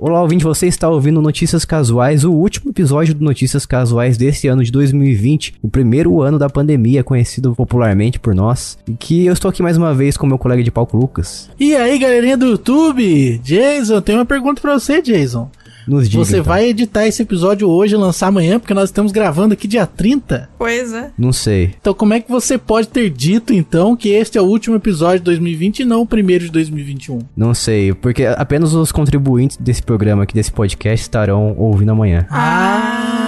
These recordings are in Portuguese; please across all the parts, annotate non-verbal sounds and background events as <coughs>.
Olá, ouvinte, você está ouvindo Notícias Casuais, o último episódio do Notícias Casuais desse ano de 2020, o primeiro ano da pandemia, conhecido popularmente por nós. E que eu estou aqui mais uma vez com meu colega de palco, Lucas. E aí, galerinha do YouTube? Jason, tem uma pergunta pra você, Jason. Nos diga, Você então. vai editar esse episódio hoje e lançar amanhã, porque nós estamos gravando aqui dia 30. Pois é. Não sei. Então, como é que você pode ter dito, então, que este é o último episódio de 2020 e não o primeiro de 2021? Não sei, porque apenas os contribuintes desse programa aqui, desse podcast, estarão ouvindo amanhã. Ah,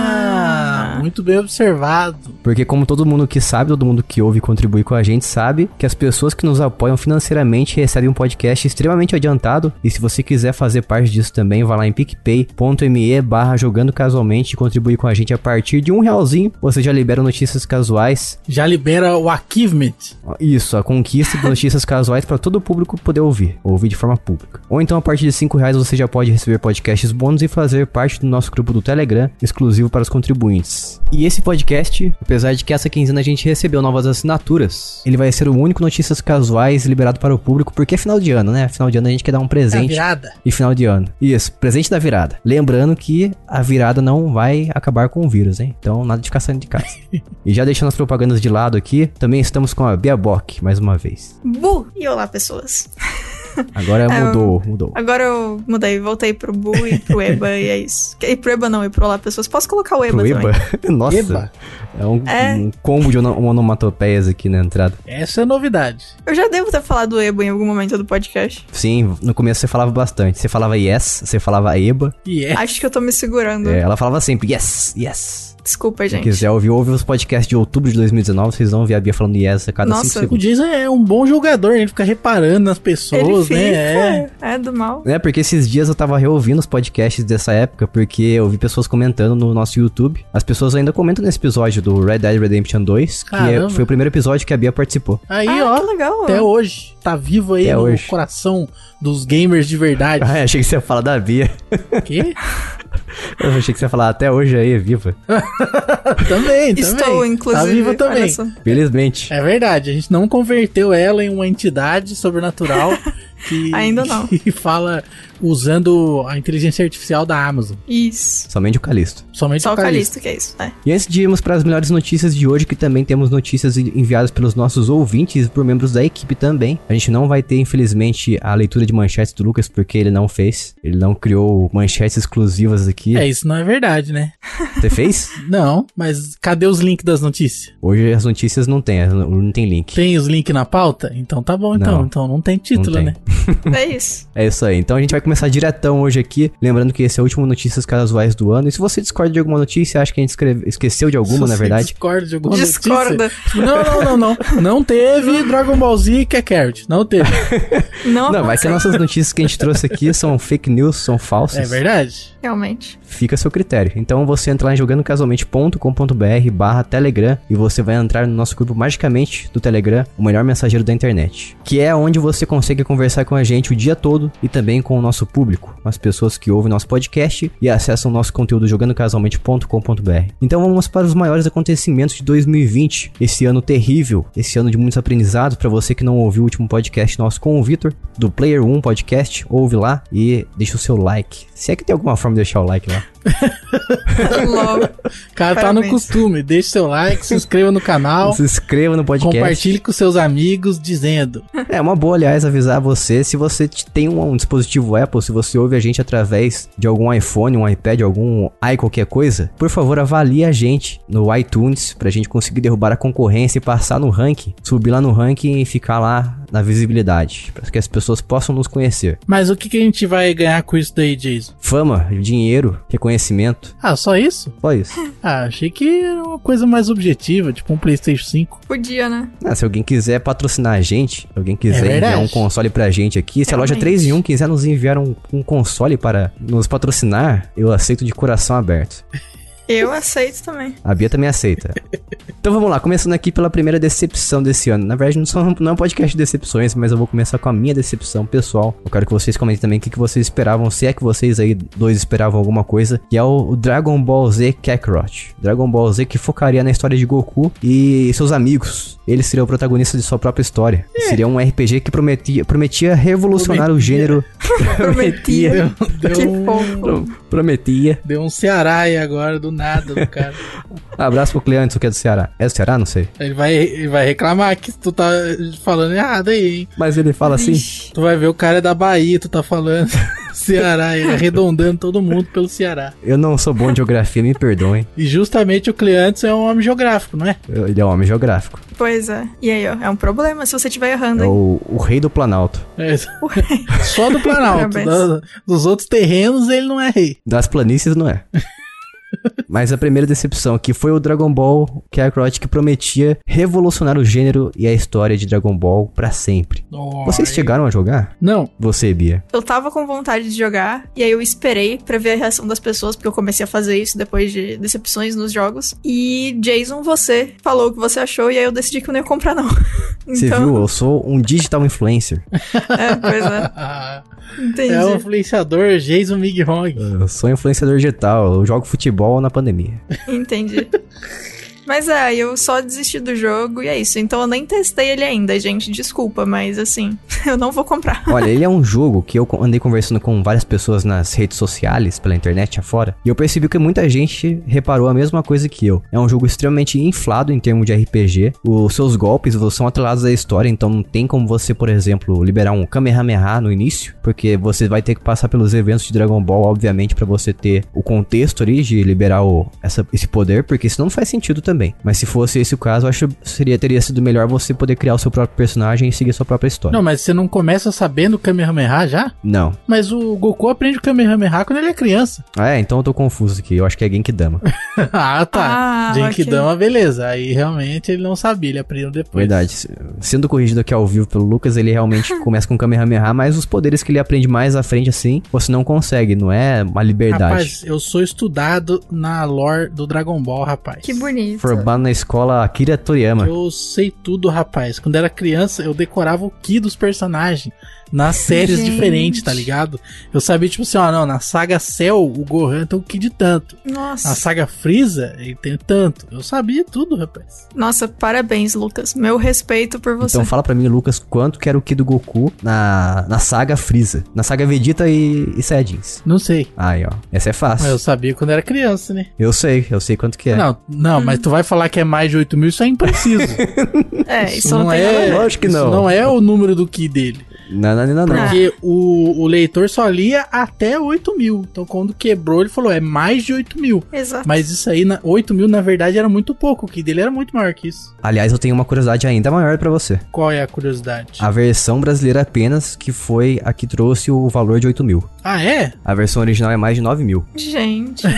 muito bem observado. Porque como todo mundo que sabe, todo mundo que ouve e contribui com a gente sabe que as pessoas que nos apoiam financeiramente recebem um podcast extremamente adiantado. E se você quiser fazer parte disso também, vá lá em picpay.me barra jogando casualmente e contribuir com a gente a partir de um realzinho. Você já libera notícias casuais. Já libera o achievement. Isso, a conquista de notícias <laughs> casuais para todo o público poder ouvir. Ouvir de forma pública. Ou então a partir de 5 reais você já pode receber podcasts bônus e fazer parte do nosso grupo do Telegram, exclusivo para os contribuintes. E esse podcast, apesar de que essa quinzena a gente recebeu novas assinaturas, ele vai ser o único notícias casuais liberado para o público, porque é final de ano, né? Final de ano a gente quer dar um É a presente. virada. E final de ano. Isso, presente da virada. Lembrando que a virada não vai acabar com o vírus, hein? Então nada de ficar saindo de casa. <laughs> e já deixando as propagandas de lado aqui, também estamos com a Bia Bock, mais uma vez. Bu! E olá, pessoas. <laughs> Agora É, mudou, mudou. Agora eu mudei, voltei pro Bu e pro <laughs> Eba e é isso. E pro Eba não, e pro olá, pessoas. Posso colocar o Eba Pro também? Eba? <laughs> Nossa. Eba. É um, É. um combo de ono- onomatopeias aqui na entrada. Essa é novidade. Eu já devo ter falado do Eba em algum momento do podcast. Sim, no começo você falava bastante. Você falava yes, você falava eba. É. Acho que eu tô me segurando. É, ela falava sempre yes, yes. Desculpa, Se gente. quiser ouvir, ouve os podcasts de outubro de 2019, vocês vão ver a Bia falando yes a cada Nossa. 5 O segundos. Jason é um bom jogador, ele fica reparando nas Ele pessoas, fica. né? É. É. do mal. É, porque esses dias eu tava reouvindo os podcasts dessa época, porque eu vi pessoas comentando no nosso YouTube. As pessoas ainda comentam nesse episódio do Red Dead Redemption 2, que é- Caramba. foi o primeiro episódio que a Bia participou. Aí, ah, que ó, legal. até hoje. Tá vivo aí Até no hoje. coração dos gamers de verdade. <laughs> Ah, achei que você ia falar da Bia. Quê? <laughs> <laughs> Eu achei que você ia falar até hoje aí, é viva. <laughs> também, também. Estou, inclusive. Tá viva também. Felizmente. É verdade, a gente não converteu ela em uma entidade sobrenatural <laughs> que, Ainda não. <laughs> que fala usando a inteligência artificial da Amazon. Isso. Somente o Calisto. Somente Só o o Calixto. Calixto, que é isso, né? E antes de irmos para as melhores notícias de hoje, que também temos notícias enviadas pelos nossos ouvintes e por membros da equipe também. A gente não vai ter, infelizmente, a leitura de manchetes do Lucas, porque ele não fez. Ele não criou manchetes exclusivas aqui. É, isso não é verdade, né? Você fez? <laughs> Não, mas cadê os links das notícias? Hoje as notícias não tem, não tem link. Tem os links na pauta? Então tá bom, então. Não. Então não tem título, tem. né? <laughs> É isso. É isso aí. Então a gente vai começar diretão hoje aqui. Lembrando que esse é o último Notícias Casuais do ano. E se você discorda de alguma notícia, acha que a gente escreve- esqueceu de alguma, Se na verdade. Discorda de alguma Discorda. notícia. Não, não, não, não. Não teve Dragon Ball Z Kakarot. Não teve. <laughs> Não, Não, vai que as nossas notícias que a gente trouxe aqui são fake news, são falsas. É verdade. Realmente. Fica a seu critério. Então você entra lá em jogandocasualmente.com.br barra Telegram e você vai entrar no nosso grupo magicamente do Telegram, o melhor mensageiro da internet. Que é onde você consegue conversar com a gente o dia todo e também com o nosso público, as pessoas que ouvem nosso podcast e acessam nosso conteúdo jogandocasualmente.com.br. Então vamos para os maiores acontecimentos de 2020, esse ano terrível, esse ano de muitos aprendizados. Para você que não ouviu o último podcast nosso com o Vitor, do Player 1 Podcast, ouve lá e deixa o seu like. Se é que tem alguma forma de deixar o like lá. <laughs> Cara tá no costume. Deixe seu like, se inscreva no canal. Se inscreva no podcast. Compartilhe com seus amigos dizendo. É uma boa, aliás, avisar você se você tem um, um dispositivo Apple, se você ouve a gente através de algum iPhone, um iPad, algum i qualquer coisa, por favor avalie a gente no iTunes pra gente conseguir derrubar a concorrência e passar no ranking, subir lá no ranking e ficar lá na visibilidade, para que as pessoas possam nos conhecer. Mas o que, que a gente vai ganhar com isso daí, Jason? Fama, dinheiro, reconhecimento, Ah, só isso? só isso. <laughs> Ah, achei que era uma coisa mais objetiva, tipo um PlayStation 5. Podia, né? Ah, se alguém quiser patrocinar a gente, se alguém quiser É enviar um console pra gente aqui, se a loja Realmente. 3 em 1 quiser nos enviar um, um console para nos patrocinar, eu aceito de coração aberto. <laughs> Eu aceito também. A Bia também aceita. Então vamos lá, começando aqui pela primeira decepção desse ano. Na verdade, não, são, não é um podcast de decepções, mas eu vou começar com a minha decepção pessoal. Eu quero que vocês comentem também o que, que vocês esperavam, se é que vocês aí dois esperavam alguma coisa, que é o, o Dragon Ball Z Kakarot. Dragon Ball Z que focaria na história de Goku e seus amigos. Ele seria o protagonista de sua própria história. Seria um RPG que prometia, prometia revolucionar o Prometia. gênero. Prometia. <laughs> Deu, Que um, fofo. prometia. deu um Ceará aí agora, do nada, do cara. <laughs> Abraço pro Cleantes, que é do Ceará. É do Ceará? Não sei. Ele vai, ele vai reclamar que tu tá falando errado aí, hein? Mas ele fala assim. Vixe. Tu vai ver o cara é da Bahia, tu tá falando <laughs> Ceará, ele arredondando todo mundo pelo Ceará. Eu não sou bom de geografia, me perdoem. E justamente o Cleantes é um homem geográfico, não é? Ele é um homem geográfico. Pois é. E aí, ó, é um problema se você estiver errando. É hein? o, o rei do Planalto. É, só do Planalto. <laughs> Dos outros terrenos ele não é rei. Das planícies não é. Mas a primeira decepção aqui foi o Dragon Ball Kakarot que prometia revolucionar o gênero e a história de Dragon Ball pra sempre. Vocês chegaram a jogar? Não. Você, Bia. Eu tava com vontade de jogar, e aí eu esperei pra ver a reação das pessoas, porque eu comecei a fazer isso depois de decepções nos jogos. E Jason, você falou o que você achou, e aí eu decidi que eu não ia comprar, não. <laughs> Você Então, viu? Eu sou um digital influencer. <laughs> É, pois é. <laughs> Ah, Entendi. é o influenciador Jason Mig Hong. Eu sou influenciador digital. Eu jogo futebol na pandemia. Entendi. <laughs> Mas é, eu só desisti do jogo e é isso. Então eu nem testei ele ainda, gente. Desculpa, mas assim, <laughs> eu não vou comprar. Olha, <laughs> ele é um jogo que eu andei conversando com várias pessoas nas redes sociais, pela internet afora, e eu percebi que muita gente reparou a mesma coisa que eu. É um jogo extremamente inflado em termos de RPG. Os seus golpes são atrelados à história, então não tem como você, por exemplo, liberar um Kamehameha no início, porque você vai ter que passar pelos eventos de Dragon Ball, obviamente, pra você ter o contexto ali de liberar o, essa, esse poder, porque senão não faz sentido também. Mas se fosse esse o caso, eu acho que seria, teria sido melhor você poder criar o seu próprio personagem e seguir a sua própria história. Não, mas você não começa sabendo o Kamehameha já? Não. Mas o Goku aprende o Kamehameha quando ele é criança. <laughs> Ah, é, então eu tô confuso aqui. Eu acho que é Genkidama. <laughs> ah, tá. Ah, Genkidama, beleza. Aí realmente ele não sabia, ele aprendeu depois. Verdade. Sendo corrigido aqui ao vivo pelo Lucas, ele realmente <laughs> começa com Kamehameha, mas os poderes que ele aprende mais à frente assim, você não consegue, não é uma liberdade. Rapaz, eu sou estudado na lore do Dragon Ball, rapaz. Que bonito. Formado na escola Akira Toriyama. Eu sei tudo, rapaz. Quando era criança, eu decorava o ki dos personagens nas séries Gente. diferentes, tá ligado? Eu sabia, tipo assim, ó, não, na saga Cell, o Gohan tem o ki de tanto. Na Nossa. saga Freeza, ele tem tanto. Eu sabia tudo, rapaz. Nossa, parabéns, Lucas. Meu respeito por você. Então fala pra mim, Lucas, quanto que era o Ki do Goku na, na saga Freeza. Na saga Vegeta e, e Saiyajins. Não sei. Aí, ó. Essa é Mas fácil. eu sabia quando era criança, né? Eu sei, eu sei quanto que é. Não, não, mas tu vai falar que é mais de 8 mil, isso é impreciso. <laughs> é, isso, não, tem é. Lógico que isso não. não é o número do ki dele. Não, não, não, não. Porque o, o leitor só lia até 8 mil. Então quando quebrou, ele falou, é mais de 8 mil. Exato. Mas isso aí, na, 8 mil, na verdade, era muito pouco. O que dele era muito maior que isso. Aliás, eu tenho uma curiosidade ainda maior pra você. Qual é a curiosidade? A versão brasileira apenas, que foi a que trouxe o valor de 8 mil. Ah, é? A versão original é mais de 9 mil. Gente. <laughs>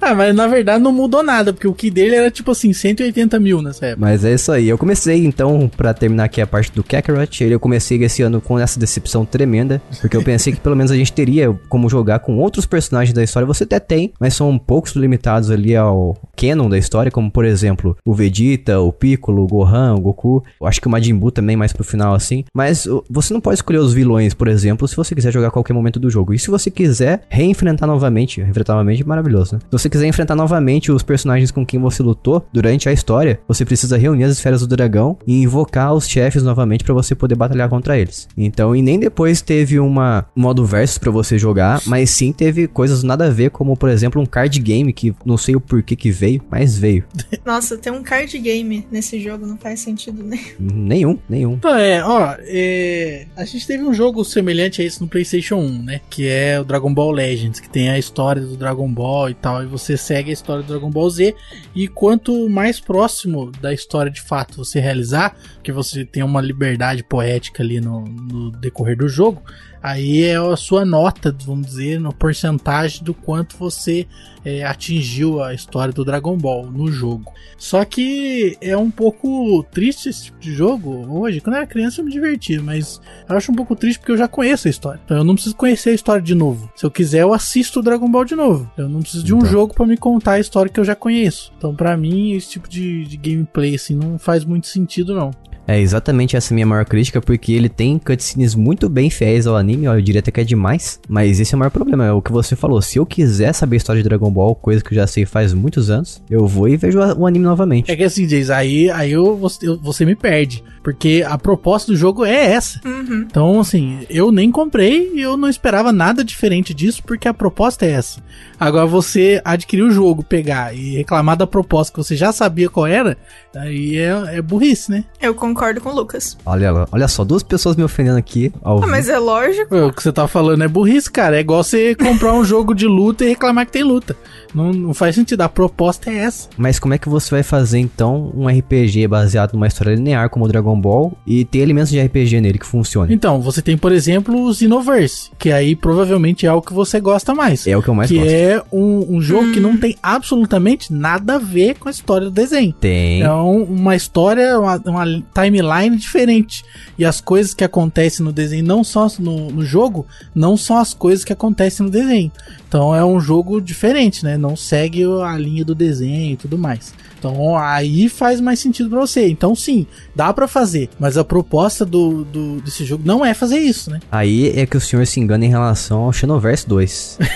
Ah, mas na verdade não mudou nada, porque o que dele era tipo assim, 180 mil nessa época. Mas é isso aí. Eu comecei, então, pra terminar aqui a parte do Kakarot, eu comecei esse ano com essa decepção tremenda, porque eu pensei que pelo menos a gente teria como jogar com outros personagens da história. Você até tem, mas são poucos limitados ali ao canon da história, como por exemplo, o Vegeta, o Piccolo, o Gohan, o Goku. Eu acho que o Majin Buu também mais pro final assim. Mas você não pode escolher os vilões, por exemplo, se você quiser jogar a qualquer momento do jogo. E se você quiser reenfrentar novamente, reenfrentar novamente é maravilhoso, né? Se você quiser enfrentar novamente os personagens com quem você lutou durante a história, você precisa reunir as esferas do dragão e invocar os chefes novamente pra você poder batalhar contra eles. Então, e nem depois teve uma um modo versus pra você jogar, mas sim teve coisas nada a ver, como por exemplo um card game que não sei o porquê que veio, mas veio. <laughs> Nossa, tem um card game nesse jogo, não faz sentido né? Nenhum, nenhum. Então, é, ó, é, a gente teve um jogo semelhante a esse no PlayStation 1, né? Que é o Dragon Ball Legends, que tem a história do Dragon Ball e tal, e você segue a história do Dragon Ball Z. E quanto mais próximo da história de fato você realizar, que você tem uma liberdade poética ali no, no decorrer do jogo, aí é a sua nota, vamos dizer, no porcentagem do quanto você é, atingiu a história do Dragon Ball no jogo. Só que é um pouco triste esse tipo de jogo hoje. Quando eu era criança eu me divertia, mas eu acho um pouco triste porque eu já conheço a história. Então eu não preciso conhecer a história de novo. Se eu quiser, eu assisto o Dragon Ball de novo. Eu não preciso de um Então. jogo pra me contar a história que eu já conheço. Então, pra mim, esse tipo de, de gameplay, assim, não faz muito sentido, não. É exatamente essa minha maior crítica, porque ele tem cutscenes muito bem fiéis ao anime, ó, eu diria até que é demais, mas esse é o maior problema, é o que você falou, se eu quiser saber a história de Dragon Ball, coisa que eu já sei faz muitos anos, eu vou e vejo o anime novamente. É que assim, Jays, aí, aí eu, você, eu- você me perde. Porque a proposta do jogo é essa. Uhum. Então, assim, eu nem comprei e eu não esperava nada diferente disso, porque a proposta é essa. Agora, você adquirir o jogo, pegar e reclamar da proposta que você já sabia qual era, aí é, é burrice, né? Eu concordo com o Lucas. Olha, lá, olha só, duas pessoas me ofendendo aqui ao Ah, mas é lógico. O que você tá falando é burrice, cara. É igual você comprar um <laughs> jogo de luta e reclamar que tem luta. Não, não faz sentido. A proposta é essa. Mas como é que você vai fazer então um RPG baseado numa história linear como o Dragon Ball e ter elementos de RPG nele que funcionem? Então, você tem, por exemplo, o Xenoverse, que aí provavelmente é o que você gosta mais. É o que eu mais que gosto. é um, um jogo que não tem absolutamente nada a ver com a história do desenho. Tem. É um- uma história, uma, uma timeline diferente. E as coisas que acontecem no desenho, não só no, no jogo, não são as coisas que acontecem no desenho. Então é um jogo diferente, né? Não segue a linha do desenho e tudo mais. Então aí faz mais sentido pra você. Então sim, dá pra fazer. Mas a proposta do, do- desse jogo não é fazer isso, né? Aí é que o senhor se engana em relação ao Xenoverse 2. <laughs>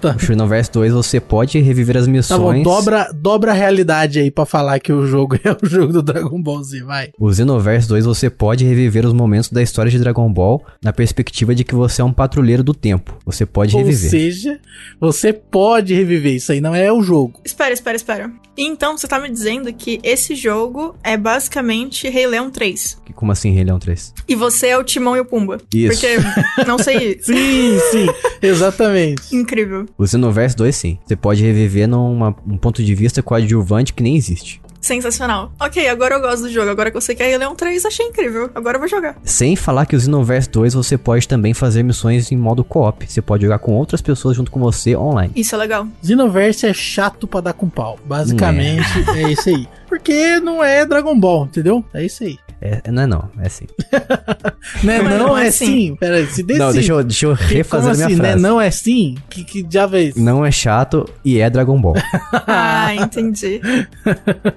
Tá. No Xenoverse 2 você pode reviver as Tá missões. bom, dobra, dobra a realidade aí pra falar que o jogo <laughs> é o jogo do Dragon Ball Z, vai. O Xenoverse 2 você pode reviver os momentos da história de Dragon Ball na perspectiva de que você é um patrulheiro do tempo. Você pode Ou reviver. seja, você pode reviver. Isso aí não é o jogo. Espera, espera, espera. Então, você tá me dizendo que esse jogo é basicamente Rei Leão 3. Como assim, Rei Leão 3? E você é o Timão e o Pumba. Isso. Porque, não sei. <laughs> Sim, sim, exatamente. Incrível. O Xenoverse 2 sim. Você pode reviver num um ponto de vista coadjuvante que nem existe. Sensacional. Ok, agora eu gosto do jogo. Agora que eu sei que é Leão 3, achei incrível. Agora eu vou jogar. Sem falar que o Xenoverse 2 você pode também fazer missões em modo co-op. Você pode jogar com outras pessoas junto com você online. Isso é legal. Xenoverse é chato pra dar com pau. Basicamente, é isso aí. Porque não é Dragon Ball, entendeu? É isso aí. É, não é não, é sim. <laughs> Não é não, não é é sim. sim. Pera aí, se dê Não, deixa eu, deixa eu refazer Como a minha assim, né? frase. Não é sim? Que, que diabo é isso? Não é chato e é Dragon Ball. <laughs> Ah, entendi.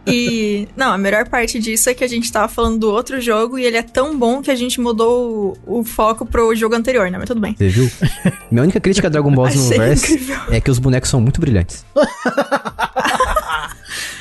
E, não, a melhor parte disso é que a gente tava falando do outro jogo e ele é tão bom que a gente mudou o, o foco pro jogo anterior, né? Mas tudo bem. Você viu? Minha única crítica a Dragon Ball <laughs> Xenoverse incrível. é que os bonecos são muito brilhantes.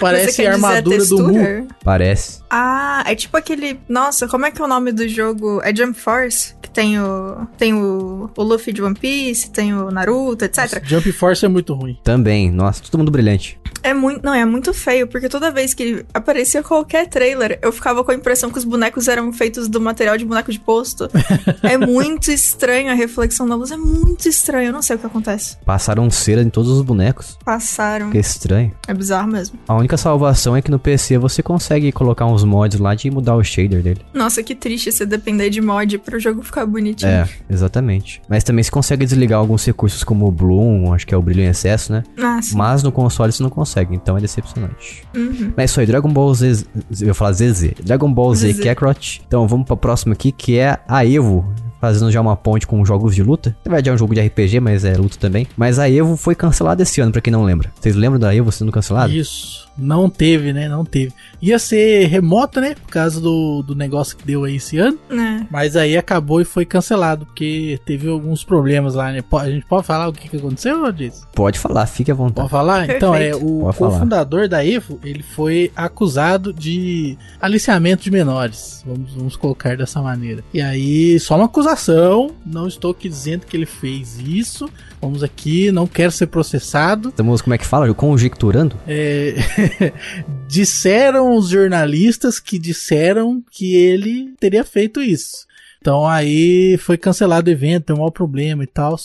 Parece a armadura do Mu. Parece. Ah, é tipo aquele. Nossa, como é que é o nome do jogo? É Jump Force? Que tem o. Tem o, o Luffy de One Piece, tem o Naruto, etc. Jump Force é muito ruim. Também. Nossa, todo mundo brilhante. É muito. Não, é muito feio, porque toda vez que aparecia qualquer trailer, eu ficava com a impressão que os bonecos eram feitos do material de boneco de posto. <laughs> é muito estranho a reflexão da luz, é muito estranho. Eu não sei o que acontece. Passaram cera em todos os bonecos. Passaram. Que estranho. É bizarro mesmo. A única salvação é que no PC você consegue colocar uns mods lá de mudar o shader dele. Nossa, que triste você depender de mod pro jogo ficar bonitinho. É, exatamente. Mas também se consegue desligar alguns recursos como o Bloom, acho que é o brilho em excesso, né? Ah, sim. Mas no console você não consegue, então é decepcionante. Uhum. Mas isso aí, Dragon Ball Z. Eu ia falar ZZ. Dragon Ball Z ZZ. Kakarot. Então vamos pra próxima aqui, que é a Evo. Fazendo já uma ponte com jogos de luta. Na verdade é um jogo de RPG, mas é luta também. Mas a Evo foi cancelada esse ano, pra quem não lembra. Vocês lembram da Evo sendo cancelada? Isso. Não teve, né? Não teve. Ia ser remota, né? Por causa do, do negócio que deu aí esse ano. É. Mas aí acabou e foi cancelado. Porque teve alguns problemas lá, né? A gente pode falar o que, que aconteceu, Jason? Pode falar, fique à vontade. Pode falar? Então, é, Perfeito. o cofundador da EVO, ele foi acusado de aliciamento de menores. Vamos, vamos colocar dessa maneira. E aí, só uma acusação. Não estou aqui dizendo que ele fez isso. Vamos aqui, não quero ser processado. Estamos, como é que fala? Conjecturando? É, <laughs> disseram os jornalistas que disseram que ele teria feito isso. Então aí foi cancelado o evento, deu um maior problema e tal.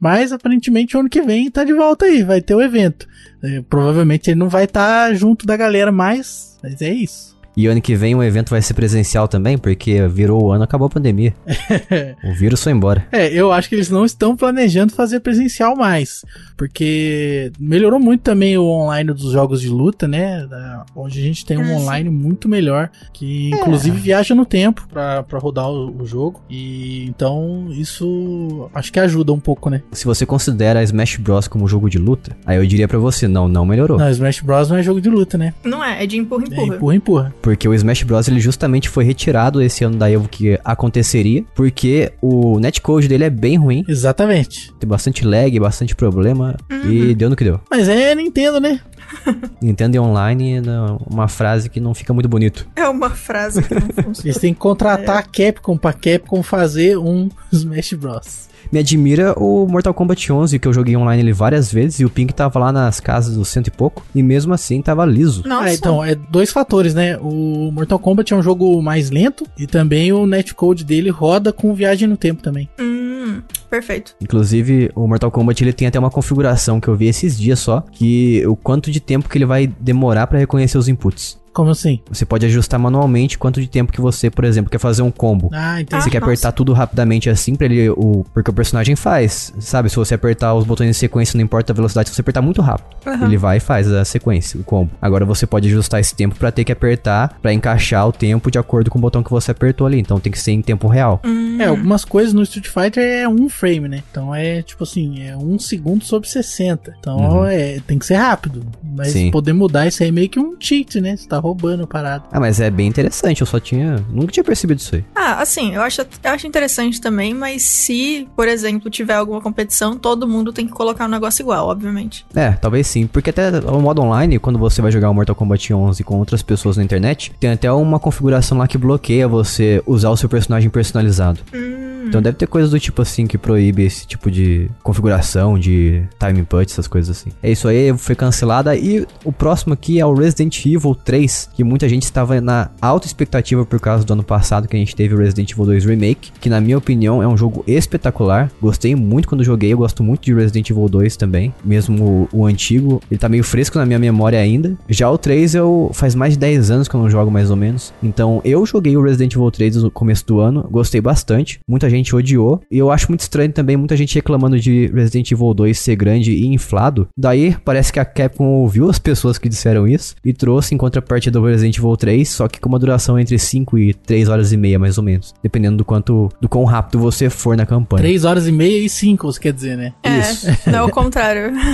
Mas aparentemente o ano que vem tá de volta aí, vai ter o evento. É, provavelmente ele não vai estar junto da galera mais, mas é isso. E ano que vem o evento vai ser presencial também, porque virou o ano, acabou a pandemia. <laughs> o vírus foi embora. É, eu acho que eles não estão planejando fazer presencial mais. Porque melhorou muito também o online dos jogos de luta, né? Onde a gente tem um Ah, online muito melhor. Que inclusive viaja no tempo pra, pra rodar o, o jogo. E então isso acho que ajuda um pouco, né? Se você considera Smash Bros como jogo de luta, aí eu diria pra você, não, não melhorou. Não, Smash Bros não é jogo de luta, né? Não é, é de empurra, É empurra. empurra, empurra. Porque o Smash Bros ele justamente foi retirado esse ano da Evo que aconteceria, porque o netcode dele é bem ruim, Exatamente. tem bastante lag, bastante problema e deu no que deu. Mas é Nintendo, né? <laughs> Nintendo Online é uma frase que não fica muito bonito. É uma frase que não funciona. Eles têm que contratar a Capcom pra Capcom fazer um Smash Bros. Me admira o Mortal Kombat 11, que eu joguei online ele várias vezes e o ping tava lá nas casas dos cento e pouco, e mesmo assim tava liso. Nossa. Ah, então, é dois fatores, né? O Mortal Kombat é um jogo mais lento e também o netcode dele roda com viagem no tempo também. Hum, perfeito. Inclusive, o Mortal Kombat ele tem até uma configuração que eu vi esses dias só, que o quanto de tempo que ele vai demorar pra reconhecer os inputs. Como assim? Você pode ajustar manualmente quanto de tempo que você, por exemplo, quer fazer um combo. Ah, entendi. Você Ah, quer nossa. apertar tudo rapidamente assim pra ele. O, porque o personagem faz. Sabe? Se você apertar os botões em sequência, não importa a velocidade, se você apertar muito rápido, Aham. ele vai e faz a sequência, o combo. Agora você pode ajustar esse tempo pra ter que apertar, pra encaixar o tempo de acordo com o botão que você apertou ali. Então tem que ser em tempo real. Hum, É, algumas coisas no Street Fighter é um frame, né? Então é tipo assim, é um segundo sobre 60. Então Uhum. é, tem que ser rápido. Mas Sim. poder mudar isso aí é meio que um cheat, né? Você tá roubando a parada. Ah, mas é bem interessante, eu só tinha. Nunca tinha percebido isso aí. Ah, assim, eu acho, eu acho interessante também, mas se, por exemplo, tiver alguma competição, todo mundo tem que colocar um negócio igual, obviamente. É, talvez sim. Porque até o modo online, quando você vai jogar o Mortal Kombat 11 com outras pessoas na internet, tem até uma configuração lá que bloqueia você usar o seu personagem personalizado. Hum, Então deve ter coisas do tipo assim que proíbe esse tipo de configuração, de time input, essas coisas assim. É isso aí, foi cancelada. E o próximo aqui é o Resident Evil 3, que muita gente estava na alta expectativa por causa do ano passado que a gente teve o Resident Evil 2 Remake, que na minha opinião é um jogo espetacular. Gostei muito quando joguei, eu gosto muito de Resident Evil 2 também, mesmo o, o antigo, ele tá meio fresco na minha memória ainda. Já o 3 eu faz mais de 10 anos que eu não jogo mais ou menos. Então eu joguei o Resident Evil 3 no começo do ano, gostei bastante. Muita gente odiou e eu acho muito estranho também muita gente reclamando de Resident Evil 2 ser grande e inflado. Daí parece que a Capcom ouviu as pessoas que disseram isso e trouxe em contrapartida do Resident Evil 3, só que com uma duração entre 5 e 3 horas e meia mais ou menos, dependendo do quanto do quão rápido você for na campanha. 3 horas e meia e 5, você quer dizer, né? é, Isso. não é o contrário. <laughs>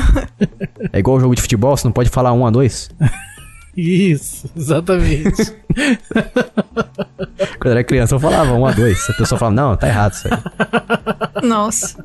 É igual o jogo de futebol, você não pode falar 1 a 2. <laughs> Isso, exatamente. <laughs> Quando eu era criança eu falava 1 a 2. A pessoa falava, não, tá errado isso aí. Nossa.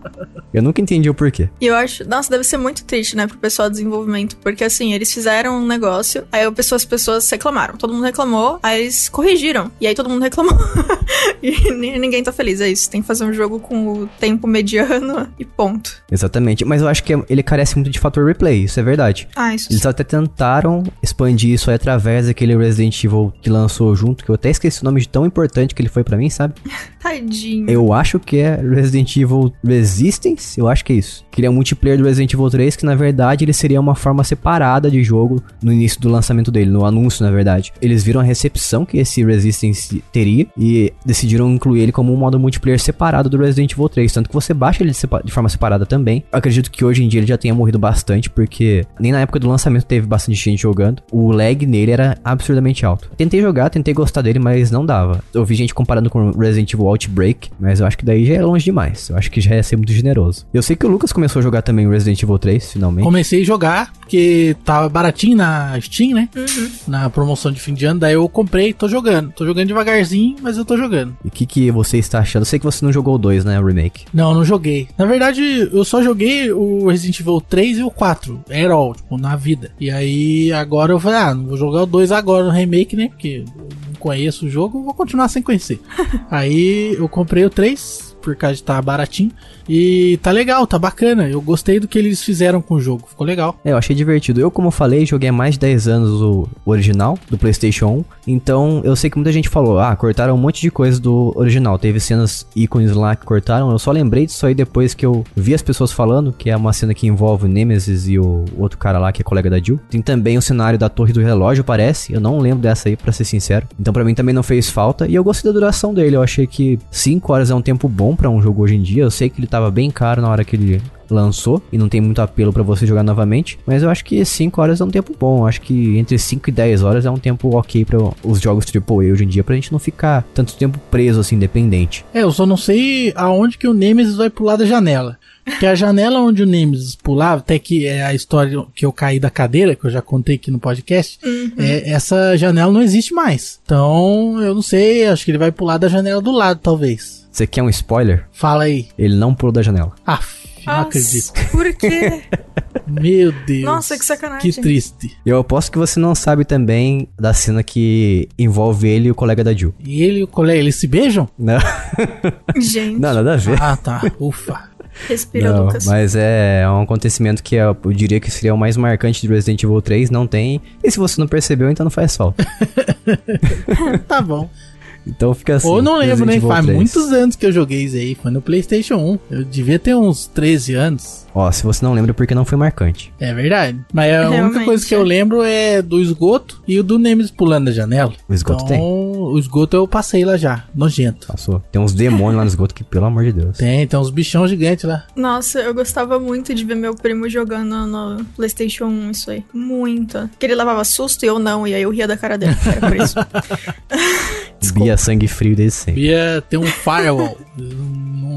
Eu nunca entendi o porquê. E eu acho, nossa, deve ser muito triste, né, pro pessoal do desenvolvimento, porque assim, eles fizeram um negócio, aí as pessoas reclamaram, todo mundo reclamou, aí eles corrigiram, e aí todo mundo reclamou. <laughs> e ni- ninguém tá feliz, é isso. Tem que fazer um jogo com o tempo mediano e ponto. Exatamente. Mas eu acho que ele carece muito de fator replay, isso é verdade. Ah, isso. Eles até tentaram expandir isso aí através daquele Resident Evil que lançou junto, que eu até esqueci o nome de tão importante que ele foi pra mim, sabe? <laughs> Tadinho. Eu acho que é Resident Evil Resistance, eu acho que é isso. Que ele é um multiplayer do Resident Evil 3, que na verdade ele seria uma forma separada de jogo no início do lançamento dele, no anúncio, na verdade. Eles viram a recepção que esse Resistance teria e decidiram incluir ele como um modo multiplayer separado do Resident Evil 3, tanto que você baixa ele de, forma separada também. Eu acredito que hoje em dia ele já tenha morrido bastante, porque nem na época do lançamento teve bastante gente jogando. O lag nele era absurdamente alto. Tentei jogar, tentei gostar dele, mas não dava. Eu vi gente comparando com Resident Evil Outbreak, mas eu acho que daí já é longe demais. Eu acho que já ia ser muito generoso. Eu sei que o Lucas começou a jogar também Resident Evil 3, finalmente. Comecei a jogar, porque tava baratinho na Steam, né? Uhum. Na promoção de fim de ano, daí eu comprei, tô jogando. Tô jogando devagarzinho, mas eu tô jogando. E o que, que você está achando? Eu sei que você não jogou o 2, né? O remake. Não, não joguei. Na verdade, eu só joguei o Resident Evil 3 e o 4. Era all, tipo, na vida. E aí, agora eu falei, ah, não vou jogar o 2 agora no remake, né? Porque eu não conheço o jogo, vou continuar sem conhecer. <laughs> aí eu comprei o 3, por causa de estar tá baratinho. E tá legal, tá bacana. Eu gostei do que eles fizeram com o jogo, ficou legal. É, eu achei divertido. Eu, como falei, joguei há mais de 10 anos o original do PlayStation 1. Então eu sei que muita gente falou: ah, cortaram um monte de coisa do original. Teve cenas ícones lá que cortaram. Eu só lembrei disso aí depois que eu vi as pessoas falando, que é uma cena que envolve o Nemesis e o outro cara lá que é colega da Jill. Tem também o cenário da Torre do Relógio, parece. Eu não lembro dessa aí, para ser sincero. Então para mim também não fez falta. E eu gostei da duração dele. Eu achei que 5 horas é um tempo bom para um jogo hoje em dia. Eu sei que ele tava bem caro na hora que ele lançou e não tem muito apelo para você jogar novamente, mas eu acho que 5 horas é um tempo bom. Eu acho que entre 5 e 10 horas é um tempo ok para os jogos AAA hoje em dia, pra gente não ficar tanto tempo preso assim, dependente. É, eu só não sei aonde que o Nemesis vai pular da janela. Que a janela onde o Nemesis pulava, até que é a história que eu caí da cadeira, que eu já contei aqui no podcast, uhum. é, essa janela não existe mais. Então, eu não sei, acho que ele vai pular da janela do lado, talvez. Você quer um spoiler? Fala aí. Ele não pulou da janela. Ah, não acredito. Por quê? <laughs> Meu Deus. Nossa, que sacanagem. Que triste. Eu aposto que você não sabe também da cena que envolve ele e o colega da Jill. E ele e o colega, eles se beijam? Não. <laughs> Gente. Não, nada a ver. Ah, tá. Ufa. Respira, não, Lucas. Mas é um acontecimento que eu, eu diria que seria o mais marcante de Resident Evil 3, não tem. E se você não percebeu, então não faz falta. <laughs> tá bom. Então fica assim. Ou não lembro, né? Faz muitos anos que eu joguei isso aí. Foi no PlayStation 1. Eu devia ter uns 13 anos. Ó, se você não lembra, é porque não foi marcante. É verdade. Mas a Realmente. única coisa que eu lembro é do esgoto e o do Nemesis pulando da janela. O esgoto então, tem. O esgoto eu passei lá já. Nojento. Passou. Tem uns demônios lá no esgoto que, pelo amor de Deus. Tem, tem uns bichão gigantes lá. Nossa, eu gostava muito de ver meu primo jogando no PlayStation 1 isso aí. Muito. Que ele levava susto e eu não. E aí eu ria da cara dele. Era por isso. <laughs> <laughs> Bia sangue frio desse. Bia tem um firewall.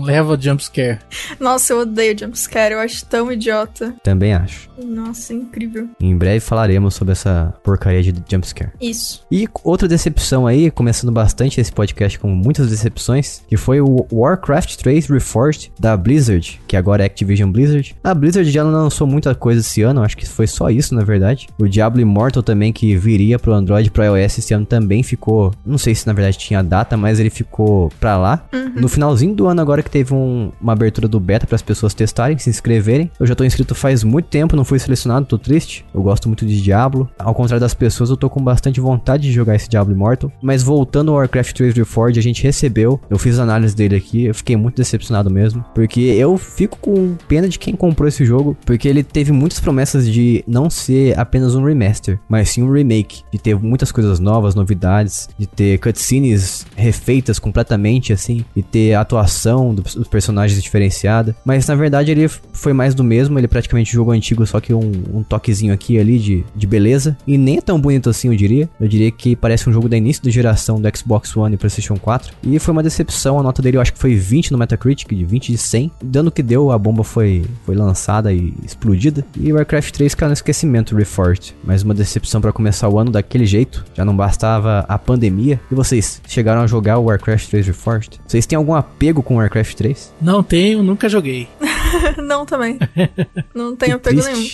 Leva jumpscare. Nossa, eu odeio jumpscare. Eu acho tão idiota. Também acho. Nossa, incrível. Em breve falaremos sobre essa porcaria de jumpscare. Isso. E outra decepção aí, começando bastante esse podcast com muitas decepções, que foi o Warcraft 3 Reforged da Blizzard, que agora é Activision Blizzard. A Blizzard já não lançou muita coisa esse ano, acho que foi só isso na verdade. O Diablo Immortal também, que viria pro Android e pro iOS esse ano, também ficou. Não sei se na verdade tinha data, mas ele ficou pra lá. Uhum. No finalzinho do ano, agora que teve um, uma abertura do beta para as pessoas testarem, se inscreverem. Eu já tô inscrito faz muito tempo, não fui selecionado, tô triste. Eu gosto muito de Diablo. Ao contrário das pessoas, eu tô com bastante vontade de jogar esse Diablo Immortal. Mas voltando ao Warcraft 3 Reforged, a gente recebeu. Eu fiz análise dele aqui, eu fiquei muito decepcionado mesmo. Porque eu fico com pena de quem comprou esse jogo. Porque ele teve muitas promessas de não ser apenas um remaster, mas sim um remake. De ter muitas coisas novas, novidades, de ter cutscenes refeitas completamente assim, e ter atuação dos personagens diferenciada. Mas na verdade ele foi mais do mesmo, ele é praticamente jogo antigo, só que um, um toquezinho aqui ali de, de beleza. E nem é tão bonito assim, eu diria. Eu diria que parece um jogo da início da geração do Xbox One e PlayStation 4. E foi uma decepção, a nota dele eu acho que foi 20 no Metacritic, de 20 de 100. Dando que deu, a bomba foi, foi lançada e explodida. E Warcraft 3 caiu no esquecimento, Reforged. Mais uma decepção para começar o ano daquele jeito. Já não bastava a pandemia. E vocês chegaram a jogar o Warcraft 3 Reforged? Vocês têm algum apego com Warcraft 3? Não tenho, nunca joguei. <laughs> não também. Não tenho apego nenhum.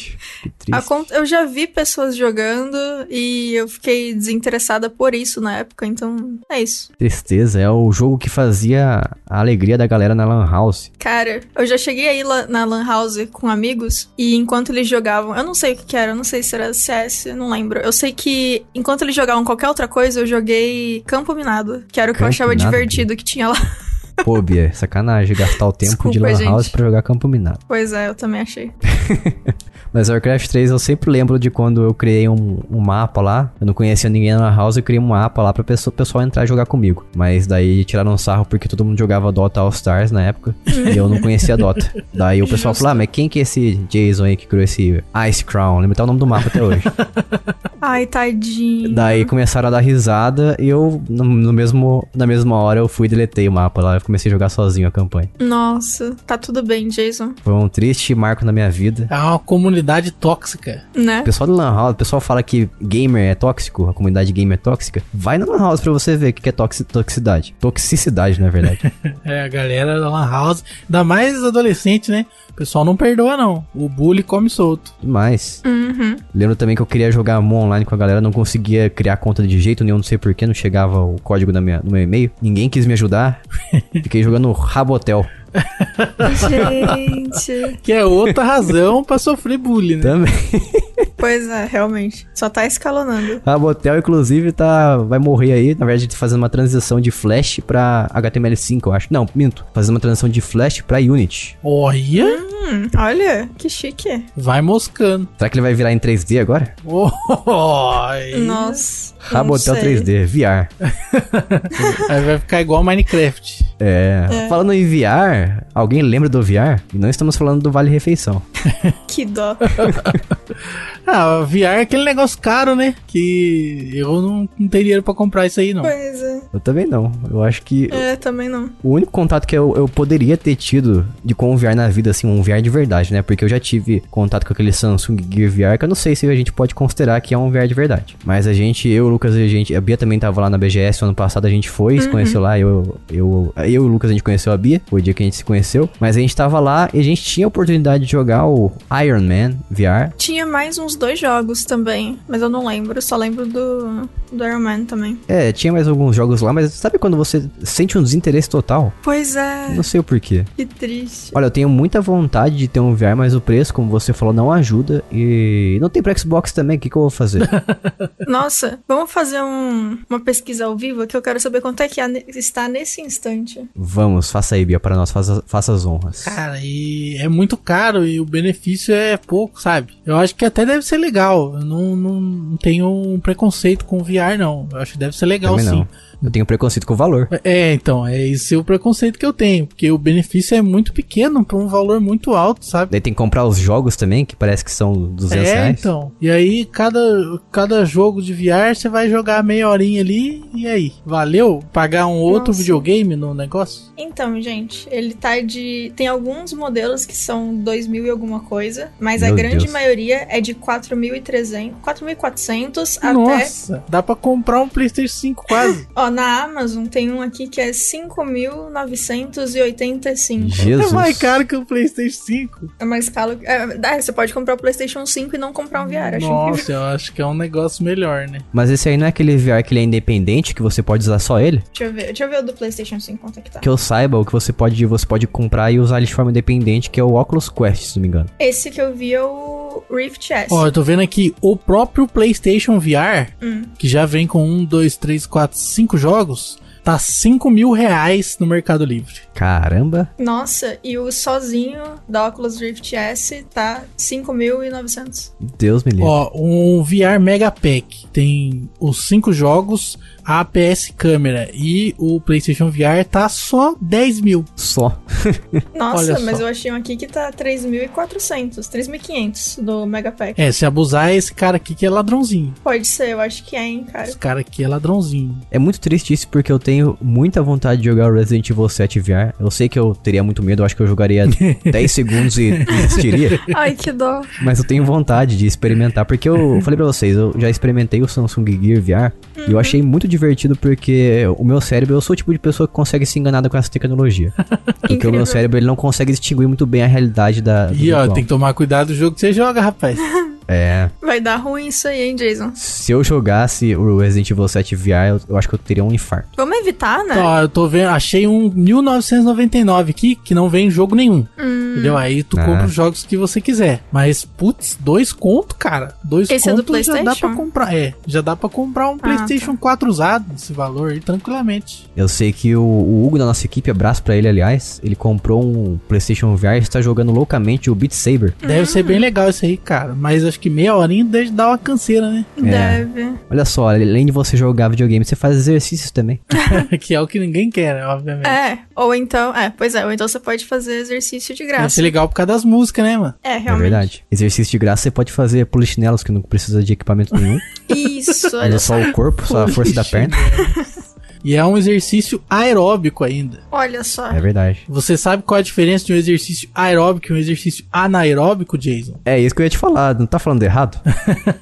Eu já vi pessoas jogando e eu fiquei desinteressada por isso na época, então é isso. Tristeza, é o jogo que fazia a alegria da galera na Lan House. Cara, eu já cheguei aí na Lan House com amigos e enquanto eles jogavam, eu não sei o que, que era, eu não sei se era CS, não lembro. Eu sei que enquanto eles jogavam qualquer outra coisa, eu joguei Campo Minado, que era o que Campo eu achava Minado? divertido que tinha lá. <laughs> Pô, Bia, sacanagem gastar o tempo Desculpa, de Lan House pra jogar Campo Minado. Pois é, eu também achei. <laughs> Mas Warcraft 3 eu sempre lembro de quando eu criei um, um mapa lá. Eu não conhecia ninguém na house, eu criei um mapa lá pra pessoa, o pessoal entrar e jogar comigo. Mas daí tiraram um sarro porque todo mundo jogava Dota All Stars na época. e eu não conhecia Dota. <laughs> Daí o pessoal falou: Ah, mas quem que é esse Jason aí que criou esse Ice Crown? Lembra até o nome do mapa até hoje. <laughs> Ai, tadinho. Daí começaram a dar risada e eu, no, no, mesmo, na mesma hora, eu fui e deletei o mapa lá. Eu comecei a jogar sozinho a campanha. Nossa, tá tudo bem, Jason. Foi um triste marco na minha vida. É uma comunidade comunidade tóxica. Né? O pessoal do Lan House, o pessoal fala que gamer é tóxico, a comunidade gamer é tóxica. Vai no Lan House pra você ver o que é toxicidade. Toxicidade, na verdade. <laughs> é, a galera da Lan House, ainda mais adolescente, né? O pessoal não perdoa, não. O bully come solto. Demais. Uhum. Lembro também que eu queria jogar Mon online com a galera, não conseguia criar conta de jeito nenhum, não sei porquê, não chegava o código na minha, no meu e-mail. Ninguém quis me ajudar. <laughs> Fiquei jogando Rabotel. Gente. Que é outra razão pra sofrer bullying, né? Também. pois é, realmente. Só tá escalonando. Rabotel, inclusive, tá, vai morrer aí. Na verdade, fazendo uma transição de Flash pra HTML5, eu acho. Não, minto. Fazendo uma transição de Flash pra Unity. Olha, Hum, olha, que chique. vai moscando. Será que ele vai virar em 3D agora? Oi. Nossa. Rabotel não sei. 3D, VR. <laughs> Aí vai ficar igual Minecraft. É. É. Falando em VR, alguém lembra do VR? E não estamos falando do Vale Refeição. <laughs> Que dó. <laughs> Ah, VR é aquele negócio caro, né? Que eu não, não teria dinheiro pra comprar isso aí, não. Pois é. Eu também não. Eu acho que É, também não. o único contato que eu, eu poderia ter tido de com o VR na vida, assim, um VR de verdade, né? Porque eu já tive contato com aquele Samsung Gear VR, que eu não sei se a gente pode considerar que é um VR de verdade. Mas a gente, eu, o Lucas e a gente, a Bia também tava lá na BGS o ano passado, a gente foi, se conheceu lá, eu, eu, eu e o Lucas a gente conheceu a Bia, foi o dia que a gente se conheceu. Mas a gente tava lá e a gente tinha a oportunidade de jogar o Iron Man VR. Tinha mais uns dois jogos também, mas eu não lembro. Só lembro do, do Iron Man também. É, tinha mais alguns jogos lá, mas sabe quando você sente um desinteresse total? Pois é, Não sei o porquê. que triste. Olha, eu tenho muita vontade de ter um VR, mas o preço, como você falou, não ajuda. E não tem pra Xbox também, o que, que eu vou fazer? <laughs> Nossa, vamos fazer um- uma pesquisa ao vivo que eu quero saber quanto é que está nesse instante. Vamos, faça aí, Bia, para nós, faça, faça as honras. Cara, e é muito caro e o benefício é pouco, sabe? Eu acho que até deve ser legal. Eu não, não, não tenho um preconceito com VR, não. Eu acho que deve ser legal Também sim. não. Eu tenho preconceito com o valor. É, então, é esse o preconceito que eu tenho. Porque o benefício é muito pequeno pra um valor muito alto, sabe? Daí tem que comprar os jogos também, que parece que são 200 é, reais. então. E aí, cada, cada jogo de VR, você vai jogar meia horinha ali, e aí? Valeu pagar um outro Nossa. videogame no negócio? Então, gente, ele tá de. Tem alguns modelos que são 2 mil e alguma coisa, mas a Meu grande Deus. maioria é de 4.300, 4.400 até. Nossa, dá pra comprar um PlayStation 5 quase. Ó, na Amazon tem um aqui que é 5.985. Jesus. É mais caro que o PlayStation 5. É mais caro. É, dá, você pode comprar o PlayStation 5 e não comprar um VR. Acho. Nossa, eu acho que é um negócio melhor, né? Mas esse aí não é aquele VR que ele é independente, que você pode usar só ele? Deixa eu ver. Deixa eu ver o do PlayStation 5 quanto é que tá. Que eu saiba, o que você pode, você pode comprar e usar ele de forma independente, que é o Oculus Quest, se não me engano. Esse que eu vi é o Rift S. Ó, eu tô vendo aqui o próprio PlayStation VR, Hum. que já vem com um, dois, três, quatro, cinco jogos, tá 5 mil reais no Mercado Livre. Caramba. Nossa, e o sozinho da Oculus Rift S tá 5.900. Deus me livre. Ó, um VR Mega Pack tem os cinco jogos, a APS câmera e o PlayStation VR tá só 10 mil. Só. <laughs> Nossa, Olha mas só. eu achei um aqui que tá 3.400, 3.500 do Mega Pack. É, se abusar, esse cara aqui que é ladrãozinho. Pode ser, eu acho que é, hein, cara. Esse cara aqui é ladrãozinho. É muito triste isso porque eu tenho muita vontade de jogar o Resident Evil 7 VR. Eu sei que eu teria muito medo, eu acho que eu jogaria <laughs> 10 segundos e desistiria. <laughs> Ai, que dó. Mas eu tenho vontade de experimentar, porque eu falei pra vocês, eu já experimentei o Samsung Gear VR e eu achei muito divertido porque o meu cérebro, eu sou o tipo de pessoa que consegue se enganar com essa tecnologia. <laughs> Porque o meu cérebro ele não consegue distinguir muito bem a realidade da. E ó, tem que tomar cuidado do jogo que você joga, rapaz. <laughs> É. Vai dar ruim isso aí, hein, Jason? Se eu jogasse o Resident Evil 7 VR, eu, eu acho que eu teria um infarto. Vamos evitar, né? Ó, eu tô vendo, achei um 1999 aqui que não vem jogo nenhum. Hum, Entendeu? Aí tu Ah. compra os jogos que você quiser. Mas, putz, dois conto, cara. Dois Esse é do conto já dá PlayStation? pra comprar. É, já dá pra comprar um Ah, PlayStation 4 usado esse valor aí tranquilamente. Eu sei que o, o Hugo da nossa equipe, abraço pra ele, aliás, ele comprou um PlayStation VR e está jogando loucamente o Beat Saber. Deve ser bem legal isso aí, cara. Mas acho que meia horinha deve dar uma canseira, né? Deve. Olha só, além de você jogar videogame, você faz exercícios também. <laughs> que é o que ninguém quer, né? Obviamente. É, ou então, é, pois é, ou então você pode fazer exercício de graça. ser legal por causa das músicas, né, mano? É, É realmente. verdade. Exercício de graça você pode fazer polichinelos que não precisa de equipamento nenhum. Isso, olha Usa só. só o corpo, só a força da perna. <laughs> E é um exercício aeróbico ainda. Olha só. É verdade. Você sabe qual é a diferença de um exercício aeróbico e um exercício anaeróbico, Jason? É isso que eu ia te falar, não tá falando errado?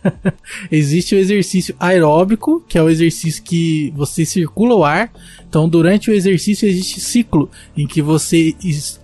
<laughs> Existe o exercício aeróbico, que é o exercício que você circula o ar. Então, durante o exercício existe ciclo em que você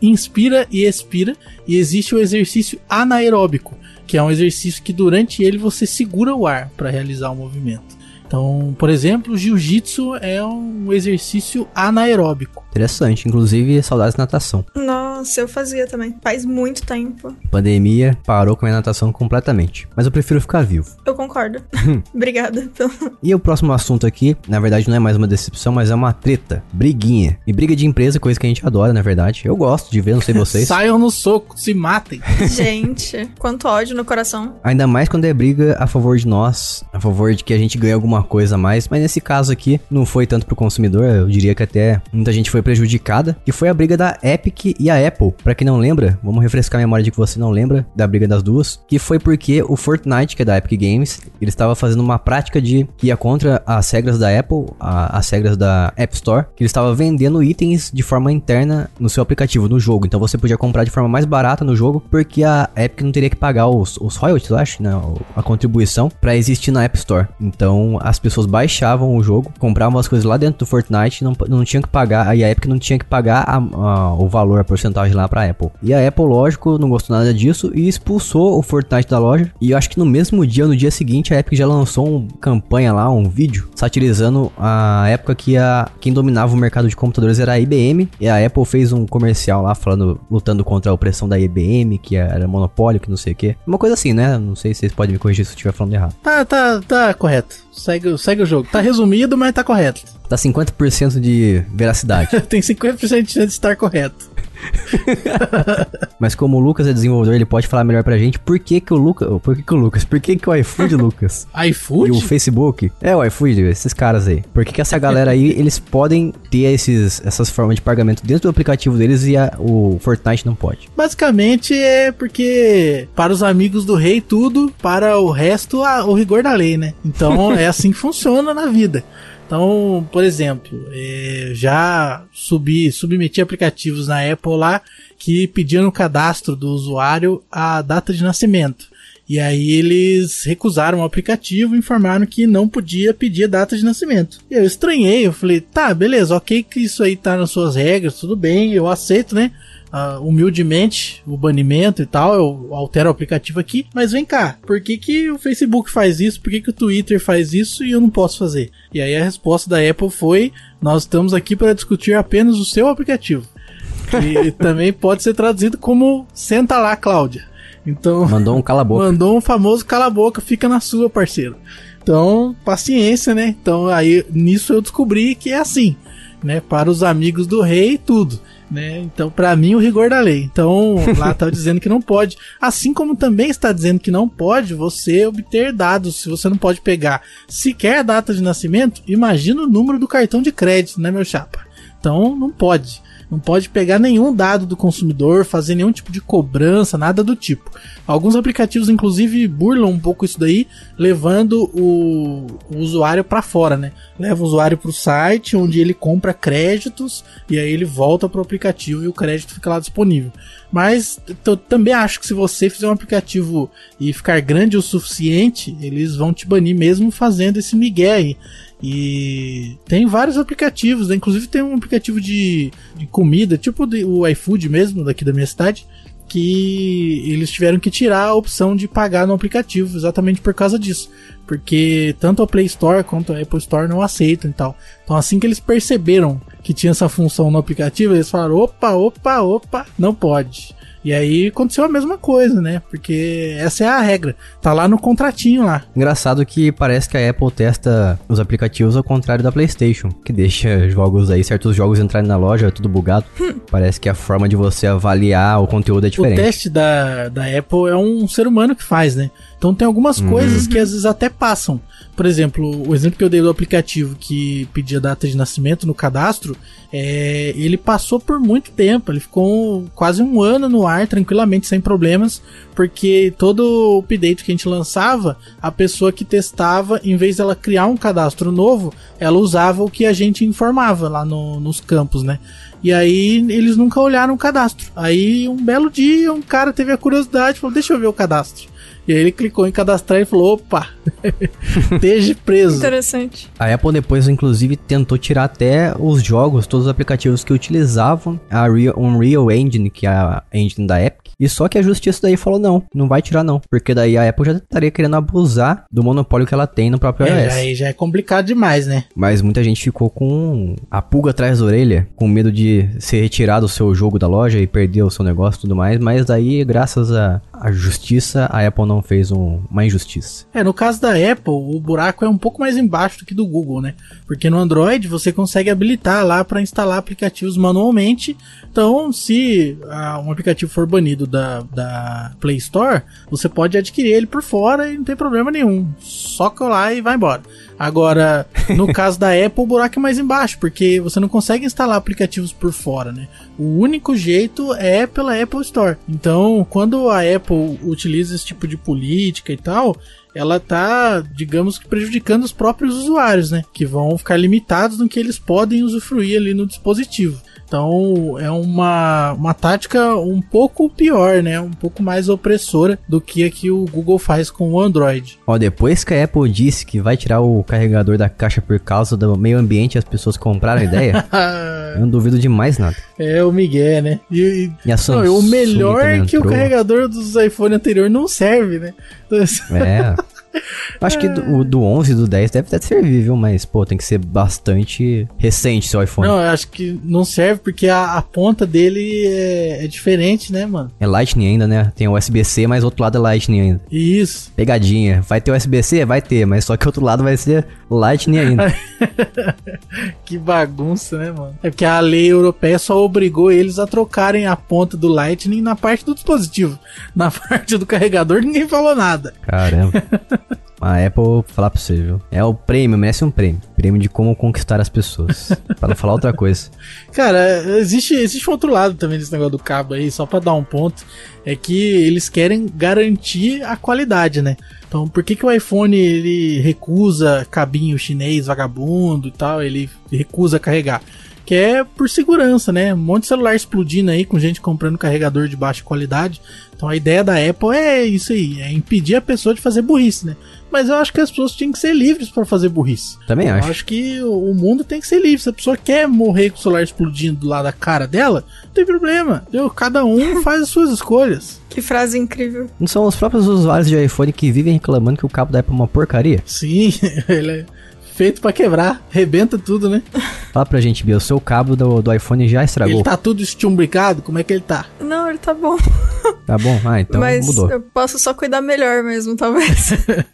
inspira e expira, e existe o exercício anaeróbico, que é um exercício que durante ele você segura o ar para realizar o movimento. Então, por exemplo, o jiu-jitsu é um exercício anaeróbico. Interessante, inclusive saudades de natação. Nossa, eu fazia também. Faz muito tempo. Pandemia parou com a minha natação completamente. Mas eu prefiro ficar vivo. Eu concordo. <laughs> Obrigada. pelo- E o próximo assunto aqui, na verdade não é mais uma decepção, mas é uma treta, briguinha. E briga de empresa, coisa que a gente adora, na verdade. Eu gosto de ver, não sei <laughs> vocês. Saiam no soco, se matem. <laughs> Gente, quanto ódio no coração. Ainda mais quando é briga a favor de nós, a favor de que a gente ganhe alguma coisa a mais. Mas nesse caso aqui, não foi tanto pro consumidor, eu diria que até muita gente foi prejudicada. E foi a briga da Epic e a Apple. Pra quem não lembra, vamos refrescar a memória de que você não lembra da briga das duas. Que foi porque o Fortnite, que é da Epic Games, ele estava fazendo uma prática de que ia contra as regras da Apple, a- as regras da App Store, que ele estava vendendo itens de forma interna no seu aplicativo, no jogo. Então você podia comprar de forma mais barata no jogo, porque a Epic não teria que pagar os, os royalties, acho, né? A contribuição pra existir na App Store. Então as pessoas baixavam o jogo, compravam as coisas lá dentro do Fortnite, não, não tinham que pagar, e a Epic não tinha que pagar a- a- o valor, a porcentagem lá pra Apple. E a Apple, lógico, não gostou nada disso e expulsou o Fortnite da loja. E eu acho que no mesmo dia, no dia seguinte, a Epic já lançou uma campanha lá, um vídeo, satirizando a época que a, quem dominava o mercado de computadores era a IBM. E a Apple fez um comercial lá falando, lutando contra a opressão da IBM, que era monopólio, que não sei o que. Uma coisa assim, né? Não sei se vocês podem me corrigir se eu estiver falando errado. Tá, tá, tá correto. Segue, segue o jogo. Tá resumido, mas tá correto. Tá 50% de veracidade. <laughs> Tem 50% de chance de estar correto. <laughs> Mas como o Lucas é desenvolvedor, ele pode falar melhor pra gente por que que o Lucas... Por que que o Lucas? Por que que o iFood, <laughs> Lucas? E iFood? o Facebook? É, o iFood, esses caras aí. Por que que essa galera aí, eles podem ter esses, essas formas de pagamento dentro do aplicativo deles e a- o Fortnite não pode? Basicamente é porque para os amigos do rei tudo, para o resto a- o rigor da lei, né? Então é assim que funciona na vida. Então, por exemplo, é, já subi, submeti aplicativos na Apple lá que pediam no cadastro do usuário a data de nascimento. E aí eles recusaram o aplicativo e informaram que não podia pedir data de nascimento. E eu estranhei, eu falei, tá, beleza, ok que isso aí tá nas suas regras, tudo bem, eu aceito, né? Ah, humildemente o banimento e tal, eu altero o aplicativo aqui, mas vem cá, por que, que o Facebook faz isso? Por que, que o Twitter faz isso e eu não posso fazer? E aí a resposta da Apple foi: nós estamos aqui para discutir apenas o seu aplicativo. Que <laughs> também pode ser traduzido como senta lá, Cláudia. Então, Mandou um cala boca. mandou um famoso cala a boca, fica na sua, parceiro. Então, paciência, né? Então, aí nisso eu descobri que é assim, né? Para os amigos do rei, tudo, né? Então, para mim, o rigor da lei. Então, lá tá <laughs> dizendo que não pode. Assim como também está dizendo que não pode você obter dados, se você não pode pegar sequer a data de nascimento, imagina o número do cartão de crédito, né, meu chapa? Então, não pode. Não pode pegar nenhum dado do consumidor, fazer nenhum tipo de cobrança, nada do tipo. Alguns aplicativos, inclusive, burlam um pouco isso daí, levando o, o usuário para fora, né? Leva o usuário para o site, onde ele compra créditos e aí ele volta para o aplicativo e o crédito fica lá disponível. Mas eu também acho que se você fizer um aplicativo e ficar grande o suficiente, eles vão te banir mesmo fazendo esse migué aí. E tem vários aplicativos, né? inclusive tem um aplicativo de, de comida, tipo de- o iFood mesmo, daqui da minha cidade, que eles tiveram que tirar a opção de pagar no aplicativo, exatamente por causa disso. Porque tanto a Play Store quanto a Apple Store não aceitam e tal. Então assim que eles perceberam que tinha essa função no aplicativo, eles falaram: opa, opa, opa, não pode. E aí aconteceu a mesma coisa, né? Porque essa é a regra. Tá lá no contratinho lá. Engraçado que parece que a Apple testa os aplicativos ao contrário da PlayStation, que deixa jogos aí, certos jogos entrarem na loja, tudo bugado. parece que a forma de você avaliar o conteúdo é O diferente. teste da, da Apple é um ser humano que faz, né? Então tem algumas coisas que às vezes até passam. Por exemplo, o exemplo que eu dei do aplicativo que pedia data de nascimento no cadastro, é, ele passou por muito tempo, ele ficou quase um ano no ar tranquilamente, sem problemas, porque todo update que a gente lançava, a pessoa que testava, em vez dela criar um cadastro novo, ela usava o que a gente informava lá no, nos campos, né? E aí eles nunca olharam o cadastro. Aí um belo dia um cara teve a curiosidade, falou: "Deixa eu ver o cadastro". E aí ele clicou em cadastrar e falou: opa, <laughs> esteja preso. Interessante. A Apple depois, inclusive, tentou tirar até os jogos, todos os aplicativos que utilizavam a Real, Unreal Engine, que é a engine da Epic. E só que a justiça daí falou: não, não vai tirar não. Porque daí a Apple já estaria querendo abusar do monopólio que ela tem no próprio É, iOS. aí já é complicado demais, né? Mas muita gente ficou com a pulga atrás da orelha, com medo de ser retirado o seu jogo da loja e perder o seu negócio e tudo mais. Mas daí, graças à à justiça, a Apple não fez um- uma injustiça. É, no caso da Apple, o buraco é um pouco mais embaixo do que do Google, né? Porque no Android você consegue habilitar lá para instalar aplicativos manualmente. Então, se ah, um aplicativo for banido da, da Play Store, você pode adquirir ele por fora e não tem problema nenhum. Só colar e vai embora. Agora, no <laughs> caso da Apple, o buraco é mais embaixo, porque você não consegue instalar aplicativos por fora, né? O único jeito é pela Apple Store. Então, quando a Apple utiliza esse tipo de política e tal, ela tá, digamos que prejudicando os próprios usuários, né? Que vão ficar limitados no que eles podem usufruir ali no dispositivo. Então é uma, uma tática um pouco pior, né? Um pouco mais opressora do que a que o Google faz com o Android. Ó, depois que a Apple disse que vai tirar o carregador da caixa por causa do meio ambiente e as pessoas compraram a ideia, <laughs> eu não duvido de mais nada. é o Miguel, né? E, e- E a não, Samsung e o melhor é que o entrou. carregador dos iPhone anterior não serve, né? É. <laughs> Acho que do, o do 11 e do 10 deve até servir, viu? Mas, pô, tem que ser bastante recente seu iPhone. Não, eu acho que não serve porque a, a ponta dele é, é diferente, né, mano? É Lightning ainda, né? Tem o USB-C, mas outro lado é Lightning ainda. Isso. Pegadinha. Vai ter USB-C? Vai ter, mas só que outro lado vai ser Lightning ainda. <laughs> Que bagunça, né, mano? É porque a lei europeia só obrigou eles a trocarem a ponta do Lightning na parte do dispositivo. Na <laughs> parte do carregador ninguém falou nada. Caramba. <laughs> A Apple, vou falar pra você, viu? É o prêmio, merece um prêmio. Prêmio de como conquistar as pessoas. <laughs> pra não falar outra coisa. Cara, existe, existe um outro lado também desse negócio do cabo aí, só pra dar um ponto. É que eles querem garantir a qualidade, né? Então, por que, que o iPhone ele recusa cabinho chinês vagabundo e tal? Ele recusa carregar? Que é por segurança, né? Um monte de celular explodindo aí com gente comprando carregador de baixa qualidade. Então a ideia da Apple é isso aí, é impedir a pessoa de fazer burrice, né? Mas eu acho que as pessoas tinham que ser livres para fazer burrice. Também Eu acho. acho que o mundo tem que ser livre. Se a pessoa quer morrer com o celular explodindo do lado da cara dela, não tem problema. entendeu? Cada um <laughs> faz as suas escolhas. Que frase incrível. Não são os próprios usuários de iPhone que vivem reclamando que o cabo da Apple é uma porcaria? Sim, <laughs> ele é feito pra quebrar. Rebenta tudo, né? Fala pra gente, Bia, o seu cabo do, do iPhone já estragou. Ele tá tudo estumbricado. Como é que ele tá? Não, ele tá bom. Tá bom? Ah, então Mas mudou. eu posso só cuidar melhor mesmo, talvez. <laughs>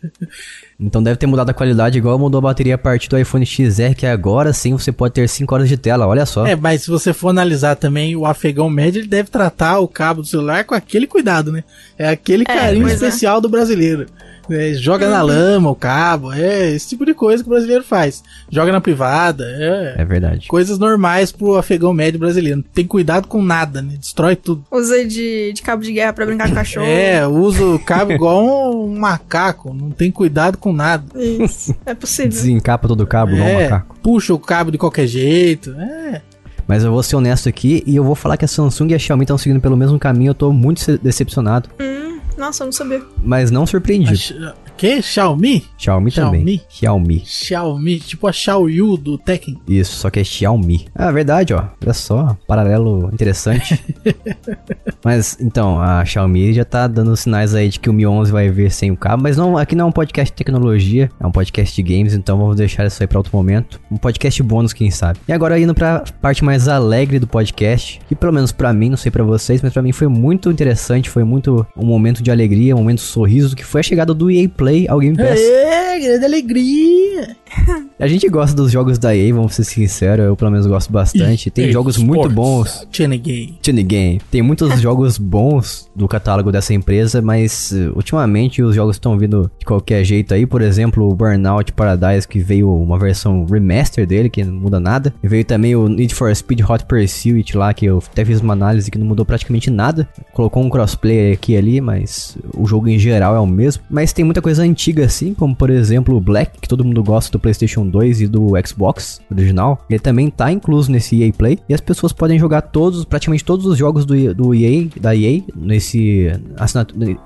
Então deve ter mudado a qualidade, igual mudou a bateria a partir do iPhone XR, que agora sim você pode ter 5 horas de tela, olha só. É, mas se você for analisar também, o afegão médio, ele deve tratar o cabo do celular com aquele cuidado, né? É aquele carinho pois é. especial do brasileiro. É, joga na lama o cabo, é esse tipo de coisa que o brasileiro faz. Joga na privada, é. É verdade. Coisas normais pro afegão médio brasileiro. Não tem cuidado com nada, né? Destrói tudo. Usei de, de cabo de guerra pra brincar com cachorro. É, usa o cabo igual um <laughs> macaco. Não tem cuidado com nada. Isso. É possível. Desencapa todo o cabo, igual um É, macaco. puxa o cabo de qualquer jeito. É. Mas eu vou ser honesto aqui e eu vou falar que a Samsung e a Xiaomi estão seguindo pelo mesmo caminho, eu tô muito decepcionado, Hum, nossa, eu não sabia. mas não surpreendido. X- que? Xiaomi? Xiaomi também. Xiaomi? Xiaomi. Tipo a Xiaoyu do Tekken. Isso, só que é Xiaomi. Ah, verdade, ó. Olha só, paralelo interessante. <laughs> mas, então, a Xiaomi já tá dando sinais aí de que o Mi 11 vai vir sem o cabo. Mas não, aqui não é um podcast de tecnologia, é um podcast de games, então vamos deixar isso aí pra outro momento. Um podcast bônus, quem sabe. E agora indo pra parte mais alegre do podcast, que pelo menos pra mim, não sei pra vocês, mas pra mim foi muito interessante, foi muito um momento de alegria, um momento de sorriso, que foi a chegada do EA Play ao Game Pass. Ê, grande alegria. <laughs> A gente gosta dos jogos da EA, vamos ser sinceros, eu pelo menos gosto bastante. Tem Ei, jogos muito esportes. bons. Tchene gay. Tiny Game. Tem muitos <laughs> jogos bons do catálogo dessa empresa, mas uh, ultimamente os jogos estão vindo de qualquer jeito aí. Por exemplo, o Burnout Paradise, que veio uma versão remaster dele, que não muda nada. E veio também o Need for Speed Hot Pursuit lá, que eu até fiz uma análise que não mudou praticamente nada. Colocou um crossplay aqui e ali, mas o jogo em geral é o mesmo. Mas tem muita coisa antiga assim, como por exemplo o Black, que todo mundo gosta do PlayStation 2 e do Xbox original. Ele também tá incluso nesse EA Play e as pessoas podem jogar todos, praticamente todos os jogos do, do EA, da EA, nesse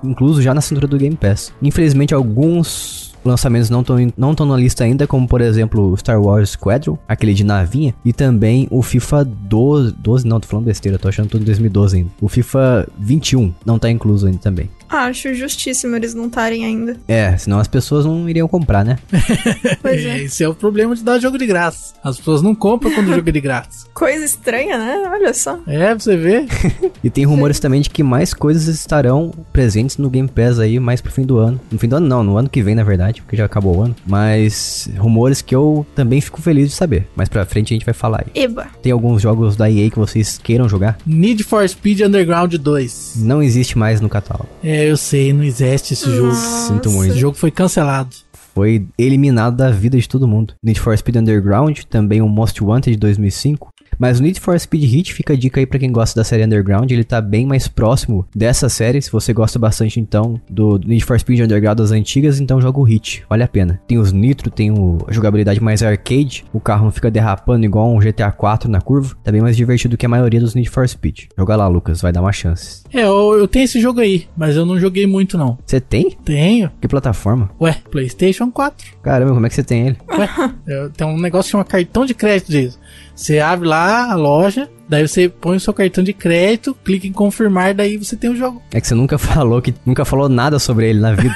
incluso já na assinatura do Game Pass. Infelizmente alguns lançamentos não estão não na lista ainda, como por exemplo Star Wars Squadron, aquele de navinha, e também o FIFA 12, 12 não, tô falando besteira, tô achando tudo em 2012 ainda. O FIFA 21 não tá incluso ainda também. Acho justíssimo eles não estarem ainda. É, senão as pessoas não iriam comprar, né? <laughs> Pois É, é. esse é o problema de dar jogo de graça. As pessoas não compram quando o jogo é de graça. <laughs> Coisa estranha, né? Olha só. É, pra você ver. <laughs> E tem rumores também de que mais coisas estarão presentes no Game Pass aí mais pro fim do ano. No fim do ano não, no ano que vem na verdade, porque já acabou o ano. Mas rumores que eu também fico feliz de saber. Mais pra frente a gente vai falar aí. Eba. Tem alguns jogos da EA que vocês queiram jogar? Need for Speed Underground 2. Não existe mais no catálogo. É, eu sei, não existe esse jogo. Sinto Nossa. muito. Esse jogo foi cancelado. Foi eliminado da vida de todo mundo. Need for Speed Underground, também o Most Wanted de 2005. Mas o Need for Speed Heat fica a dica aí pra quem gosta da série Underground, ele tá bem mais próximo dessa série, se você gosta bastante então do Need for Speed Underground das antigas, então joga o Heat, vale a pena. Tem os nitro, tem o, a jogabilidade mais arcade, o carro não fica derrapando igual um GTA 4 na curva, tá bem mais divertido que a maioria dos Need for Speed. Joga lá, Lucas, vai dar uma chance. É, eu, eu tenho esse jogo aí, mas eu não joguei muito não. Você tem? Tenho. Que plataforma? Ué, PlayStation 4. Caramba, como é que você tem ele? Ué, tem um negócio que chama cartão de crédito disso. Você abre lá a loja, daí você põe o seu cartão de crédito, clica em confirmar, daí você tem o jogo. É que você nunca <laughs> falou que nunca falou nada sobre ele na vida.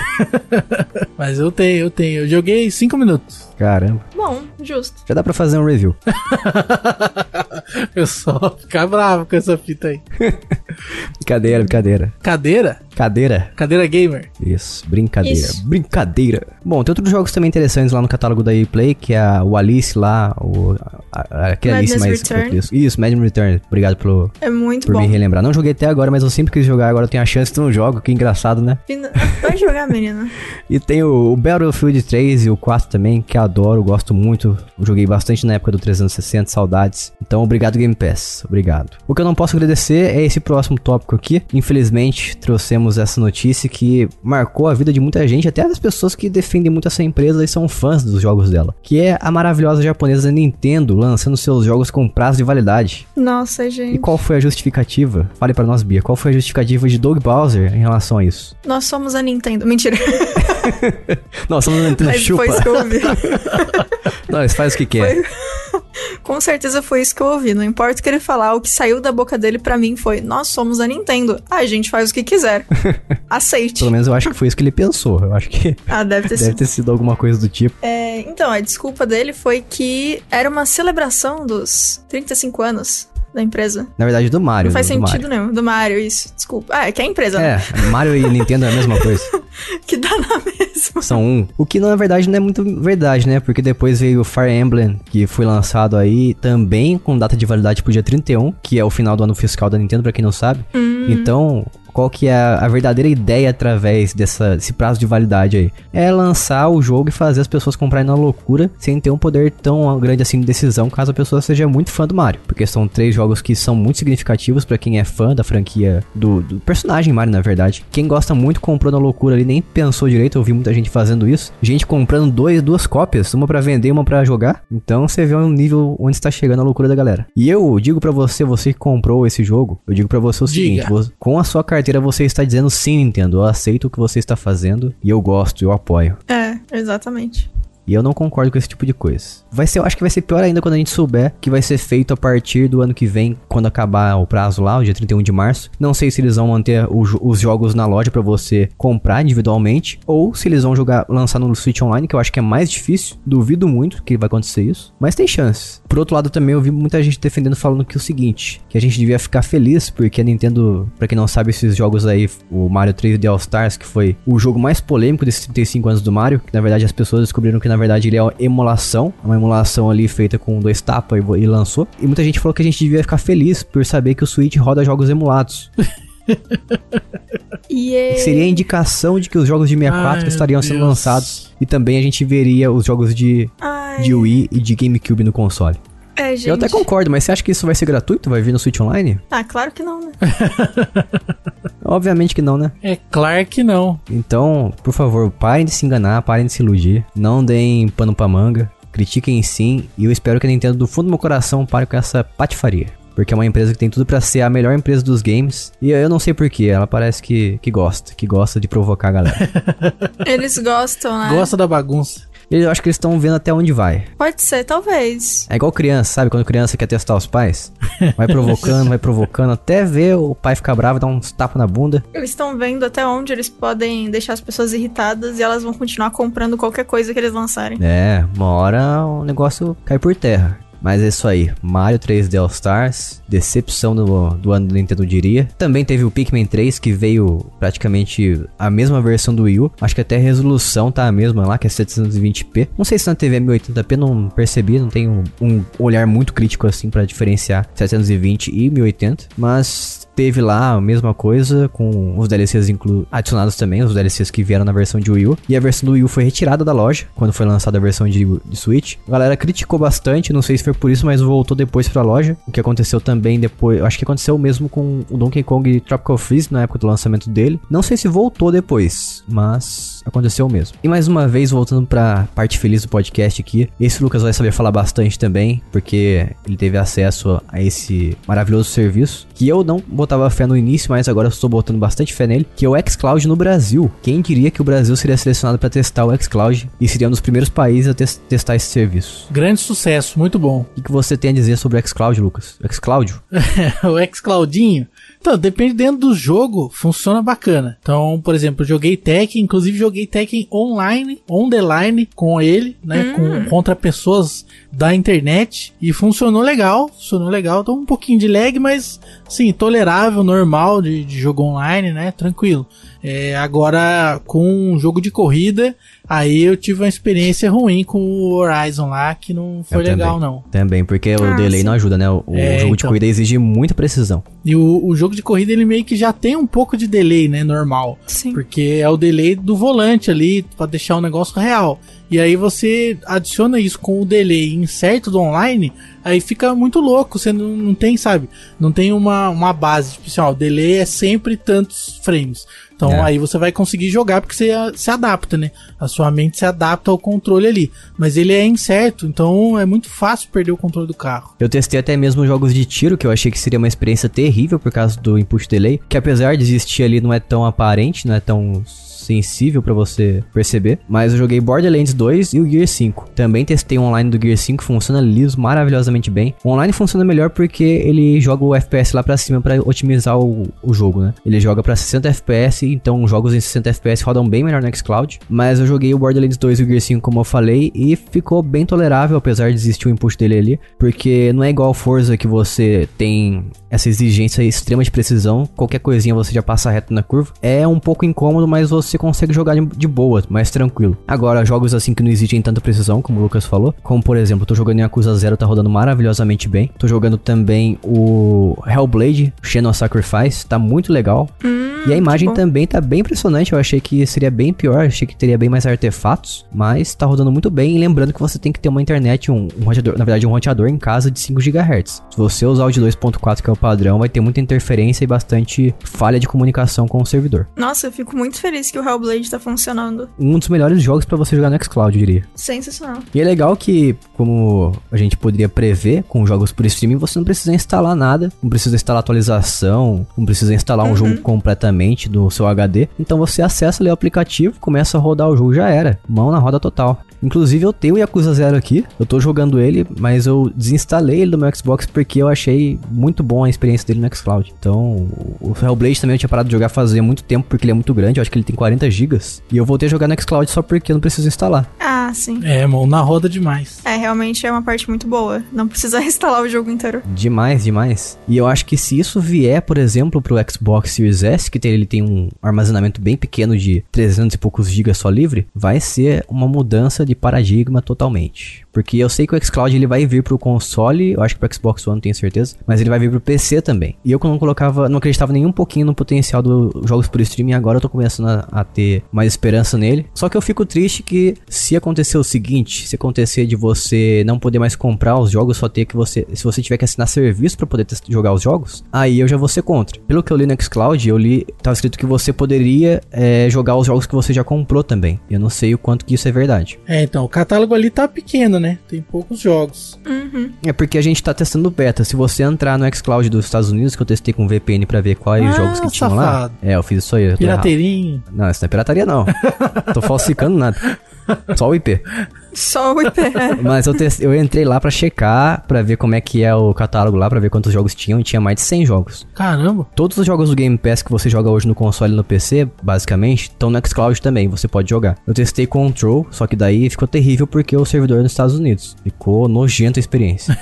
<laughs> Mas eu tenho, eu tenho. Eu joguei 5 minutos. Caramba. Bom, justo. Já dá pra fazer um review. <laughs> Eu só ficar bravo com essa fita aí. Brincadeira, brincadeira. Cadeira? Cadeira? Cadeira gamer. Isso, brincadeira. Isso. Brincadeira. Bom, tem outros jogos também interessantes lá no catálogo da EA Play, que é o Alice lá, o, a, a, aquele Alice mais... Return. Isso, isso, Madden Return. Obrigado pelo, É muito por bom. me relembrar. Não joguei até agora, mas eu sempre quis jogar, agora eu tenho a chance de não jogo, que engraçado, né? Vai jogar, menina. <laughs> E tem o, o Battlefield 3 e o 4 também, que eu adoro, gosto muito. Eu joguei bastante na época do 360, saudades. Então, obrigado Game Pass, obrigado. O que eu não posso agradecer é esse próximo tópico aqui. Infelizmente, trouxemos essa notícia que marcou a vida de muita gente, até das pessoas que defendem muito essa empresa e são fãs dos jogos dela. Que é a maravilhosa japonesa Nintendo lançando seus jogos com prazo de validade. Nossa, E gente. qual foi a justificativa? Fale pra nós, Bia, qual foi a justificativa de Doug Bowser em relação a isso? Nós somos a Nintendo. Mentira. <laughs> Nossa, não Nintendo Mas chupa. foi ouvi. <laughs> Nós faz o que quer. Com certeza foi isso que eu ouvi. Não importa o que ele falar, o que saiu da boca dele pra mim foi: Nós somos a Nintendo. A gente faz o que quiser. <laughs> Aceite. Pelo menos eu acho que foi isso que ele pensou. Eu acho que Ah, deve ter <laughs> deve sido. ter sido alguma coisa do tipo. É, então, a desculpa dele foi que era uma celebração dos 35 anos da empresa. Na verdade, do Mario. Não faz do sentido nenhum. Do Mario, isso. Desculpa. Ah, é que é a empresa, né? É, Mario e Nintendo é a mesma coisa. <laughs> Que dá na mesma. São um. O que na verdade não é muito verdade, né? Porque depois veio o Fire Emblem, que foi lançado aí também com data de validade pro dia 31, que é o final do ano fiscal da Nintendo, pra quem não sabe. Hum. Então, qual que é a, verdadeira ideia através dessa, desse prazo de validade aí? É lançar o jogo e fazer as pessoas comprarem na loucura, sem ter um poder tão grande assim de decisão, caso a pessoa seja muito fã do Mario. Porque são três jogos que são muito significativos pra quem é fã da franquia do, do personagem Mario, na verdade. Quem gosta muito comprou na loucura ali, nem pensou direito, eu vi muita gente fazendo isso. Gente comprando dois, duas cópias, uma pra vender e uma pra jogar. Então você vê um nível onde está chegando a loucura da galera. E eu digo pra você, você que comprou esse jogo, eu digo pra você o Diga. seguinte, com a sua carteira você está dizendo sim, Nintendo, eu aceito o que você está fazendo e eu gosto, eu apoio. É, exatamente. E eu não concordo com esse tipo de coisa. Vai ser, eu acho que vai ser pior ainda quando a gente souber que vai ser feito a partir do ano que vem, quando acabar o prazo lá, o dia 31 de março. Não sei se eles vão manter o, os jogos na loja para você comprar individualmente, ou se eles vão jogar, lançar no Switch Online, que eu acho que é mais difícil. Duvido muito que vai acontecer isso, mas tem chance. Por outro lado, também eu vi muita gente defendendo falando que o seguinte, que a gente devia ficar feliz porque a Nintendo, para quem não sabe, esses jogos aí, o Mario 3D All Stars, que foi o jogo mais polêmico desses 35 anos do Mario, que na verdade as pessoas descobriram que na verdade ele é uma emulação, uma emulação ali feita com dois tapas e lançou. E muita gente falou que a gente devia ficar feliz por saber que o Switch roda jogos emulados. <laughs> Yeah. Seria a indicação de que os jogos de 64 Ai, estariam sendo Deus. lançados e também a gente veria os jogos de, Ai, de Wii e de GameCube no console. é, gente. Eu até concordo, mas você acha que isso vai ser gratuito? Vai vir no Switch Online? Ah, claro que não, né? <laughs> Obviamente que não, né? É claro que não. Então, por favor, parem de se enganar, parem de se iludir, não deem pano pra manga, critiquem sim, e eu espero que a Nintendo do fundo do meu coração pare com essa patifaria. Porque é uma empresa que tem tudo pra ser a melhor empresa dos games. E eu não sei porquê, ela parece que, que gosta, que gosta de provocar a galera. <laughs> Eles gostam, né? Gosta da bagunça. eu acho que eles estão vendo até onde vai. Pode ser, talvez. É igual criança, sabe? Quando criança quer testar os pais. Vai provocando, vai provocando, até ver o pai ficar bravo e dar uns tapas na bunda. Eles estão vendo até onde eles podem deixar as pessoas irritadas e elas vão continuar comprando qualquer coisa que eles lançarem. É, uma hora o negócio cai por terra. Mas é isso aí, Mario 3D All Stars, decepção do, do ano do Nintendo diria. Também teve o Pikmin 3, que veio praticamente a mesma versão do Wii U. Acho que até a resolução tá a mesma lá, que é 720p. Não sei se na TV é 1080p, não percebi, não tenho um olhar muito crítico assim pra diferenciar 720 e 1080. Mas teve lá a mesma coisa, com os DLCs inclu adicionados também, os DLCs que vieram na versão de Wii U. E a versão do Wii U foi retirada da loja, quando foi lançada a versão de, de Switch. A galera criticou bastante, não sei se foi por isso, mas voltou depois pra loja. O que aconteceu também depois, acho que aconteceu mesmo com o Donkey Kong Tropical Freeze na época do lançamento dele. Não sei se voltou depois, mas aconteceu mesmo. E mais uma vez, voltando pra parte feliz do podcast aqui, esse Lucas vai saber falar bastante também, porque ele teve acesso a esse maravilhoso serviço, que eu não botava fé no início, mas agora eu estou botando bastante fé nele, que é o xCloud no Brasil. Quem diria que o Brasil seria selecionado para testar o xCloud e seria um dos primeiros países a tes- testar esse serviço? Grande sucesso, muito bom. O que, que você tem a dizer sobre o xCloud, Lucas? xCloud? <laughs> o xCloudinho. Então, dependendo do jogo, funciona bacana. Então, por exemplo, joguei Tekken, inclusive joguei Tekken online, on the line com ele, né? Com, contra pessoas da internet. E funcionou legal, funcionou legal. Então, um pouquinho de lag, mas sim, tolerável, normal de, de jogo online, né? Tranquilo. É, agora, com um jogo de corrida, aí eu tive uma experiência ruim com o Horizon lá, que não foi Eu legal, também. não. Também, porque o Ah, delay sim. não ajuda, né? O, o É, jogo de então. corrida exige muita precisão. E o, o jogo de corrida ele meio que já tem um pouco de delay, né? Normal. Sim. Porque é o delay do volante ali, pra deixar o negócio real. E aí você adiciona isso com o delay incerto do online, aí fica muito louco. Você não, não tem, sabe? Não tem uma, uma base. Tipo assim, ó, o delay é sempre tantos frames. Então É. aí você vai conseguir jogar porque você se adapta, né? A sua mente se adapta ao controle ali. Mas ele é incerto, então é muito fácil perder o controle do carro. Eu testei até mesmo jogos de tiro, que eu achei que seria uma experiência terrível por causa do input delay, que apesar de existir ali não é tão aparente, não é tão sensível pra você perceber, mas eu joguei Borderlands 2 e o Gear 5. Também testei o online do Gear 5, funciona liso, maravilhosamente bem. O online funciona melhor porque ele joga o FPS lá pra cima pra otimizar o, o jogo, né? Ele joga pra 60 FPS, então jogos em 60 FPS rodam bem melhor no xCloud, mas eu joguei o Borderlands 2 e o Gear 5 como eu falei e ficou bem tolerável apesar de existir o input dele ali, porque não é igual Forza que você tem essa exigência extrema de precisão, qualquer coisinha você já passa reto na curva. É um pouco incômodo, mas você consegue jogar de, boa, mais tranquilo. Agora, jogos assim que não exigem tanta precisão, como o Lucas falou, como por exemplo, tô jogando em Yakuza Zero, tá rodando maravilhosamente bem. Tô jogando também o Hellblade, Shadow Sacrifice, tá muito legal. Hum, E a imagem bom. também tá bem impressionante. Eu achei que seria bem pior, achei que teria bem mais artefatos, mas tá rodando muito bem. E lembrando que você tem que ter uma internet, um, um roteador, na verdade, um roteador em casa de 5 GHz. Se você usar o de 2.4, que é o padrão, vai ter muita interferência e bastante falha de comunicação com o servidor. Nossa, eu fico muito feliz que o Hellblade tá funcionando. Um dos melhores jogos pra você jogar no xCloud, eu diria. Sensacional. E é legal que, como a gente poderia prever com jogos por streaming, você não precisa instalar nada, não precisa instalar atualização, não precisa instalar um jogo eternamente do seu HD. Então você acessa ali o aplicativo, começa a rodar o jogo, já era. Mão na roda total. Inclusive eu tenho o Yakuza Zero aqui, eu tô jogando ele, mas eu desinstalei ele do meu Xbox porque eu achei muito bom a experiência dele no Xcloud. Então, o Hellblade também eu tinha parado de jogar fazia muito tempo porque ele é muito grande, eu acho que ele tem 40 GB. E eu voltei a jogar no Xcloud só porque eu não preciso instalar. Ah, sim. É, mão na roda demais. É, realmente é uma parte muito boa. Não precisa <laughs> instalar o jogo inteiro. Demais, demais. E eu acho que se isso vier, por exemplo, pro Xbox Series S, que tem, ele tem um armazenamento bem pequeno de 300 e poucos GB só livre, vai ser uma mudança de paradigma totalmente. Porque eu sei que o xCloud ele vai vir pro console, eu acho que pro Xbox One, tenho certeza, mas ele vai vir pro PC também. E eu não colocava, não acreditava nem um pouquinho no potencial dos jogos por streaming, agora eu tô começando a, a, ter mais esperança nele. Só que eu fico triste que se acontecer o seguinte, se acontecer de você não poder mais comprar os jogos, só ter que você, se você tiver que assinar serviço para poder jogar os jogos, aí eu já vou ser contra. Pelo que eu li no xCloud, eu li, tava escrito que você poderia é, jogar os jogos que você já comprou também. Eu não sei o quanto que isso é verdade. É, então, o catálogo ali tá pequeno, né? Tem poucos jogos. Uhum. É porque a gente tá testando beta. Se você entrar no xCloud dos Estados Unidos, que eu testei com VPN para ver quais Ah, jogos que tinham lá. É, eu fiz isso aí. Pirateirinho. Não, isso não é pirataria não. <laughs> Tô falsificando nada. Só o IP. Só o IP. <laughs> Mas eu, eu entrei lá pra checar, pra ver como é que é o catálogo lá, pra ver quantos jogos tinham, e tinha mais de 100 jogos. Caramba. Todos os jogos do Game Pass que você joga hoje no console e no PC, basicamente, estão no xCloud também, você pode jogar. Eu testei Control, só que daí ficou terrível porque o servidor é nos Estados Unidos. Ficou nojenta a experiência.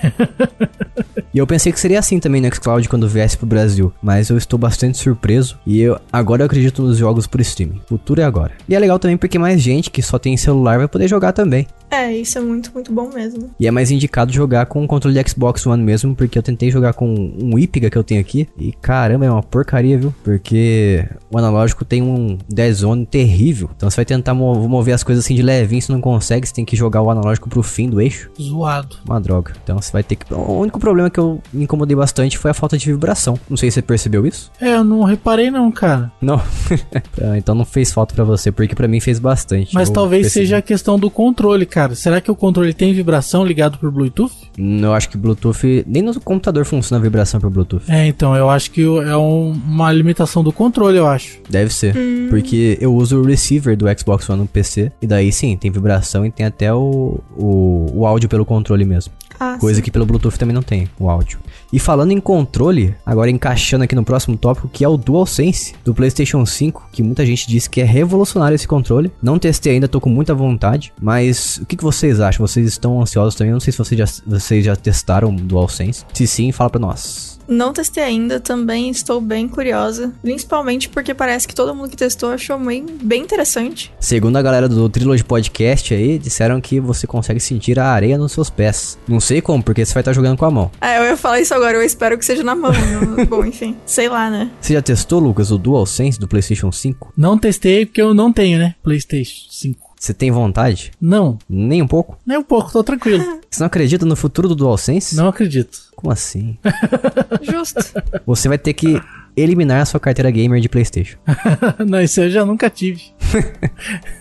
<laughs> e eu pensei que seria assim também no xCloud quando viesse pro Brasil, mas eu estou bastante surpreso e eu agora eu acredito nos jogos por streaming. O futuro é agora. E é legal também porque mais gente que só tem celular vai poder jogar também. É, isso é muito, muito bom mesmo. E é mais indicado jogar com o controle de Xbox One mesmo, porque eu tentei jogar com um Ipiga que eu tenho aqui. E caramba, é uma porcaria, viu? Porque o analógico tem um dead zone terrível. Então você vai tentar mo- mover as coisas assim de levinho, você não consegue, você tem que jogar o analógico pro fim do eixo. Zoado. Uma droga. Então você vai ter que. O único problema que eu me incomodei bastante foi a falta de vibração. Não sei se você percebeu isso. É, eu não reparei não, cara. Não. <laughs> Então não fez falta pra você, porque pra mim fez bastante. Mas Eu talvez percebi. seja a questão do controle, cara. Será que o controle tem vibração ligado por Bluetooth? Hum, Eu acho que Bluetooth. Nem no computador funciona a vibração por Bluetooth. É, então, eu acho que é um- uma limitação do controle, eu acho. Deve ser. Porque eu uso o receiver do Xbox One no PC. E daí sim, tem vibração e tem até o, o, o áudio pelo controle mesmo. Ah, Coisa sim. que pelo Bluetooth também não tem, o áudio. E falando em controle, agora encaixando aqui no próximo tópico, que é o DualSense do PlayStation 5, que muita gente diz que é revolucionário esse controle. Não testei ainda, tô com muita vontade, mas o que, que vocês acham? Vocês estão ansiosos também? Não sei se vocês já, vocês já testaram o DualSense. Se sim, fala pra nós. Não testei ainda, também estou bem curiosa. Principalmente porque parece que todo mundo que testou achou bem, bem interessante. Segundo a galera do Trilogy Podcast aí, disseram que você consegue sentir a areia nos seus pés. Não sei como, porque você vai estar jogando com a mão. Ah, eu ia falar isso agora, eu espero que seja na mão. não- <laughs> Bom, enfim, sei lá, né? Você já testou, Lucas, o DualSense do PlayStation 5? Não testei porque eu não tenho, né? PlayStation 5. Você tem vontade? Não, Nem um pouco? nem um pouco, tô tranquilo. <laughs> Você não acredita no futuro do DualSense? não acredito. Como assim? <laughs> Justo. Você vai ter que eliminar a sua carteira gamer de PlayStation. <laughs> não, isso eu já nunca tive. <laughs>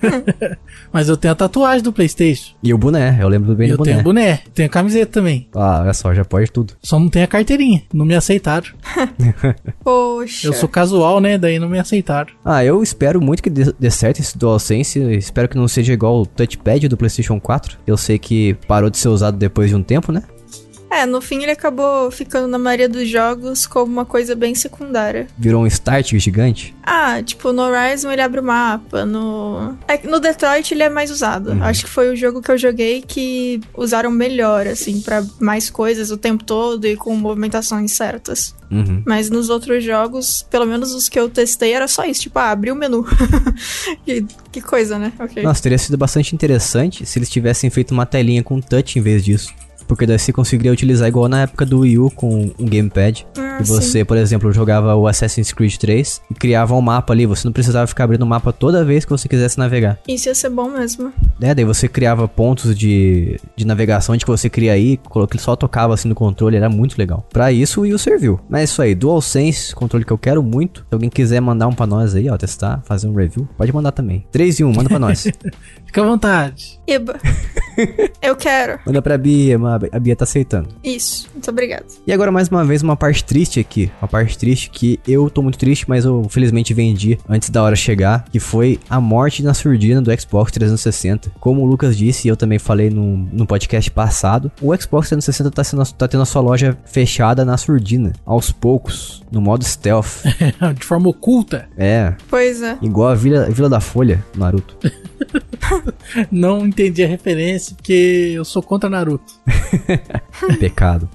<laughs> Mas eu tenho a tatuagem do PlayStation. E o boné, eu lembro bem eu do tenho boné. o boné, tenho a camiseta também. Ah, olha só, já pode tudo. Só não tenho a carteirinha. Não me aceitaram. Poxa. Eu sou casual, né? Daí não me aceitaram. Ah, eu espero muito que dê, dê certo esse DualSense. Espero que não seja igual o touchpad do PlayStation 4. Eu sei que parou de ser usado depois de um tempo, né? É, no fim ele acabou ficando na maioria dos jogos como uma coisa bem secundária. Virou um start gigante. Ah, tipo, no Horizon ele abre o mapa, no... É, que no Detroit ele é mais usado. Acho que foi o jogo que eu joguei que usaram melhor, assim, pra mais coisas o tempo todo e com movimentações certas. Uhum. Mas nos outros jogos, pelo menos os que eu testei, era só isso, tipo, ah, abrir o menu. <laughs> que, que coisa, né? Ok. Nossa, teria sido bastante interessante se eles tivessem feito uma telinha com touch em vez disso. Porque daí você conseguiria utilizar igual na época do Wii U com um gamepad. Ah, e sim. você, por exemplo, jogava o Assassin's Creed 3 e criava um mapa ali. Você não precisava ficar abrindo o mapa toda vez que você quisesse navegar. Isso ia ser bom mesmo. É, daí você criava pontos de, de navegação onde que você queria ir, coloca- ele só tocava assim no controle, era muito legal. Pra isso o Wii U serviu. Mas é isso aí, DualSense, controle que eu quero muito. Se alguém quiser mandar um pra nós aí, ó, testar, fazer um review, pode mandar também. 3 em 1, manda pra nós. <laughs> Fica à vontade. Iba. <laughs> Eu quero. manda pra Bia, a Bia tá aceitando. Isso. Muito obrigada. E agora, mais uma vez, uma parte triste aqui. Uma parte triste que eu tô muito triste, mas eu felizmente vendi antes da hora chegar. Que foi a morte na surdina do Xbox 360. Como o Lucas disse, e eu também falei no, no podcast passado, o Xbox 360 tá, sendo, tá tendo a sua loja fechada na surdina. Aos poucos, no modo stealth. <laughs> De forma oculta. É. Pois é. igual a Vila, Vila da Folha, Naruto. <laughs> Não entendi a referência, porque eu sou contra Naruto. <laughs> Pecado.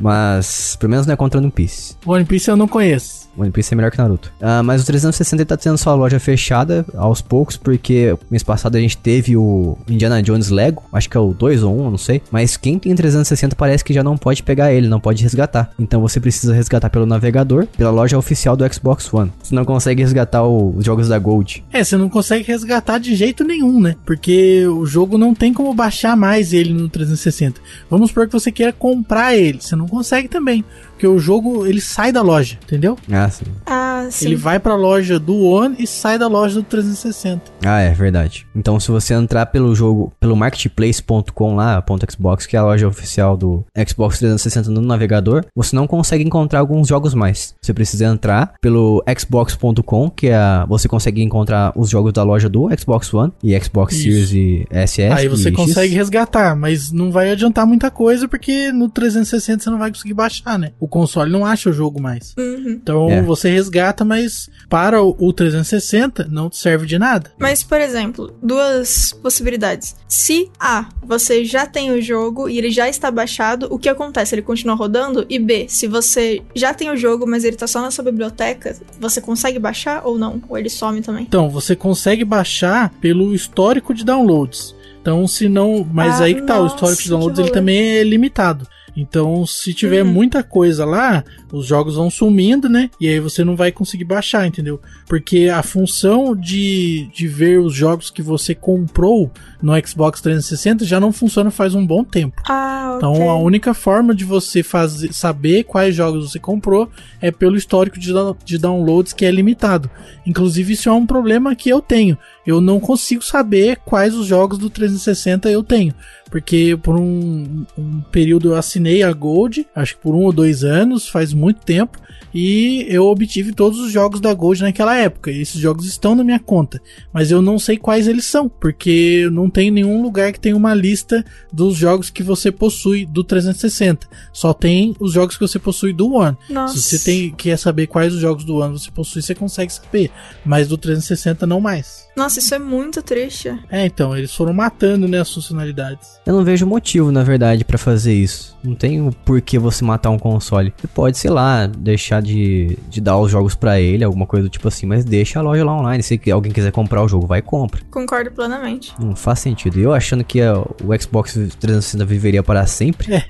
Mas, pelo menos não é contra One Piece. One Piece eu não conheço. One Piece é melhor que Naruto. Ah, mas o 360 tá tendo sua loja fechada aos poucos, porque mês passado a gente teve o Indiana Jones Lego, acho que é o 2 ou 1, eu não sei. Mas quem tem 360 parece que já não pode pegar ele, não pode resgatar. Então você precisa resgatar pelo navegador, pela loja oficial do Xbox One. Você não consegue resgatar o- os jogos da Gold. É, você não consegue resgatar de jeito nenhum, né? Porque o jogo não tem como baixar mais ele no 360. Vamos supor que você queira comprar ele. Você não consegue também. Porque o jogo, ele sai da loja, entendeu? Ah, sim. Ah, sim. Ele vai pra loja do One e sai da loja do 360. Ah, é verdade. Então, se você entrar pelo jogo, pelo marketplace.com lá, ponto .xbox, que é a loja oficial do Xbox 360 no navegador, você não consegue encontrar alguns jogos mais. Você precisa entrar pelo xbox.com, que é a, você consegue encontrar os jogos da loja do Xbox One e Xbox Isso. Series e SS. Aí você e X. consegue resgatar, mas não vai adiantar muita coisa porque no 360 você não vai conseguir baixar, né? O console não acha o jogo mais. Uhum. Então É. você resgata, mas para o o 360 não te serve de nada. Mas, por exemplo, duas possibilidades. Se A, você já tem o jogo e ele já está baixado, o que acontece? Ele continua rodando? E B, se você já tem o jogo, mas ele tá só na sua biblioteca, você consegue baixar ou não? Ou ele some também? Então, você consegue baixar pelo histórico de downloads. Então, se não. Mas Ah, aí que tá, o histórico de downloads ele também é limitado. Então, se tiver Uhum. muita coisa lá, os jogos vão sumindo, né? E aí você não vai conseguir baixar, entendeu? Porque a função de, de ver os jogos que você comprou no Xbox 360 já não funciona faz um bom tempo. Ah, ok. Então a única forma de você fazer, saber quais jogos você comprou é pelo histórico de, de downloads que é limitado. Inclusive isso é um problema que eu tenho. Eu não consigo saber quais os jogos do 360 eu tenho. Porque por um, um período eu assinei a Gold, acho que por um ou dois anos, faz muito tempo, e eu obtive todos os jogos da Gold naquela época. E esses jogos estão na minha conta, mas eu não sei quais eles são, porque não tem nenhum lugar que tenha uma lista dos jogos que você possui do 360. Só tem os jogos que você possui do One. Nossa. Se você tem, quer saber quais os jogos do One você possui, você consegue saber. Mas do 360 não mais. Nossa, isso é muito triste. É, então, eles foram matando né, as funcionalidades. Eu não vejo motivo, na verdade, pra fazer isso. Não tem o porquê você matar um console. Você pode, sei lá, deixar de, de dar os jogos pra ele, alguma coisa do tipo assim, mas deixa a loja lá online. Se alguém quiser comprar o jogo, vai e compra. Concordo plenamente. Não faz sentido. E eu achando que a- o Xbox 360 viveria para sempre, É.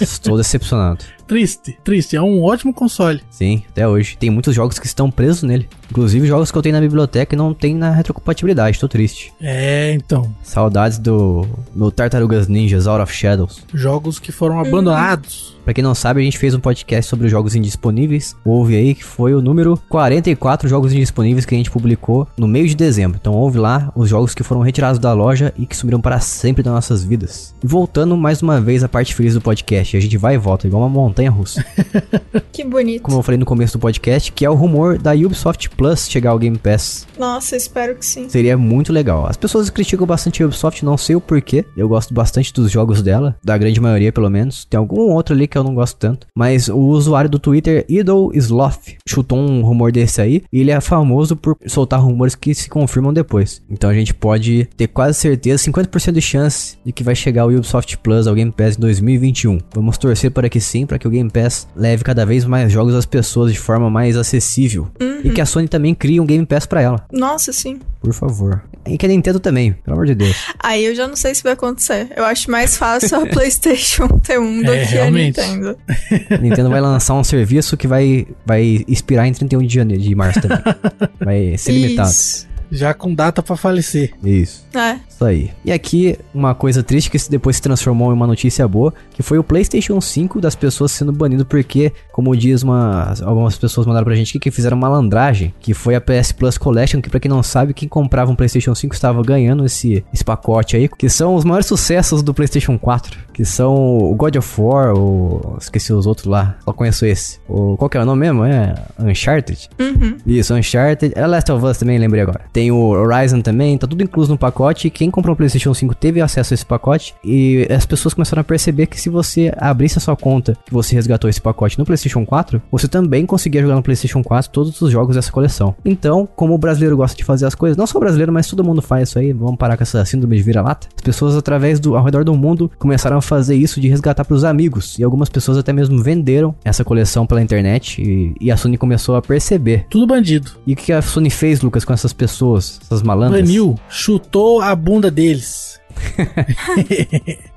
estou decepcionado. <laughs> Triste, triste. É um ótimo console. Sim, até hoje. Tem muitos jogos que estão presos nele. Inclusive jogos que eu tenho na biblioteca e não tem na retrocompatibilidade. Tô triste. É, então. Saudades do meu Tartarugas Ninjas Out of Shadows. Jogos que foram abandonados. Pra quem não sabe, a gente fez um podcast sobre os jogos indisponíveis. Ouve aí que foi o número 44 jogos indisponíveis que a gente publicou no meio de dezembro. Então ouve lá os jogos que foram retirados da loja e que sumiram para sempre das nossas vidas. E voltando mais uma vez à parte feliz do podcast, a gente vai e volta igual uma montanha russa. <laughs> Que bonito. Como eu falei no começo do podcast, que é o rumor da Ubisoft Plus chegar ao Game Pass. Nossa, espero que sim. Seria muito legal. As pessoas criticam bastante a Ubisoft, não sei o porquê. Eu gosto bastante dos jogos dela, da grande maioria pelo menos. Tem algum outro ali que eu não gosto tanto. Mas o usuário do Twitter, Idol Sloth, chutou um rumor desse aí. E ele é famoso por soltar rumores que se confirmam depois. Então a gente pode ter quase certeza, 50% de chance de que vai chegar o Ubisoft Plus ao Game Pass em 2021. Vamos torcer para que sim, para que o Game Pass leve cada vez mais jogos às pessoas de forma mais acessível. E que a Sony também crie um Game Pass para ela. Nossa, sim. Por favor. E que a Nintendo também, pelo amor de Deus. Aí eu já não sei se vai acontecer. Eu acho mais fácil a <laughs> PlayStation ter um do É, que realmente. a Nintendo. A <laughs> Nintendo vai lançar um serviço que vai, vai expirar em 31 de janeiro, de março também. <laughs> Vai ser limitado. Isso. Já com data pra falecer. Isso. É. Isso aí. E aqui, uma coisa triste que depois se transformou em uma notícia boa, que foi o PlayStation 5 das pessoas sendo banido porque, como diz uma, algumas pessoas mandaram pra gente aqui, que fizeram malandragem, que foi a PS Plus Collection, que pra quem não sabe, quem comprava um PlayStation 5 estava ganhando esse, esse pacote aí, que são os maiores sucessos do PlayStation 4, que são o God of War, o... esqueci os outros lá, só conheço esse. O... Qual que é o nome mesmo? É Uncharted? Uhum. Isso, Uncharted. É Last of Us também, lembrei agora. Tem o Horizon também, tá tudo incluso no pacote. E quem comprou o PlayStation 5 teve acesso a esse pacote. E as pessoas começaram a perceber que se você abrisse a sua conta que você resgatou esse pacote no PlayStation 4, você também conseguia jogar no PlayStation 4 todos os jogos dessa coleção. Então, como o brasileiro gosta de fazer as coisas, não só o brasileiro, mas todo mundo faz isso aí, vamos parar com essa síndrome de vira-lata. As pessoas, através do ao redor do mundo, começaram a fazer isso de resgatar para os amigos. E algumas pessoas até mesmo venderam essa coleção pela internet. E, e a Sony começou a perceber. Tudo bandido. E o que a Sony fez, Lucas, com essas pessoas, essas malandras? Baniu, chutou a bunda deles. <laughs>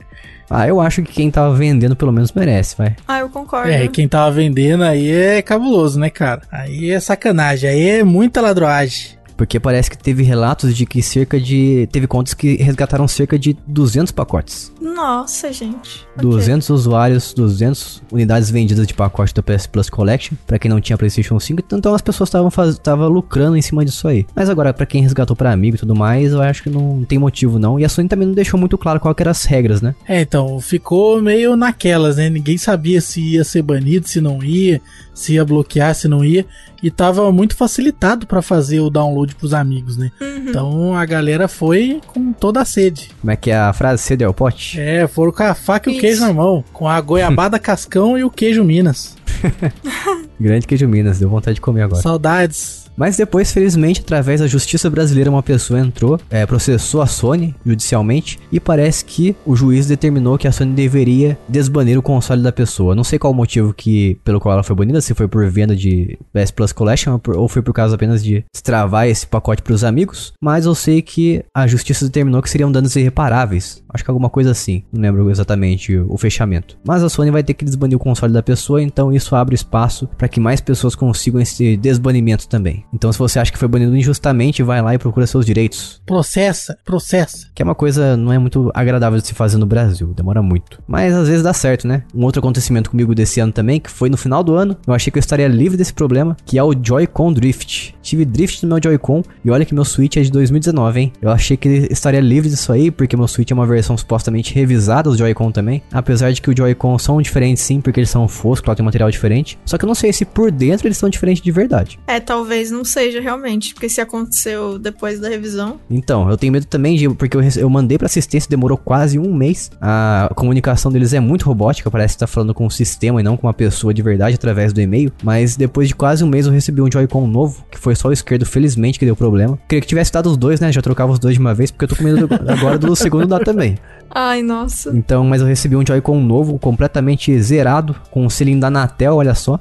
Ah, eu acho que quem tava vendendo pelo menos merece, vai. Ah, eu concordo. É, quem tava vendendo aí é cabuloso, né, cara? Aí é sacanagem, aí é muita ladroagem. Porque parece que teve relatos de que cerca de. Teve contas que resgataram cerca de 200 pacotes. Nossa, gente. Ok. 200 usuários, 200 unidades vendidas de pacote da PS Plus Collection, pra quem não tinha PlayStation 5, então as pessoas estavam lucrando em cima disso aí. Mas agora, pra quem resgatou pra amigo e tudo mais, eu acho que não tem motivo não. E a Sony também não deixou muito claro qual que eram as regras, né? É, então, ficou meio naquelas, né? Ninguém sabia se ia ser banido, se não ia, se ia bloquear, se não ia. E tava muito facilitado pra fazer o download pros amigos, né? Uhum. Então a galera foi com toda a sede. Como é que é a frase? Cedo é o pote? É, foram com a faca e o Isso. queijo na mão, com a goiabada <laughs> cascão e o queijo Minas. <laughs> Grande queijo Minas, deu vontade de comer agora. Saudades. Mas depois, felizmente, através da justiça brasileira, uma pessoa entrou, é, processou a Sony judicialmente e parece que o juiz determinou que a Sony deveria desbanir o console da pessoa. Não sei qual o motivo que pelo qual ela foi banida, se foi por venda de PS Plus Collection ou foi por causa apenas de destravar esse pacote para os amigos, mas eu sei que a justiça determinou que seriam danos irreparáveis. Acho que alguma coisa assim, não lembro exatamente o, fechamento. Mas a Sony vai ter que desbanir o console da pessoa, então isso abre espaço para que mais pessoas consigam esse desbanimento também. Então se você acha que foi banido injustamente, vai lá e procura seus direitos. Processa, processa. Que é uma coisa não é muito agradável de se fazer no Brasil, demora muito. Mas às vezes dá certo, né? Um outro acontecimento comigo desse ano também, que foi no final do ano, eu achei que eu estaria livre desse problema, que é o Joy-Con Drift. Tive drift no meu Joy-Con e olha que meu Switch é de 2019, hein? Eu achei que estaria livre disso aí, porque meu Switch é uma versão supostamente revisada do Joy-Con também. Apesar de que o Joy-Con são diferentes sim, porque eles são foscos, lá tem um material diferente. Só que eu não sei se por dentro eles são diferentes de verdade. É, talvez não seja realmente, porque se aconteceu depois da revisão. Então, eu tenho medo também de. Porque eu, eu mandei pra assistência, demorou quase um mês. A comunicação deles é muito robótica, parece que tá falando com um sistema e não com uma pessoa de verdade através do e-mail. Mas depois de quase um mês eu recebi um Joy-Con novo, que foi só o esquerdo, felizmente, que deu problema. Queria que tivesse dado os dois, né? Já trocava os dois de uma vez, porque eu tô com medo do- <laughs> agora do segundo dar também. Ai, nossa. Então, mas eu recebi um Joy-Con novo, completamente zerado, com o selinho da Anatel, olha só.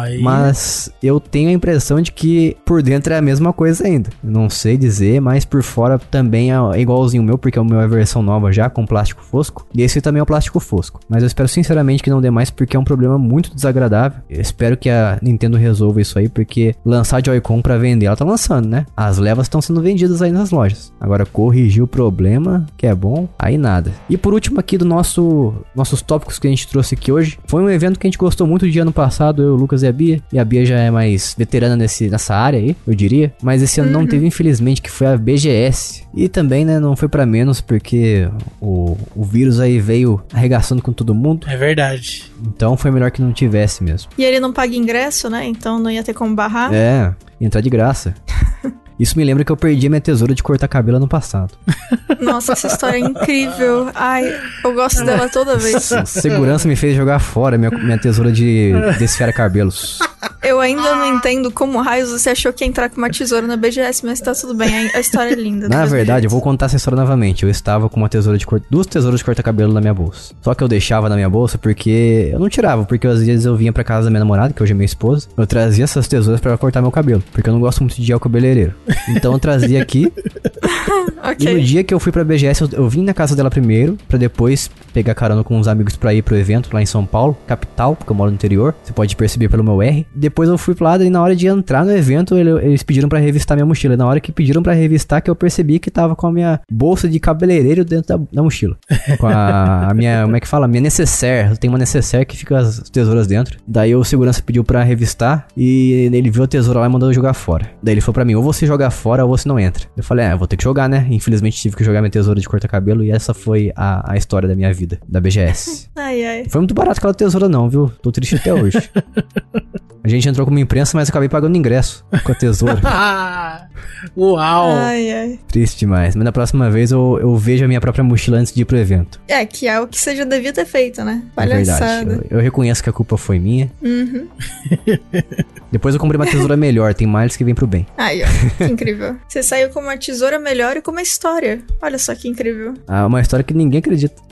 Aí- Mas eu tenho a impressão de que por dentro é a mesma coisa ainda. Não sei dizer, mas por fora também é igualzinho o meu, porque o meu é a versão nova já, com plástico fosco. E esse também é o plástico fosco. Mas eu espero sinceramente que não dê mais, porque é um problema muito desagradável. Eu espero que a Nintendo resolva isso aí, porque lançar Joy-Con pra vender, ela tá lançando, né? As levas estão sendo vendidas aí nas lojas. Agora, corrigir o problema, que é bom, aí nada. E por último aqui do nosso nossos tópicos que a gente trouxe aqui hoje, foi um evento que a gente gostou muito de ano passado, eu, o Lucas e a Bia. E a Bia já é mais veterana nesse, nessa área aí, eu diria. Mas esse ano não teve, infelizmente, que foi a BGS. E também, né, não foi pra menos, porque o, o vírus aí veio arregaçando com todo mundo. É verdade. Então foi melhor que não tivesse mesmo. E ele não paga ingresso, né? Então não ia ter como barrar. É, entrar de graça. <laughs> Isso me lembra que eu perdi minha tesoura de cortar cabelo ano passado. <laughs> Nossa, essa história é incrível. Ai, eu gosto dela toda vez. Segurança me fez jogar fora minha, minha tesoura de desfiar cabelos. Eu ainda não entendo como raios você achou que ia entrar com uma tesoura na BGS, mas tá tudo bem. A história é linda. Na verdade, eu vou contar essa história novamente. Eu estava com uma tesoura de corta, duas tesouras de cortar cabelo na minha bolsa. Só que eu deixava na minha bolsa porque eu não tirava, porque às vezes eu vinha pra casa da minha namorada, que hoje é minha esposa, eu trazia essas tesouras pra ela cortar meu cabelo, porque eu não gosto muito de gel cabeleireiro. Então eu trazia aqui. <laughs> E no dia que eu fui pra BGS, eu, eu vim na casa dela primeiro, pra depois pegar carona com uns amigos pra ir pro evento lá em São Paulo, capital, porque eu moro no interior. Você pode perceber pelo meu R. Depois eu fui pra lá e na hora de entrar no evento, ele- eles pediram pra revistar minha mochila. Na hora que pediram pra revistar, que eu percebi que tava com a minha bolsa de cabeleireiro dentro da, da mochila. Com a, a minha, como é que fala? A minha necessaire. Tem uma necessaire que fica as tesouras dentro. Daí o segurança pediu pra revistar e ele viu a tesoura lá e mandou eu jogar fora. Daí ele falou pra mim, ou você joga fora ou você não entra. Eu falei, é, vou ter que jogar, né? Infelizmente tive que jogar minha tesoura de cortar cabelo e essa foi a, a história da minha vida, da BGS. <laughs> Ai, ai. Foi muito barato aquela tesoura não, viu? Tô triste até hoje. <laughs> A gente entrou como imprensa, mas acabei pagando ingresso com a tesoura. <laughs> Uau! Ai, ai. Triste demais. Mas na próxima vez eu, eu vejo a minha própria mochila antes de ir pro evento. É, que é o que você já devia ter feito, né? É verdade. Palhaçada. Eu, eu reconheço que a culpa foi minha. Uhum. <laughs> Depois eu comprei uma tesoura melhor, tem males que vem pro bem. Aí, ó. Que incrível. <laughs> Você saiu com uma tesoura melhor e com uma história. Olha só que incrível. Ah, uma história que ninguém acredita.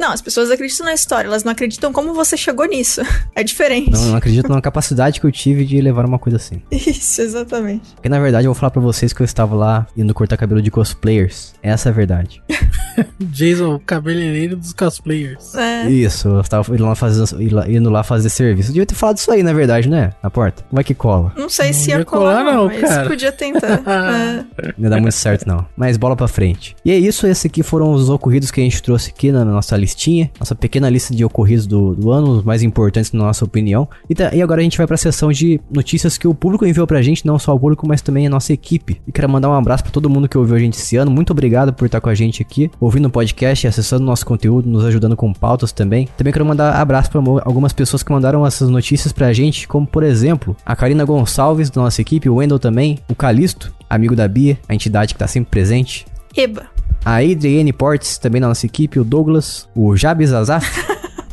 Não, as pessoas acreditam na história, elas não acreditam como você chegou nisso. <laughs> É diferente. Não, não acredito na capacidade que eu tive de levar uma coisa assim. <laughs> Isso, exatamente. Porque na verdade eu vou falar pra vocês que eu estava lá indo cortar cabelo de cosplayers. Essa é a verdade. <laughs> Jason, o cabeleireiro dos cosplayers. É. Isso, eu estava indo lá, fazer, indo lá fazer serviço. Eu devia ter falado isso aí, na verdade, né? Na porta. Como é que cola? Não sei Não se ia colar, colar não, mas cara. podia tentar. é. Não dá muito certo, não. Mas bola pra frente. E é isso, esses aqui foram os ocorridos que a gente trouxe aqui na nossa listinha. Nossa pequena lista de ocorridos do, do ano, os mais importantes na nossa opinião. E, tá- e agora a gente vai pra sessão de notícias que o público enviou pra gente, não só o público, mas também a nossa equipe. E quero mandar um abraço pra todo mundo que ouviu a gente esse ano. Muito obrigado por estar com a gente aqui, ouvindo o podcast, acessando nosso conteúdo, nos ajudando com pautas também. Também quero mandar abraço mo- algumas pessoas que mandaram essas notícias pra gente, como por exemplo, a Karina Gonçalves, da nossa equipe, o Wendel também, o Calisto, amigo da Bia, a entidade que tá sempre presente. Eba. A Adriane Portes, também da nossa equipe, o Douglas, o Jabes <laughs> Azaf,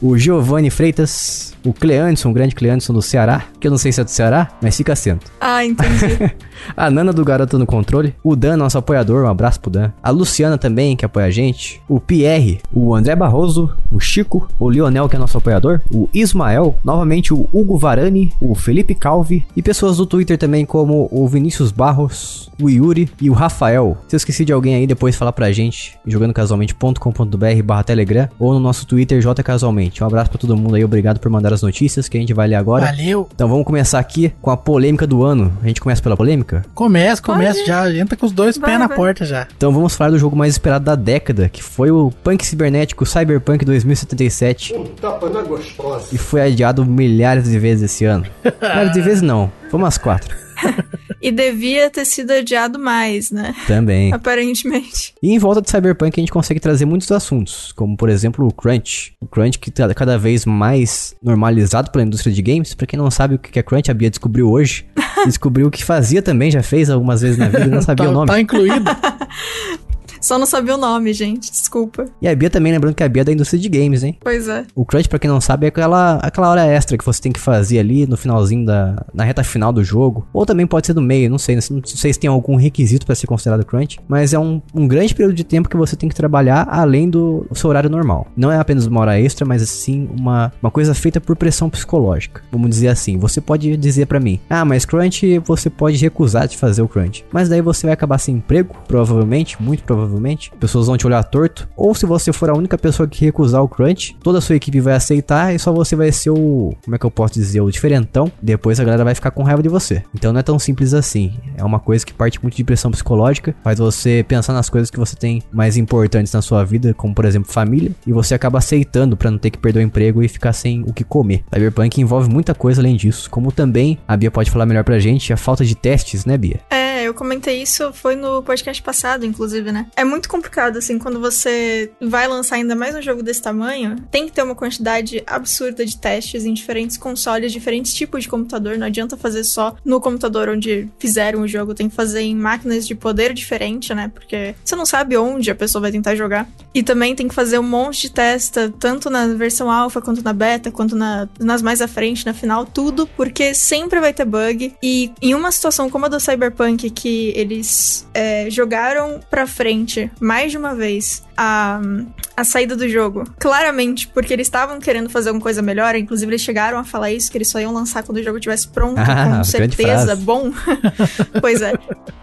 o Giovanni Freitas, o Cleanderson, o grande Cleanderson do Ceará, que eu não sei se é do Ceará, mas fica atento. Ah, entendi. <laughs> A Nana do Garoto no Controle, o Dan, nosso apoiador, um abraço pro Dan. A Luciana também, que apoia a gente. O Pierre, o André Barroso, o Chico, o Lionel, que é nosso apoiador. O Ismael, novamente o Hugo Varani, o Felipe Calvi. E pessoas do Twitter também, como o Vinícius Barros, o Yuri e o Rafael. Se eu esqueci de alguém aí, depois fala pra gente, jogandocasualmente.com.br barra Telegram ou no nosso Twitter, jcasualmente. Um abraço pra todo mundo aí, obrigado por mandar as notícias que a gente vai ler agora. Valeu. Então vamos começar aqui com a polêmica do ano. A gente começa pela polêmica? Começa, começa já. Entra com os dois Vai, pés na vai. porta já. Então vamos falar do jogo mais esperado da década, que foi o Punk Cibernético Cyberpunk 2077. Um tapa na gostosa. E foi adiado milhares de vezes esse ano. <laughs> Milhares de vezes não, foi umas quatro. <laughs> E devia ter sido adiado mais, né? Também. Aparentemente. E em volta de Cyberpunk a gente consegue trazer muitos assuntos, como por exemplo o Crunch. O Crunch que tá cada vez mais normalizado pela indústria de games. Pra quem não sabe o que é Crunch, a Bia descobriu hoje. <laughs> Descobriu o que fazia também, já fez algumas vezes na vida e não sabia Tá, o nome. tá incluído. <laughs> Só não sabia o nome, gente. Desculpa. E a Bia também, lembrando que a Bia é da indústria de games, hein? Pois é. O crunch, pra quem não sabe, é aquela, aquela hora extra que você tem que fazer ali no finalzinho da. na reta final do jogo. Ou também pode ser no meio, não sei. Não sei se tem algum requisito pra ser considerado crunch. Mas é um, um grande período de tempo que você tem que trabalhar além do seu horário normal. Não é apenas uma hora extra, mas sim uma, uma coisa feita por pressão psicológica. Vamos dizer assim. Você pode dizer pra mim, ah, mas crunch você pode recusar de fazer o crunch. Mas daí você vai acabar sem emprego, provavelmente, muito provavelmente. Pessoas vão te olhar torto. Ou se você for a única pessoa que recusar o crunch, toda a sua equipe vai aceitar e só você vai ser o. Como é que eu posso dizer? O diferentão. Depois a galera vai ficar com raiva de você. Então não é tão simples assim. É uma coisa que parte muito de pressão psicológica, faz você pensar nas coisas que você tem mais importantes na sua vida, como por exemplo família, e você acaba aceitando pra não ter que perder o emprego e ficar sem o que comer. Cyberpunk envolve muita coisa além disso, como também a Bia pode falar melhor pra gente, a falta de testes, né, Bia? É, eu comentei isso, foi no podcast passado, inclusive, né? É muito complicado, assim, quando você vai lançar ainda mais um jogo desse tamanho, tem que ter uma quantidade absurda de testes em diferentes consoles, diferentes tipos de computador. Não adianta fazer só no computador onde fizeram o jogo, tem que fazer em máquinas de poder diferente, né? Porque você não sabe onde a pessoa vai tentar jogar. E também tem que fazer um monte de testa, tanto na versão alfa, quanto na beta, quanto na- nas mais à frente, na final, tudo, porque sempre vai ter bug. E em uma situação como a do Cyberpunk, que eles é, jogaram pra frente mais de uma vez, a, a saída do jogo. Claramente, porque eles estavam querendo fazer alguma coisa melhor. Inclusive, eles chegaram a falar isso, que eles só iam lançar quando o jogo estivesse pronto, <laughs> Ah, com certeza, bom. <laughs> pois é.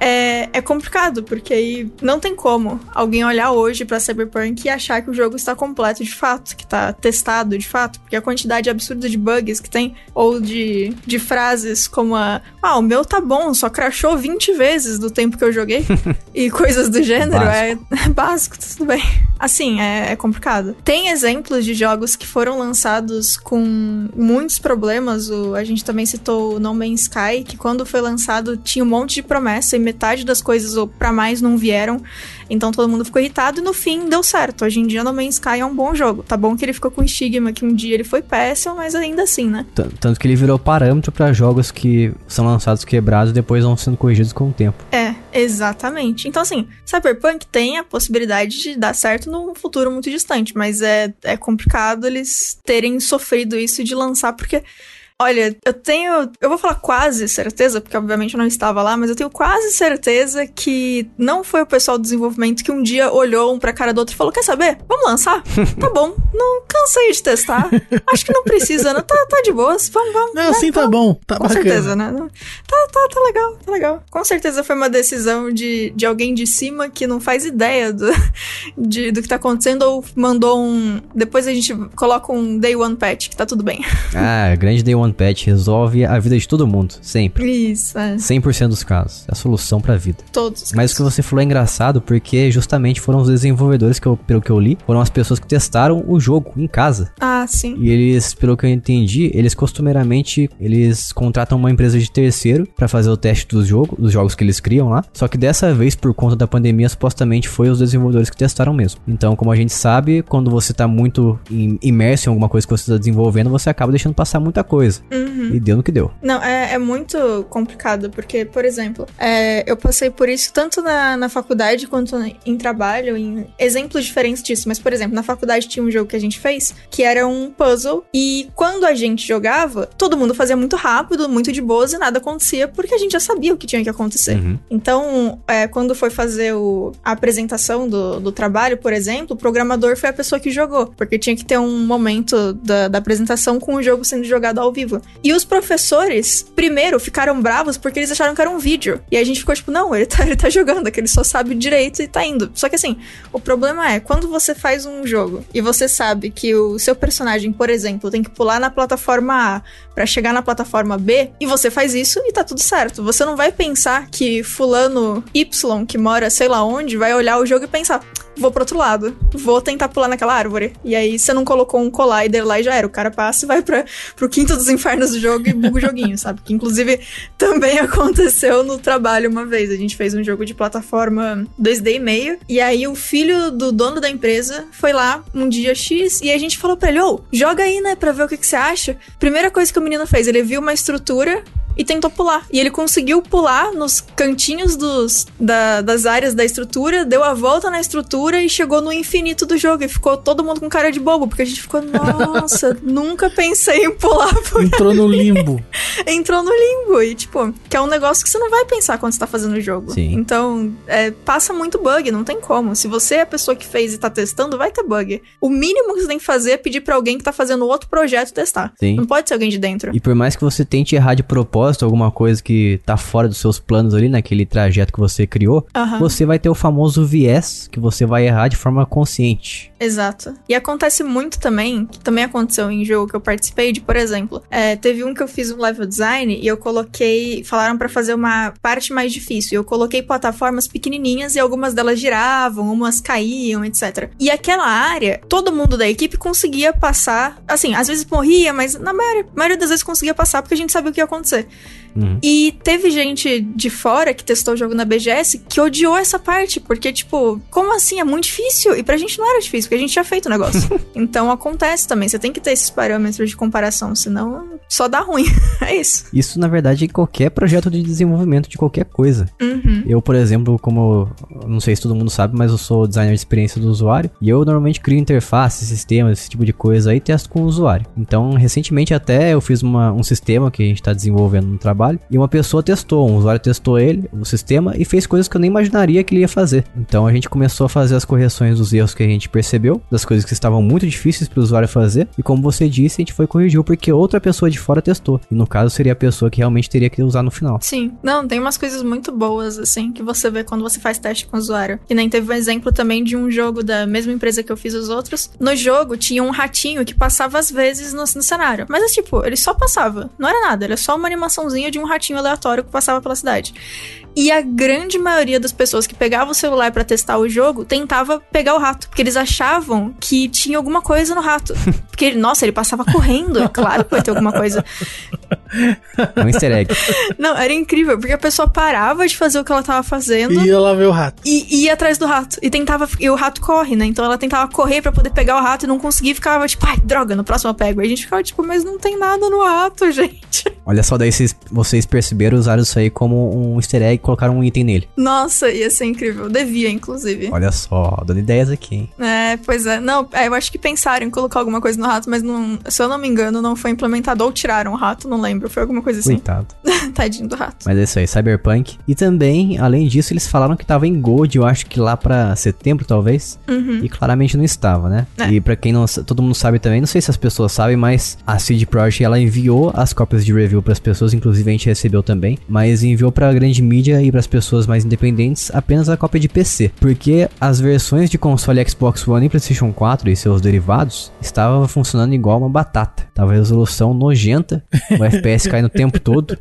é. É complicado, porque aí não tem como alguém olhar hoje pra Cyberpunk e achar que o jogo está completo de fato, que tá testado de fato, porque a quantidade absurda de bugs que tem, ou de, de frases como a ah, o meu tá bom, só crashou 20 vezes do tempo que eu joguei, <laughs> e coisas do gênero, é, é básico, tudo bem. Assim, é, é complicado. Tem exemplos de jogos que foram lançados com muitos problemas, o, a gente também citou o No Man's Sky, que quando foi lançado tinha um monte de promessa e metade das coisas ou pra mais não vieram. Então todo mundo ficou irritado e no fim deu certo. Hoje em dia No Man's Sky é um bom jogo. Tá bom que ele ficou com estigma que um dia ele foi péssimo, mas ainda assim, né? Tanto que ele virou parâmetro pra jogos que são lançados quebrados e depois vão sendo corrigidos com o tempo. É, exatamente. Então, assim, Cyberpunk tem a possibilidade de dar certo num futuro muito distante, mas é, é complicado eles terem sofrido isso de lançar, porque. Olha, eu tenho. Eu vou falar quase certeza, porque obviamente eu não estava lá, mas eu tenho quase certeza que não foi o pessoal do desenvolvimento que um dia olhou um pra cara do outro e falou: Quer saber? Vamos lançar? <laughs> tá bom, não cansei de testar. Acho que não precisa, não. Tá, tá de boas. Vamos, vamos. Não, né? assim tá Vamos. bom. Tá Com bacana. certeza, né? Tá, tá, tá legal, tá legal. Com certeza foi uma decisão de, de alguém de cima que não faz ideia do, <laughs> de- do que tá acontecendo ou mandou um. Depois a gente coloca um day one patch, que tá tudo bem. Ah, grande Day One Patch resolve a vida de todo mundo, sempre. Isso, é. 100% dos casos. É a solução pra vida. Todos. os Mas o que você falou é engraçado porque justamente foram os desenvolvedores que eu, pelo que eu li, foram as pessoas que testaram o jogo em casa. Ah, sim. E eles, pelo que eu entendi, eles costumeiramente eles contratam uma empresa de terceiro pra fazer o teste dos jogos, dos jogos que eles criam lá. Só que dessa vez, por conta da pandemia, supostamente foi os desenvolvedores que testaram mesmo. Então, como a gente sabe, quando você tá muito im- imerso em alguma coisa que você tá desenvolvendo, você acaba deixando passar muita coisa. Uhum. E deu no que deu. Não, é, é muito complicado, porque, por exemplo, é, eu passei por isso tanto na, na faculdade quanto em trabalho, em exemplos diferentes disso. Mas, por exemplo, na faculdade tinha um jogo que a gente fez que era um puzzle, e quando a gente jogava, todo mundo fazia muito rápido, muito de boas e nada acontecia, porque a gente já sabia o que tinha que acontecer. Uhum. Então, é, quando foi fazer o- a apresentação do, do trabalho, por exemplo, o programador foi a pessoa que jogou, porque tinha que ter um momento da, da apresentação com o jogo sendo jogado ao vivo. E os professores, primeiro, ficaram bravos porque eles acharam que era um vídeo. E a gente ficou tipo, não, ele tá, ele tá jogando, é que ele só sabe direito e tá indo. Só que assim, o problema é, quando você faz um jogo e você sabe que o seu personagem, por exemplo, tem que pular na plataforma A pra chegar na plataforma B, e você faz isso e tá tudo certo. Você não vai pensar que fulano Y, que mora sei lá onde, vai olhar o jogo e pensar, vou pro outro lado, vou tentar pular naquela árvore. E aí você não colocou um collider lá e já era. O cara passa e vai pra, pro quinto dos infernos do jogo e buga o joguinho, sabe? Que inclusive também <laughs> aconteceu no trabalho uma vez. A gente fez um jogo de plataforma 2D e meio. E aí o filho do dono da empresa foi lá um dia X e a gente falou pra ele: Ô, joga aí, né, pra ver o que, que você acha. Primeira coisa que o menino fez, ele viu uma estrutura e tentou pular. E ele conseguiu pular nos cantinhos dos, da- das áreas da estrutura, deu a volta na estrutura e chegou no infinito do jogo. E ficou todo mundo com cara de bobo, porque a gente ficou, nossa, <laughs> nunca pensei em pular. por Entrou no limbo. <laughs> entrou no limbo. E, tipo, que é um negócio que você não vai pensar quando você tá fazendo o jogo. Sim. Então, é, passa muito bug, não tem como. Se você é a pessoa que fez e tá testando, vai ter bug. O mínimo que você tem que fazer é pedir pra alguém que tá fazendo outro projeto testar. Sim. Não pode ser alguém de dentro. E por mais que você tente errar de propósito alguma coisa que tá fora dos seus planos ali, naquele trajeto que você criou, Aham. você vai ter o famoso viés que você vai errar de forma consciente. Exato. E acontece muito também, que também aconteceu em jogo que eu participei de, por exemplo, é, teve um que eu fiz um level design e eu coloquei, falaram pra fazer uma parte mais difícil. Eu coloquei plataformas pequenininhas e algumas delas giravam, umas caíam, etc. E aquela área, todo mundo da equipe conseguia passar, assim, às vezes morria, mas na maioria, maioria das vezes conseguia passar porque a gente sabia o que ia acontecer. Uhum. E teve gente de fora que testou o jogo na BGS que odiou essa parte, porque, tipo, como assim? É muito difícil. E pra gente não era difícil, porque a gente tinha feito o negócio. <laughs> então acontece também. Você tem que ter esses parâmetros de comparação, senão só dá ruim. <laughs> é isso. Isso, na verdade, em qualquer projeto de desenvolvimento de qualquer coisa. Uhum. Eu, por exemplo, como não sei se todo mundo sabe, mas eu sou designer de experiência do usuário e eu normalmente crio interfaces, sistemas, esse tipo de coisa aí e testo com o usuário. Então, recentemente até eu fiz uma, um sistema que a gente está desenvolvendo no trabalho e uma pessoa testou, um usuário testou ele, o sistema, e fez coisas que eu nem imaginaria que ele ia fazer. Então a gente começou a fazer as correções dos erros que a gente percebeu, das coisas que estavam muito difíceis para o usuário fazer, e como você disse, a gente foi corrigir porque outra pessoa de fora testou. E no caso seria a pessoa que realmente teria que usar no final. Sim. Não, tem umas coisas muito boas, assim, que você vê quando você faz teste com o usuário. E nem teve um exemplo também de um jogo da mesma empresa que eu fiz os outros. No jogo tinha um ratinho que passava às vezes no, no cenário. Mas é tipo, ele só passava. Não era nada, era só uma animaçãozinha de um ratinho aleatório que passava pela cidade. E a grande maioria das pessoas que pegavam o celular para testar o jogo tentava pegar o rato, porque eles achavam que tinha alguma coisa no rato. <laughs> Porque, nossa, ele passava correndo, é claro que vai ter alguma coisa. É um easter egg. Não, era incrível, porque a pessoa parava de fazer o que ela tava fazendo E ia lá ver o rato. e ia atrás do rato. E tentava. E o rato corre, né? Então ela tentava correr pra poder pegar o rato e não conseguia e ficava tipo, ai, droga, no próximo eu pego. Aí a gente ficava tipo, mas não tem nada no rato, <laughs> gente. Olha só, daí vocês, vocês perceberam, usaram isso aí como um easter egg e colocaram um item nele. Nossa, ia ser incrível. Devia, inclusive. Olha só, dando ideias aqui, hein? É, pois é. Não, é, eu acho que pensaram em colocar alguma coisa no rato, mas não, se eu não me engano, não foi implementado ou tiraram o rato, não lembro. Foi alguma coisa assim. Coitado. <laughs> Tadinho do rato. Mas é isso aí, Cyberpunk. E também, além disso, eles falaram que tava em Gold, eu acho que lá pra setembro, talvez. E claramente não estava, né? É. E pra quem não... Todo mundo sabe também, não sei se as pessoas sabem, mas a CD Projekt, ela enviou as cópias de review pras pessoas, inclusive a gente recebeu também. Mas enviou pra grande mídia e pras pessoas mais independentes apenas a cópia de PC. Porque as versões de console Xbox One e PlayStation 4 e seus derivados estavam funcionando igual uma batata. Tava a resolução nojenta, o FPS caindo o tempo todo.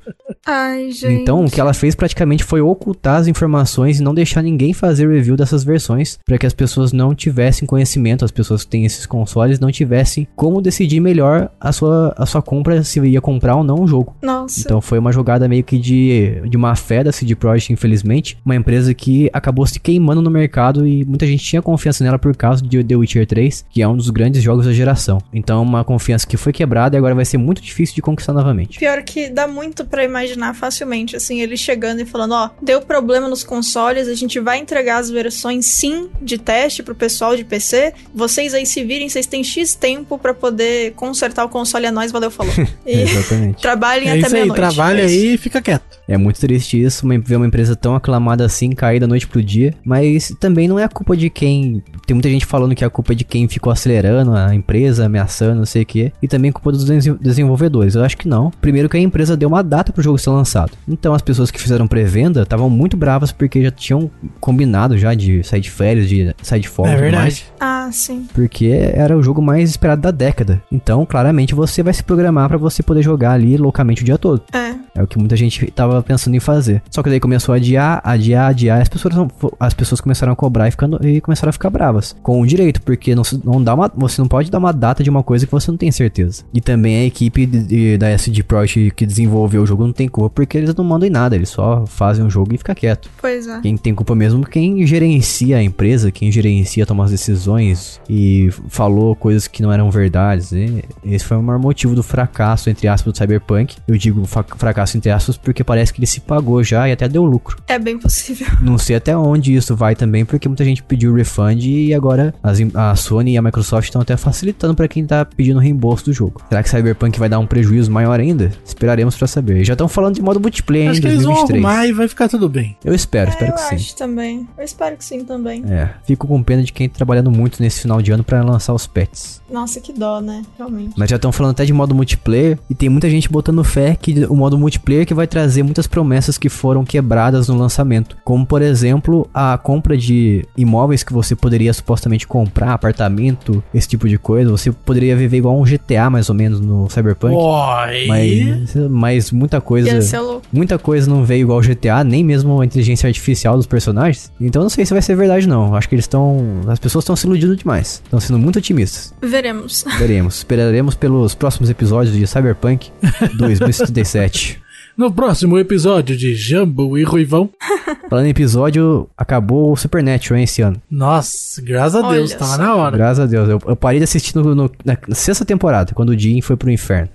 Ai, gente. Então, o que ela fez praticamente foi ocultar as informações e não deixar ninguém fazer review dessas versões, para que as pessoas não tivessem conhecimento, as pessoas que têm esses consoles não tivessem como decidir melhor a sua, a sua compra, se ia comprar ou não o jogo. Nossa. Então foi uma jogada meio que de, de má fé da CD Projekt, infelizmente. Uma empresa que acabou se queimando no mercado e muita gente tinha confiança nela por causa de The Witcher 3, que é um dos grandes jogos da geração. Então uma confiança que foi quebrada e agora vai ser muito difícil de conquistar novamente. Pior que dá muito pra imaginar facilmente, assim, ele chegando e falando, ó, deu problema nos consoles, a gente vai entregar as versões sim de teste pro pessoal de PC. Vocês aí se virem, vocês têm X tempo pra poder consertar o console, é nóis, valeu, falou. <laughs> E Exatamente. trabalhem É até isso aí, meia-noite. trabalha É aí e fica quieto. É muito triste isso, uma- ver uma empresa tão aclamada assim cair da noite pro dia. Mas também não é a culpa de quem. Tem muita gente falando que é a culpa de quem ficou acelerando a empresa, ameaçando, não sei o quê. E também culpa dos desen- desenvolvedores. Eu acho que não. Primeiro que a empresa deu uma data pro jogo ser lançado. Então as pessoas que fizeram pré-venda estavam muito bravas porque já tinham combinado já de sair de férias, de sair de folga É e tudo mais. verdade. Ah, sim. Porque era o jogo mais esperado da década. Então, claramente, você vai se programar pra você poder jogar ali loucamente o dia todo. É. É o que muita gente tava pensando em fazer. Só que daí começou a adiar, adiar, adiar, e as pessoas, não- as pessoas começaram a cobrar e, ficando, e começaram a ficar bravas. Com o direito, porque não, não dá uma, você não pode dar uma data de uma coisa que você não tem certeza. E também a equipe de- de- da SD Projekt que desenvolveu o jogo não tem culpa, porque eles não mandam em nada, eles só fazem o jogo e fica quieto. Pois é. Quem tem culpa mesmo quem gerencia a empresa, quem gerencia tomar as decisões e falou coisas que não eram verdades. E esse foi o maior motivo do fracasso, entre aspas, do Cyberpunk. Eu digo fa- fracasso entre aspas porque parece que ele se pagou já e até deu lucro. É bem possível. <laughs> Não sei até onde isso vai também, porque muita gente pediu refund e agora as a Sony e a Microsoft estão até facilitando pra quem tá pedindo reembolso do jogo. Será que Cyberpunk vai dar um prejuízo maior ainda? Esperaremos pra saber. Já estão falando de modo multiplayer Acho em que eles vão 2023. arrumar e vai ficar tudo bem. Eu espero, espero É, eu que sim. acho também. Eu espero que sim também. É, fico com pena de quem tá trabalhando muito nesse final de ano pra lançar os pets. Nossa, que dó, né? Realmente. Mas já estão falando até de modo multiplayer e tem muita gente botando fé que o modo multiplayer que vai trazer muitas promessas que foram quebradas no lançamento, como por exemplo, a compra de imóveis que você poderia supostamente comprar, apartamento, esse tipo de coisa, você poderia viver igual um GTA mais ou menos no Cyberpunk. Oi. Mas, mas muita coisa Ia ser louco. Muita coisa não veio igual GTA, nem mesmo a inteligência artificial dos personagens. Então não sei se vai ser verdade não. Acho que eles estão, as pessoas estão se iludindo demais. Estão sendo muito otimistas. Veremos. <laughs> Veremos, esperaremos pelos próximos episódios de Cyberpunk <laughs> 2077. No próximo episódio de Jambo e Ruivão. <laughs> Falando em episódio, acabou o Supernatural hein, esse ano. Nossa, graças a Olha Deus, tava só. na hora. Graças a Deus. Eu, eu parei de assistir no- no- na sexta temporada, quando o Dean foi pro inferno.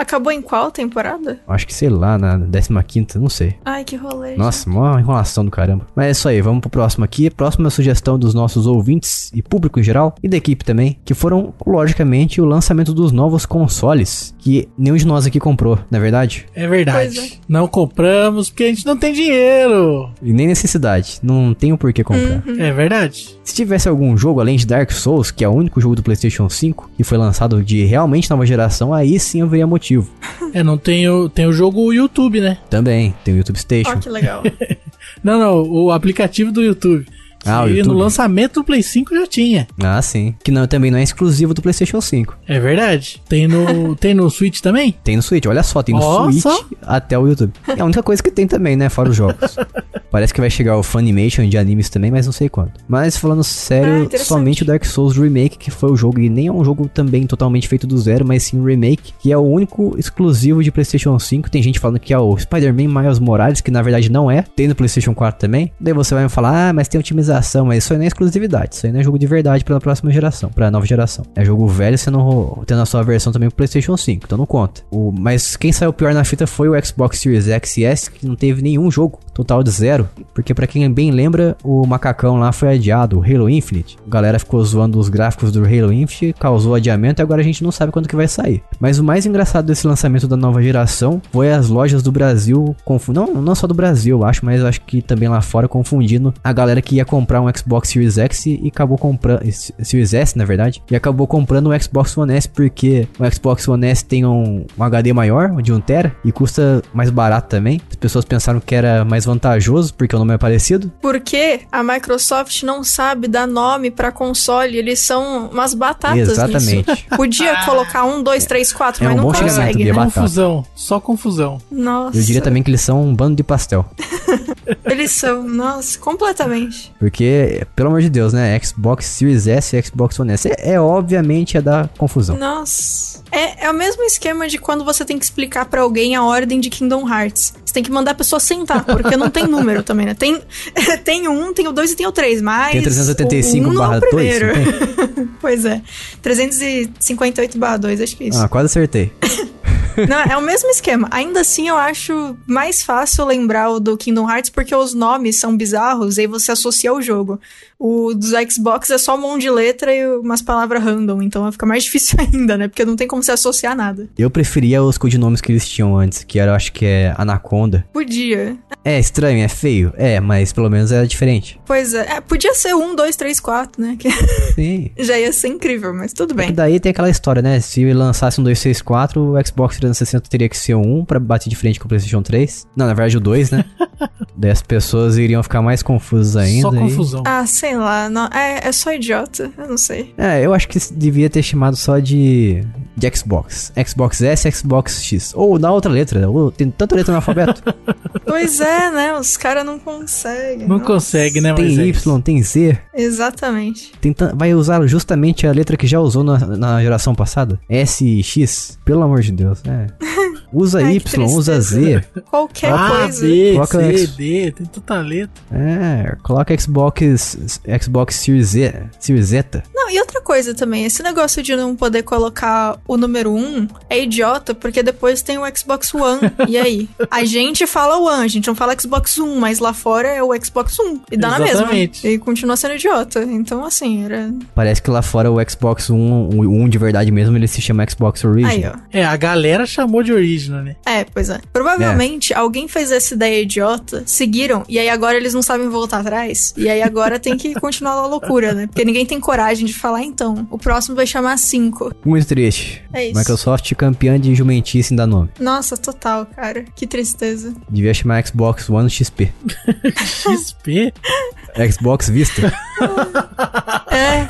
Acabou em qual temporada? Acho que, sei lá, na 15 não sei. Ai, que rolê. Nossa, mó enrolação do caramba. Mas é isso aí, vamos pro próximo aqui. Próxima sugestão dos nossos ouvintes e público em geral, e da equipe também, que foram, logicamente, o lançamento dos novos consoles, que nenhum de nós aqui comprou, não é verdade? É verdade. É. Não compramos porque a gente não tem dinheiro. E nem necessidade, não tem o porquê comprar. É verdade. Se tivesse algum jogo além de Dark Souls, que é o único jogo do PlayStation 5 que foi lançado de realmente nova geração, aí sim eu veria motivo. <laughs> É, não tem o, tem o jogo YouTube, né? Também, tem o YouTube Station. Ó, que legal. <laughs> Não, não, o aplicativo do YouTube. Ah, YouTube. no lançamento do Play 5 já tinha. Ah, sim. Que não, também não é exclusivo do PlayStation 5. É verdade. Tem no, <laughs> tem no Switch também? Tem no Switch, olha só, tem no Ó, Switch só. até o YouTube. É a única coisa que tem também, né? Fora os jogos. <laughs> Parece que vai chegar o Funimation de animes também, mas não sei quando. Mas falando Ah, sério, interessante. somente o Dark Souls Remake, que foi o jogo, e nem é um jogo também totalmente feito do zero, mas sim um remake, que é o único exclusivo de PlayStation 5. Tem gente falando que é o Spider-Man Miles Morales, que na verdade não é. Tem no PlayStation 4 também. Daí você vai me falar, ah, mas tem otimização, mas isso aí não é exclusividade. Isso aí não é jogo de verdade pra próxima geração, pra nova geração. É jogo velho sendo tendo a sua versão também pro PlayStation 5, então não conta. O, mas quem saiu pior na fita foi o Xbox Series X e S, que não teve nenhum jogo, total de zero. Porque pra quem bem lembra, o macacão lá foi adiado, o Halo Infinite. A galera ficou zoando os gráficos do Halo Infinite, causou adiamento e agora a gente não sabe quando que vai sair. Mas o mais engraçado desse lançamento da nova geração foi as lojas do Brasil, não, não só do Brasil, acho, mas acho que também lá fora confundindo a galera que ia comprar um Xbox Series X e acabou comprando Series S, na verdade, e acabou comprando o Xbox One S porque o Xbox One S tem um, um HD maior, de 1 tera, e custa mais barato também. As pessoas pensaram que era mais vantajoso porque o nome é parecido. Porque a Microsoft não sabe dar nome pra console, eles são umas batatas Exatamente. nisso. <laughs> Podia colocar um, dois, três, quatro, É mas um não bom consegue, né? batata. Confusão. Só confusão. Nossa. Eu diria também que eles são um bando de pastel. <laughs> Eles são, nossa, completamente. Porque, pelo amor de Deus, né? Xbox Series S e Xbox One S é, é obviamente é dar confusão. Nossa. É, é o mesmo esquema de quando você tem que explicar pra alguém a ordem de Kingdom Hearts. Você tem que mandar a pessoa sentar, porque não tem número também, né? Tem, <laughs> tem um, tem o dois e tem o três, mas. Tem 385 o um é barra o 2, primeiro. não tem? <laughs> Pois é. 358 barra 2, acho que é isso. Ah, quase acertei. <laughs> Não, é o mesmo esquema. Ainda assim, eu acho mais fácil lembrar o do Kingdom Hearts porque os nomes são bizarros e aí você associa ao jogo. O dos Xbox é só um monte de letra e umas palavras random, então fica mais <laughs> difícil ainda, né? Porque não tem como se associar nada. Eu preferia os codinomes que eles tinham antes, que era, acho que é Anaconda. Podia. É estranho, é feio, é, mas pelo menos era diferente. Pois é. É, podia ser um, dois, três, quatro, né? Que <laughs> Sim. <laughs> já ia ser incrível, mas tudo E bem. daí tem aquela história, né? Se lançasse um 264, o Xbox 360 teria que ser um 1 pra bater de frente com o PlayStation 3. Não, na verdade o 2, né? daí as pessoas iriam ficar mais confusas ainda. Só e- confusão. Ah, sei lá. Não, é, é só idiota. Eu não sei. É, eu acho que devia ter chamado só de, de Xbox. Xbox S, Xbox X. Ou da outra letra. Ou tem tanta letra no alfabeto. <laughs> Pois é, né? Os caras não conseguem. Não Nossa. consegue, né, tem Moisés? Y, tem Z. Exatamente. Tem tan- vai usar justamente a letra que já usou na, na geração passada? S e X? Pelo amor de Deus. É. <laughs> Usa Ai, Y, usa Z. <laughs> Qualquer A, coisa. B, Coloca C, X. D, tem tanta letra. É, coloca Xbox Xbox Series Z, Series Zeta. Não, e outra coisa também, esse negócio de não poder colocar o número 1 é idiota, porque depois tem o Xbox One. e aí? <laughs> A gente fala One, a gente não fala Xbox 1, mas lá fora é o Xbox 1. E dá na mesma. Exatamente. E continua sendo idiota. Então, assim, era. Parece que lá fora o Xbox One, o 1 de verdade mesmo, ele se chama Xbox Aí, Original. ó. É, a galera chamou de né? É, pois é. Provavelmente alguém fez essa ideia idiota, seguiram, e aí agora eles não sabem voltar atrás. E aí agora tem que <laughs> continuar a loucura, né? Porque ninguém tem coragem de falar, então, o próximo vai chamar 5. Muito triste. É isso. Microsoft campeã de jumentice em dar nome. Nossa, total, cara. Que tristeza. Devia chamar Xbox One XP. <laughs> XP. <laughs> Xbox Vista. <laughs> É,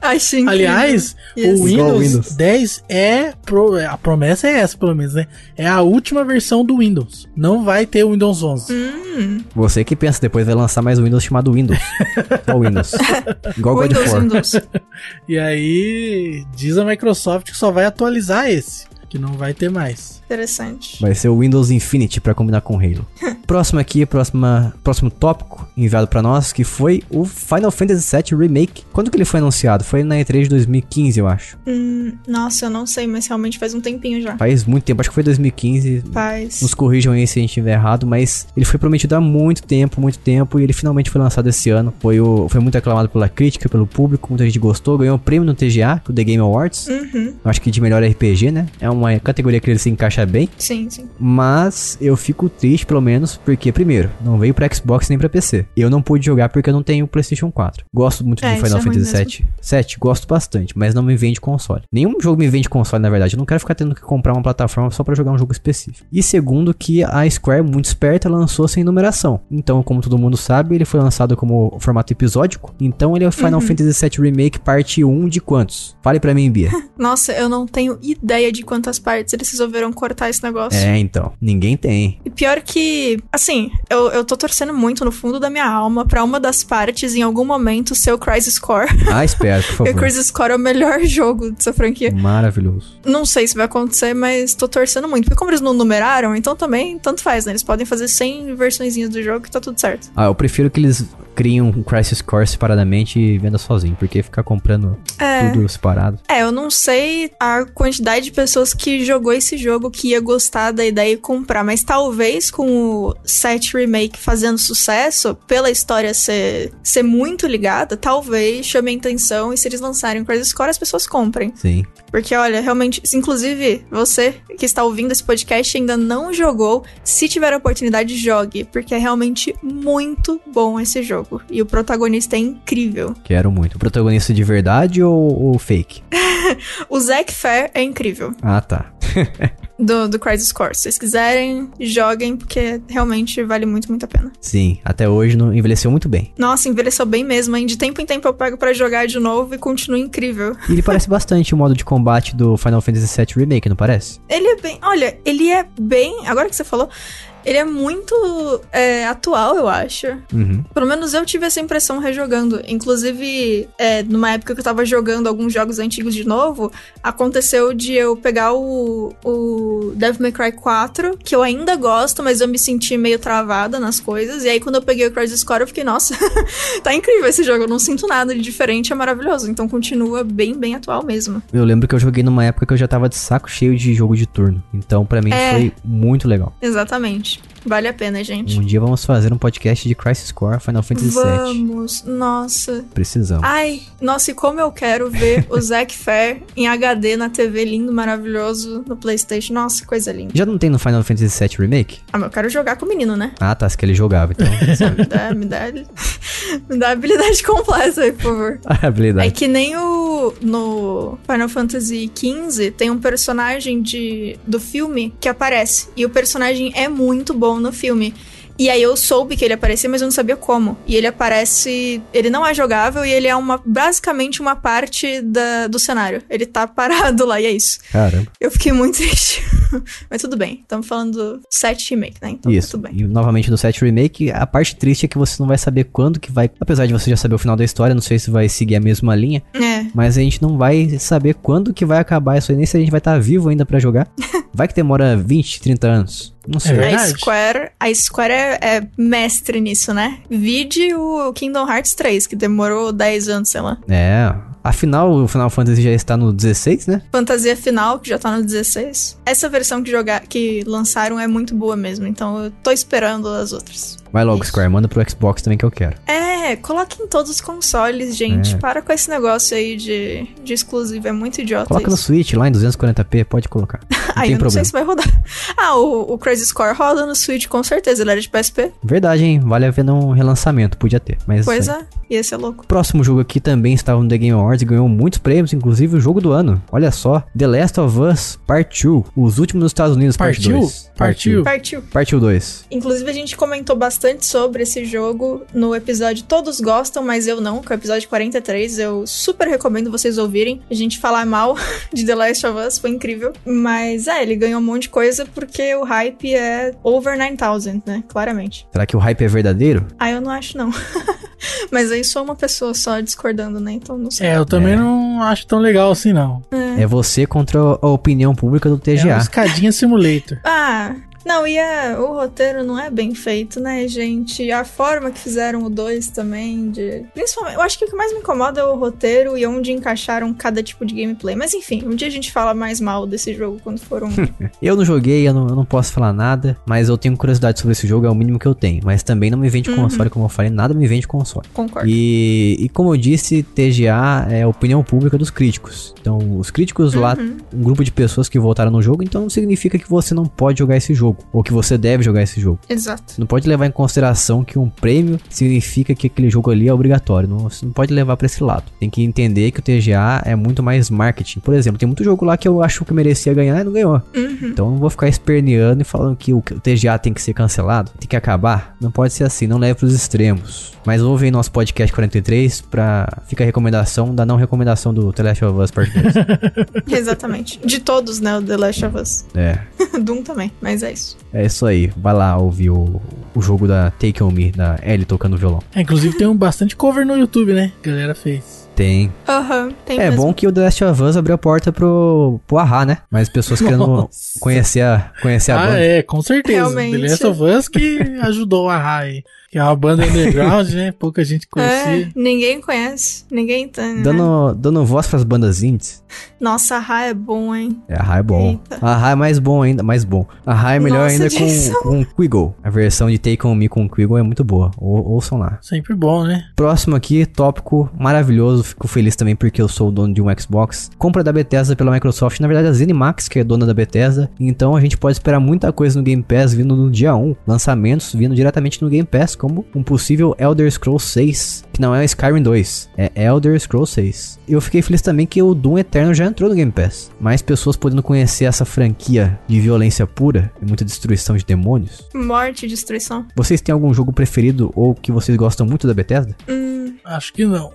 achei incrível. Aliás, o Windows, Windows. 10 é. pro- a promessa é essa, pelo menos, né? É a última versão do Windows. Não vai ter o Windows 11. Hum, Você que pensa, depois vai lançar mais um Windows chamado Windows. Qual Windows? Igual God of War. Windows. <laughs> E aí, diz a Microsoft que só vai atualizar esse. Que não vai ter mais. Interessante. Vai ser o Windows Infinity pra combinar com Halo. <laughs> próximo aqui, próxima, próximo tópico enviado pra nós, que foi o Final Fantasy VII Remake. Quando que ele foi anunciado? Foi na E3 de 2015, eu acho. Hum, nossa, eu não sei, mas realmente faz um tempinho já. Faz muito tempo, acho que foi 2015. Faz. Nos corrijam aí se a gente estiver errado, mas ele foi prometido há muito tempo, muito tempo, e ele finalmente foi lançado esse ano. Foi, o, foi muito aclamado pela crítica, pelo público, muita gente gostou, ganhou o prêmio no TGA, o The Game Awards. Uhum. Eu acho que de melhor RPG, né? É uma categoria que ele se encaixa bem. Sim, sim. Mas eu fico triste, pelo menos, porque, primeiro, não veio pra Xbox nem pra PC. Eu não pude jogar porque eu não tenho PlayStation 4. Gosto muito É, de Final é ruim Fantasy VII. 7, gosto bastante, mas não me vende console. Nenhum jogo me vende console, na verdade. Eu não quero ficar tendo que comprar uma plataforma só pra jogar um jogo específico. E segundo, que a Square, muito esperta, lançou sem numeração. Então, como todo mundo sabe, ele foi lançado como formato episódico. Então, ele é o Final Fantasy VII Remake parte 1 de quantos? Fale pra mim, Bia. <laughs> Nossa, eu não tenho ideia de quantas partes eles resolveram cortar esse negócio. é, então. Ninguém tem. E pior que, assim, eu, eu tô torcendo muito no fundo da minha alma pra uma das partes, em algum momento, ser o Crisis Core. Ah, espero, por Porque <laughs> o favor. Crisis Core é o melhor <laughs> jogo dessa franquia. Maravilhoso. Não sei se vai acontecer, mas tô torcendo muito. Porque como eles não numeraram, então também tanto faz, né? Eles podem fazer 100 versõezinhas do jogo que tá tudo certo. Ah, eu prefiro que eles criem um Crisis Core separadamente e venda sozinho, porque ficar comprando É. tudo separado. É, eu não sei a quantidade de pessoas que jogou esse jogo que ia gostar da ideia e comprar, mas talvez com o 7 Remake fazendo sucesso, pela história ser, ser muito ligada, talvez chame a atenção e se eles lançarem o Crisis Core, as pessoas comprem. Sim. Porque, olha, realmente, inclusive você que está ouvindo esse podcast e ainda não jogou, se tiver a oportunidade, jogue, porque é realmente muito bom esse jogo. E o protagonista é incrível. Quero muito. O protagonista de verdade ou, ou fake? <laughs> O Zack Fair é incrível. Ah, tá. <laughs> do, do Crisis Core. Se vocês quiserem, joguem, porque realmente vale muito, muito a pena. Sim, até hoje não envelheceu muito bem. Nossa, envelheceu bem mesmo, hein? De tempo em tempo eu pego pra jogar de novo e continua incrível. E ele parece <laughs> bastante o modo de combate do Final Fantasy VII Remake, não parece? Ele é bem. Olha, ele é bem. Agora que você falou. Ele é muito é, atual, eu acho. Uhum. Pelo menos eu tive essa impressão rejogando. Inclusive, é, numa época que eu tava jogando alguns jogos antigos de novo, aconteceu de eu pegar o, o Devil May Cry 4, que eu ainda gosto, mas eu me senti meio travada nas coisas. E aí, quando eu peguei o Crisis Core, eu fiquei, nossa, <laughs> tá incrível esse jogo, eu não sinto nada de diferente, é maravilhoso. Então continua bem, bem atual mesmo. Eu lembro que eu joguei numa época que eu já tava de saco cheio de jogo de turno. Então, pra mim, É. foi muito legal. Exatamente. much. Vale a pena, gente. Um dia vamos fazer um podcast de Crisis Core Final Fantasy VII. Vamos, nossa. Precisamos. Ai, nossa, e como eu quero ver o Zack <laughs> Fair em HD na TV lindo, maravilhoso, no PlayStation. Nossa, coisa linda. Já não tem no Final Fantasy VII Remake? Ah, mas eu quero jogar com o menino, né? Ah, tá, se que ele jogava, então. <laughs> Me dá, me dá, me dá a habilidade <laughs> completa aí, por favor. a É habilidade. que nem o. No Final Fantasy XV tem um personagem de, do filme que aparece. E o personagem é muito bom no filme. E aí eu soube que ele aparecia, mas eu não sabia como. E ele aparece. Ele não é jogável e ele é uma basicamente uma parte da, do cenário. Ele tá <laughs> parado lá e é isso. Caramba. Eu fiquei muito <laughs> triste. mas tudo bem. Estamos falando do 7 remake, né? Então Isso. tudo bem. E novamente no 7 Remake, a parte triste é que você não vai saber quando que vai. Apesar de você já saber o final da história, não sei se vai seguir a mesma linha. É. Mas a gente não vai saber quando que vai acabar isso aí, nem se a gente vai estar vivo ainda pra jogar. <laughs> Vai que demora 20, 30 anos. Não sei. É A. Square, a Square é, é mestre nisso, né? Vide o Kingdom Hearts 3, que demorou 10 anos, sei lá. É. Afinal, o Final Fantasy já está no 16, né? Fantasia Final, que já tá no 16. Essa versão que, jogar, que lançaram é muito boa mesmo, então eu tô esperando as outras. Vai logo, Isso. Square, manda pro Xbox também que eu quero. É, coloque em todos os consoles, gente. É. Para com esse negócio aí de, de exclusivo, é muito idiota Coloca no isso. Switch lá em 240p, pode colocar. <laughs> Não Aí tem eu não sei problema. se vai rodar. Ah, o, o Crazy Score roda no Switch com certeza, ele era de PSP. Verdade, hein? Vale a pena um relançamento, podia ter. Mas Pois é. é, ia ser louco. Próximo jogo aqui também estava no The Game Awards e ganhou muitos prêmios, inclusive o jogo do ano. Olha só, The Last of Us Part 2, os últimos nos Estados Unidos, Parte Partiu? 2. Partiu? Partiu. Partiu 2. Inclusive, a gente comentou bastante sobre esse jogo no episódio todos gostam, mas eu não, que é o episódio 43. Eu super recomendo vocês ouvirem. A gente falar mal <laughs> de The Last of Us, foi incrível. Mas é, ele ganhou um monte de coisa porque o hype é over 9000, né? Claramente. Será que o hype é verdadeiro? Ah, eu não acho não. <laughs> mas aí sou uma pessoa só discordando, né? Então não sei. É, eu também É. não acho tão legal assim, não. É você contra a opinião pública do É uma TGA. escadinha simulator. Ah, não, e é, o roteiro não é bem feito, né, gente? A forma que fizeram o 2 também, de. Principalmente, eu acho que o que mais me incomoda é o roteiro e onde encaixaram cada tipo de gameplay. Mas enfim, um dia a gente fala mais mal desse jogo quando for um. <laughs> Eu não joguei, eu não, eu não posso falar nada, mas eu tenho curiosidade sobre esse jogo, é o mínimo que eu tenho. Mas também não me vende Uhum. console, como eu falei, nada me vende console. Concordo. E, e como eu disse, TGA é a opinião pública dos críticos. Então, os críticos lá, Uhum. um grupo de pessoas que votaram no jogo, então não significa que você não pode jogar esse jogo, ou que você deve jogar esse jogo. Exato. Não pode levar em consideração que um prêmio significa que aquele jogo ali é obrigatório. Não, você não pode levar pra esse lado. Tem que entender que o TGA é muito mais marketing. Por exemplo, tem muito jogo lá que eu acho que merecia ganhar e não ganhou. Uhum. Então eu não vou ficar esperneando e falando que o, que o TGA tem que ser cancelado, tem que acabar. Não pode ser assim, não leve pros extremos. Mas ouve aí nosso podcast 43 pra. Fica a recomendação da não recomendação do The Last of Us Part 2. <laughs> Exatamente. De todos, né? O The Last of Us. é. <laughs> Doom também, mas é isso. É isso aí. Vai lá ouvir o, o jogo da Take On Me, da Ellie tocando violão. É, inclusive tem um bastante cover no YouTube, né? Que a galera fez. Tem. Aham, tem É mesmo. bom que o The Last of Us abriu a porta pro, pro Ahá, né? Mais pessoas <laughs> querendo Nossa. conhecer a, conhecer a Ah, banda. é, com certeza. Realmente. The Last of Us que ajudou a Rai. Que é uma banda underground, né? Pouca gente É, conhecia. ninguém conhece. Ninguém tem. né? Dando, dando voz pras bandas indies. Nossa, a Ra é bom, hein? É, a Ra é bom. Eita. A Ra é mais bom ainda, mais bom. A Ra é melhor Nossa, ainda com, com Quiggle. A versão de Take On Me com Quiggle é muito boa. Ou, ouçam lá. Sempre bom, né? Próximo aqui, tópico maravilhoso. Fico feliz também porque eu sou o dono de um Xbox. Compra da Bethesda pela Microsoft. Na verdade, a ZeniMax, que é dona da Bethesda. Então a gente pode esperar muita coisa no Game Pass vindo no dia 1. Lançamentos vindo diretamente no Game Pass, como um possível Elder Scrolls 6. Que não é Skyrim 2, é Elder Scrolls 6. Eu fiquei feliz também que o Doom Eternal já entrou no Game Pass. Mais pessoas podendo conhecer essa franquia de violência pura e muita destruição de demônios. Morte e destruição. Vocês têm algum jogo preferido ou que vocês gostam muito da Bethesda? Hum. Acho que não.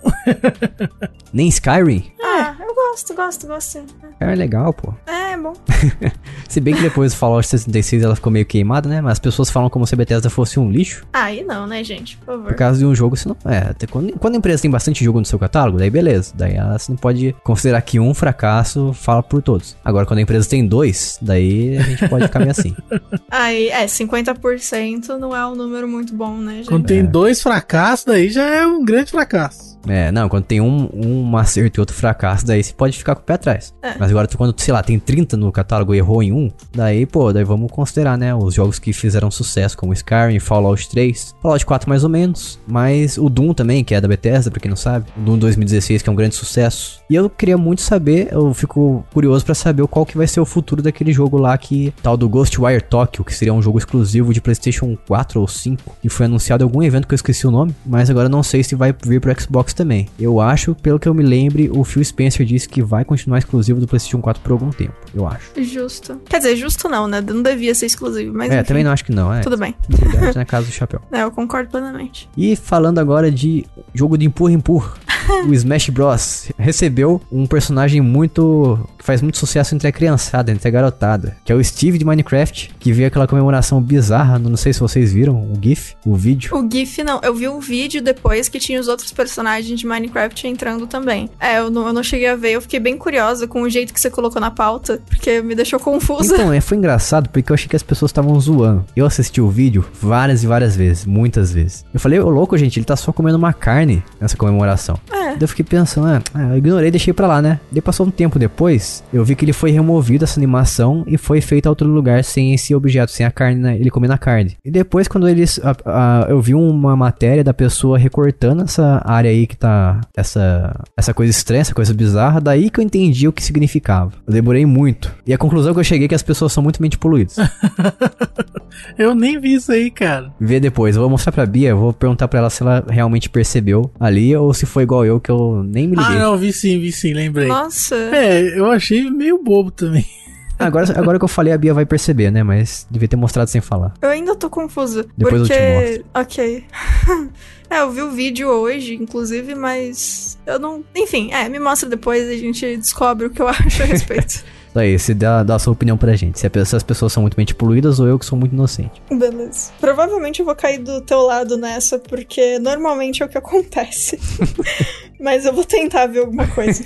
<laughs> Nem Skyrim? Ah, gosto, gosto, gosto sim. É legal, pô. É, é bom. <laughs> Se bem que depois do Fallout 66 ela ficou meio queimada, né? Mas as pessoas falam como se a Bethesda fosse um lixo. Aí não, né, gente? Por favor. Por causa de um jogo, você não. É, quando, quando a empresa tem bastante jogo no seu catálogo, daí beleza. Daí ela, você não pode considerar que um fracasso fala por todos. Agora, quando a empresa tem dois, daí a gente pode ficar meio assim. <laughs> Aí, é, 50% não é um número muito bom, né, gente? Quando tem dois fracassos, daí já é um grande fracasso. É, não, quando tem um, um acerto e outro fracasso, daí você pode ficar com o pé atrás. É. Mas agora, quando, sei lá, tem 30 no catálogo e errou em um, daí, pô, daí vamos considerar, né, os jogos que fizeram sucesso, como Skyrim, Fallout 3, Fallout 4 mais ou menos, mas o Doom também, que é da Bethesda, pra quem não sabe, o Doom 2016, que é um grande sucesso. E eu queria muito saber, eu fico curioso pra saber qual que vai ser o futuro daquele jogo lá que, tal do Ghostwire Tokyo, que seria um jogo exclusivo de Playstation 4 ou 5, que foi anunciado em algum evento que eu esqueci o nome, mas agora não sei se vai vir pro Xbox também. Eu acho, pelo que eu me lembre, o Phil Spencer disse que vai continuar exclusivo do PlayStation 4 por algum tempo, eu acho. Justo. Quer dizer, justo não, né? Não devia ser exclusivo, mas é, enfim. também não acho que não, é. Tudo bem. Na casa do chapéu. <laughs> É, eu concordo plenamente. E falando agora de jogo de empurra-empurra, <laughs> o Smash Bros. recebeu um personagem muito. Faz muito sucesso entre a criançada, entre a garotada, que é o Steve de Minecraft, que veio aquela comemoração bizarra, não sei se vocês viram o GIF, o vídeo. O GIF não, eu vi um vídeo depois que tinha os outros personagens de Minecraft entrando também. É, eu não, eu não cheguei a ver, eu fiquei bem curiosa com o jeito que você colocou na pauta, porque me deixou confusa. Então, é, foi engraçado porque eu achei que as pessoas estavam zoando. Eu assisti o vídeo várias e várias vezes, muitas vezes. Eu falei, ô louco, gente, ele tá só comendo uma carne nessa comemoração. É. Daí eu fiquei pensando, ah, ah, eu ignorei, deixei pra lá, né? Daí passou um tempo depois, eu vi que ele foi removido essa animação e foi feito a outro lugar sem esse objeto, sem a carne, né? ele comendo a carne. E depois, quando eles. a- a- eu vi uma matéria da pessoa recortando essa área aí que tá. Essa, essa coisa estranha, essa coisa bizarra, daí que eu entendi o que significava. Eu demorei muito. E a conclusão que eu cheguei é que as pessoas são muito mente poluídas. <laughs> Eu nem vi isso aí, cara. Vê depois, eu vou mostrar pra Bia, eu vou perguntar pra ela se ela realmente percebeu ali ou se foi igual eu, que eu nem me Ah, liguei. não, vi sim, vi sim, lembrei. Nossa. É, eu achei meio bobo também. <laughs> Agora, agora que eu falei, a Bia vai perceber, né? Mas devia ter mostrado sem falar. Eu ainda tô confusa. Depois eu porque. te Ok. <laughs> É, eu vi o vídeo hoje, inclusive, mas eu não. Enfim, é, me mostra depois e a gente descobre o que eu <laughs> acho a respeito. Daí, você dá, dá a sua opinião pra gente. Se, a, se as pessoas são muito bem poluídas ou eu que sou muito inocente. Beleza. Provavelmente eu vou cair do teu lado nessa, porque normalmente é o que acontece. Mas eu vou tentar ver alguma coisa.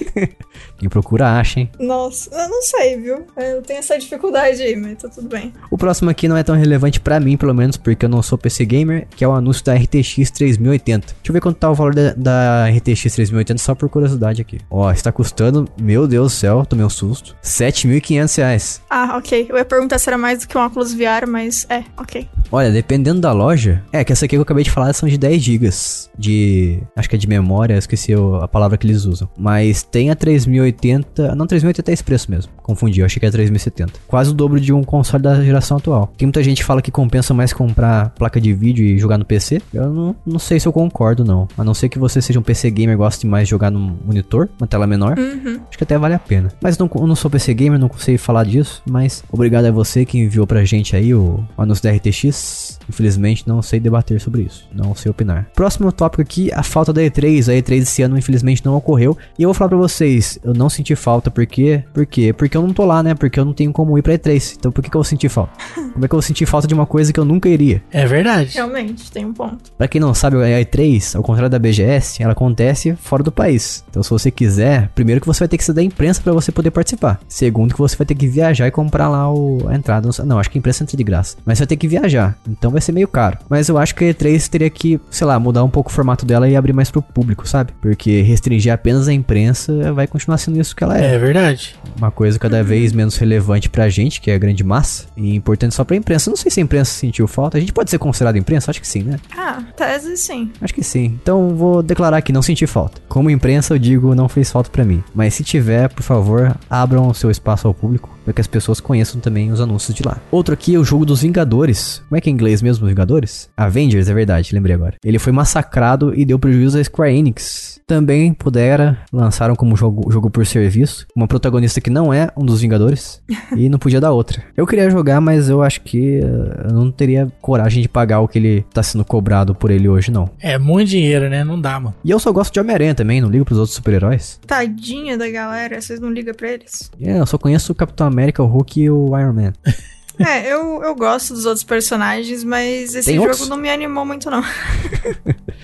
Quem procura acha, hein? Nossa, eu não sei, viu? Eu tenho essa dificuldade aí, mas tá tudo bem. O próximo aqui não é tão relevante pra mim, pelo menos, porque eu não sou PC gamer, que é o anúncio da RTX 3080. Deixa eu ver quanto tá o valor da, da RTX 3080, só por curiosidade aqui. Ó, está custando, meu Deus do céu, tomei um susto, 7.500 reais. Ah, ok. Eu ia perguntar se era mais do que um óculos VR, mas é, ok. Olha, dependendo da loja, é que essa aqui que eu acabei de falar são de 10 GB de, acho que é de memória, esqueci a palavra que eles usam. Mas tem a 3080, não 3080 é esse preço mesmo. Confundi, eu achei que era 3070. Quase o dobro de um console da geração atual. Tem muita gente que fala que compensa mais comprar placa de vídeo e jogar no PC. Eu não, não sei se eu concordo não. A não ser que você seja um PC gamer e goste mais de jogar num monitor, uma tela menor. Uhum. Acho que até vale a pena. Mas não, eu não sou PC gamer, não consigo falar disso. Mas obrigado a você que enviou pra gente aí o, o anúncio da RTX. Infelizmente não sei debater sobre isso. Não sei opinar. Próximo tópico aqui, a falta da E3. A E3 esse ano infelizmente não ocorreu. E eu vou falar pra vocês, eu não senti falta porque... Por quê? Porque eu não tô lá, né? Porque eu não tenho como ir pra E3. Então por que, que eu vou sentir falta? <laughs> Como é que eu vou sentir falta de uma coisa que eu nunca iria? É verdade. Realmente, tem um ponto. Pra quem não sabe, a E3, ao contrário da BGS, ela acontece fora do país. Então, se você quiser, primeiro que você vai ter que ser da imprensa pra você poder participar. Segundo que você vai ter que viajar e comprar lá o, a entrada. Não, acho que a imprensa entra de graça. Mas você vai ter que viajar. Então vai ser meio caro. Mas eu acho que a E3 teria que, sei lá, mudar um pouco o formato dela e abrir mais pro público, sabe? Porque restringir apenas a imprensa vai continuar sendo isso que ela é. É verdade. Uma coisa cada vez menos relevante pra gente, que é a grande massa, e importante só pra imprensa. Eu não sei se a imprensa sentiu falta. A gente pode ser considerado imprensa? Acho que sim, né? Ah, tese sim. Acho que sim. Então vou declarar que não senti falta. Como imprensa, eu digo não fez falta pra mim. Mas se tiver, por favor, abram o seu espaço ao público para que as pessoas conheçam também os anúncios de lá. Outro aqui é o jogo dos Vingadores. Como é que é em inglês mesmo, Vingadores? Avengers, é verdade, lembrei agora. Ele foi massacrado e deu prejuízo à Square Enix. Também pudera, lançaram como jogo, jogo por serviço, uma protagonista que não é um dos Vingadores <laughs> e não podia dar outra. Eu queria jogar, mas eu acho que eh, eu não teria coragem de pagar o que ele tá sendo cobrado por ele hoje, não. É muito dinheiro, né? Não dá, mano. E eu só gosto de Homem-Aranha também, não ligo pros outros super-heróis. Tadinha da galera, vocês não ligam pra eles? É, eu só conheço o Capitão América, o Hulk e o Iron Man. <laughs> É, eu, eu gosto dos outros personagens, mas esse Tem jogo outros? não me animou muito, não. <laughs>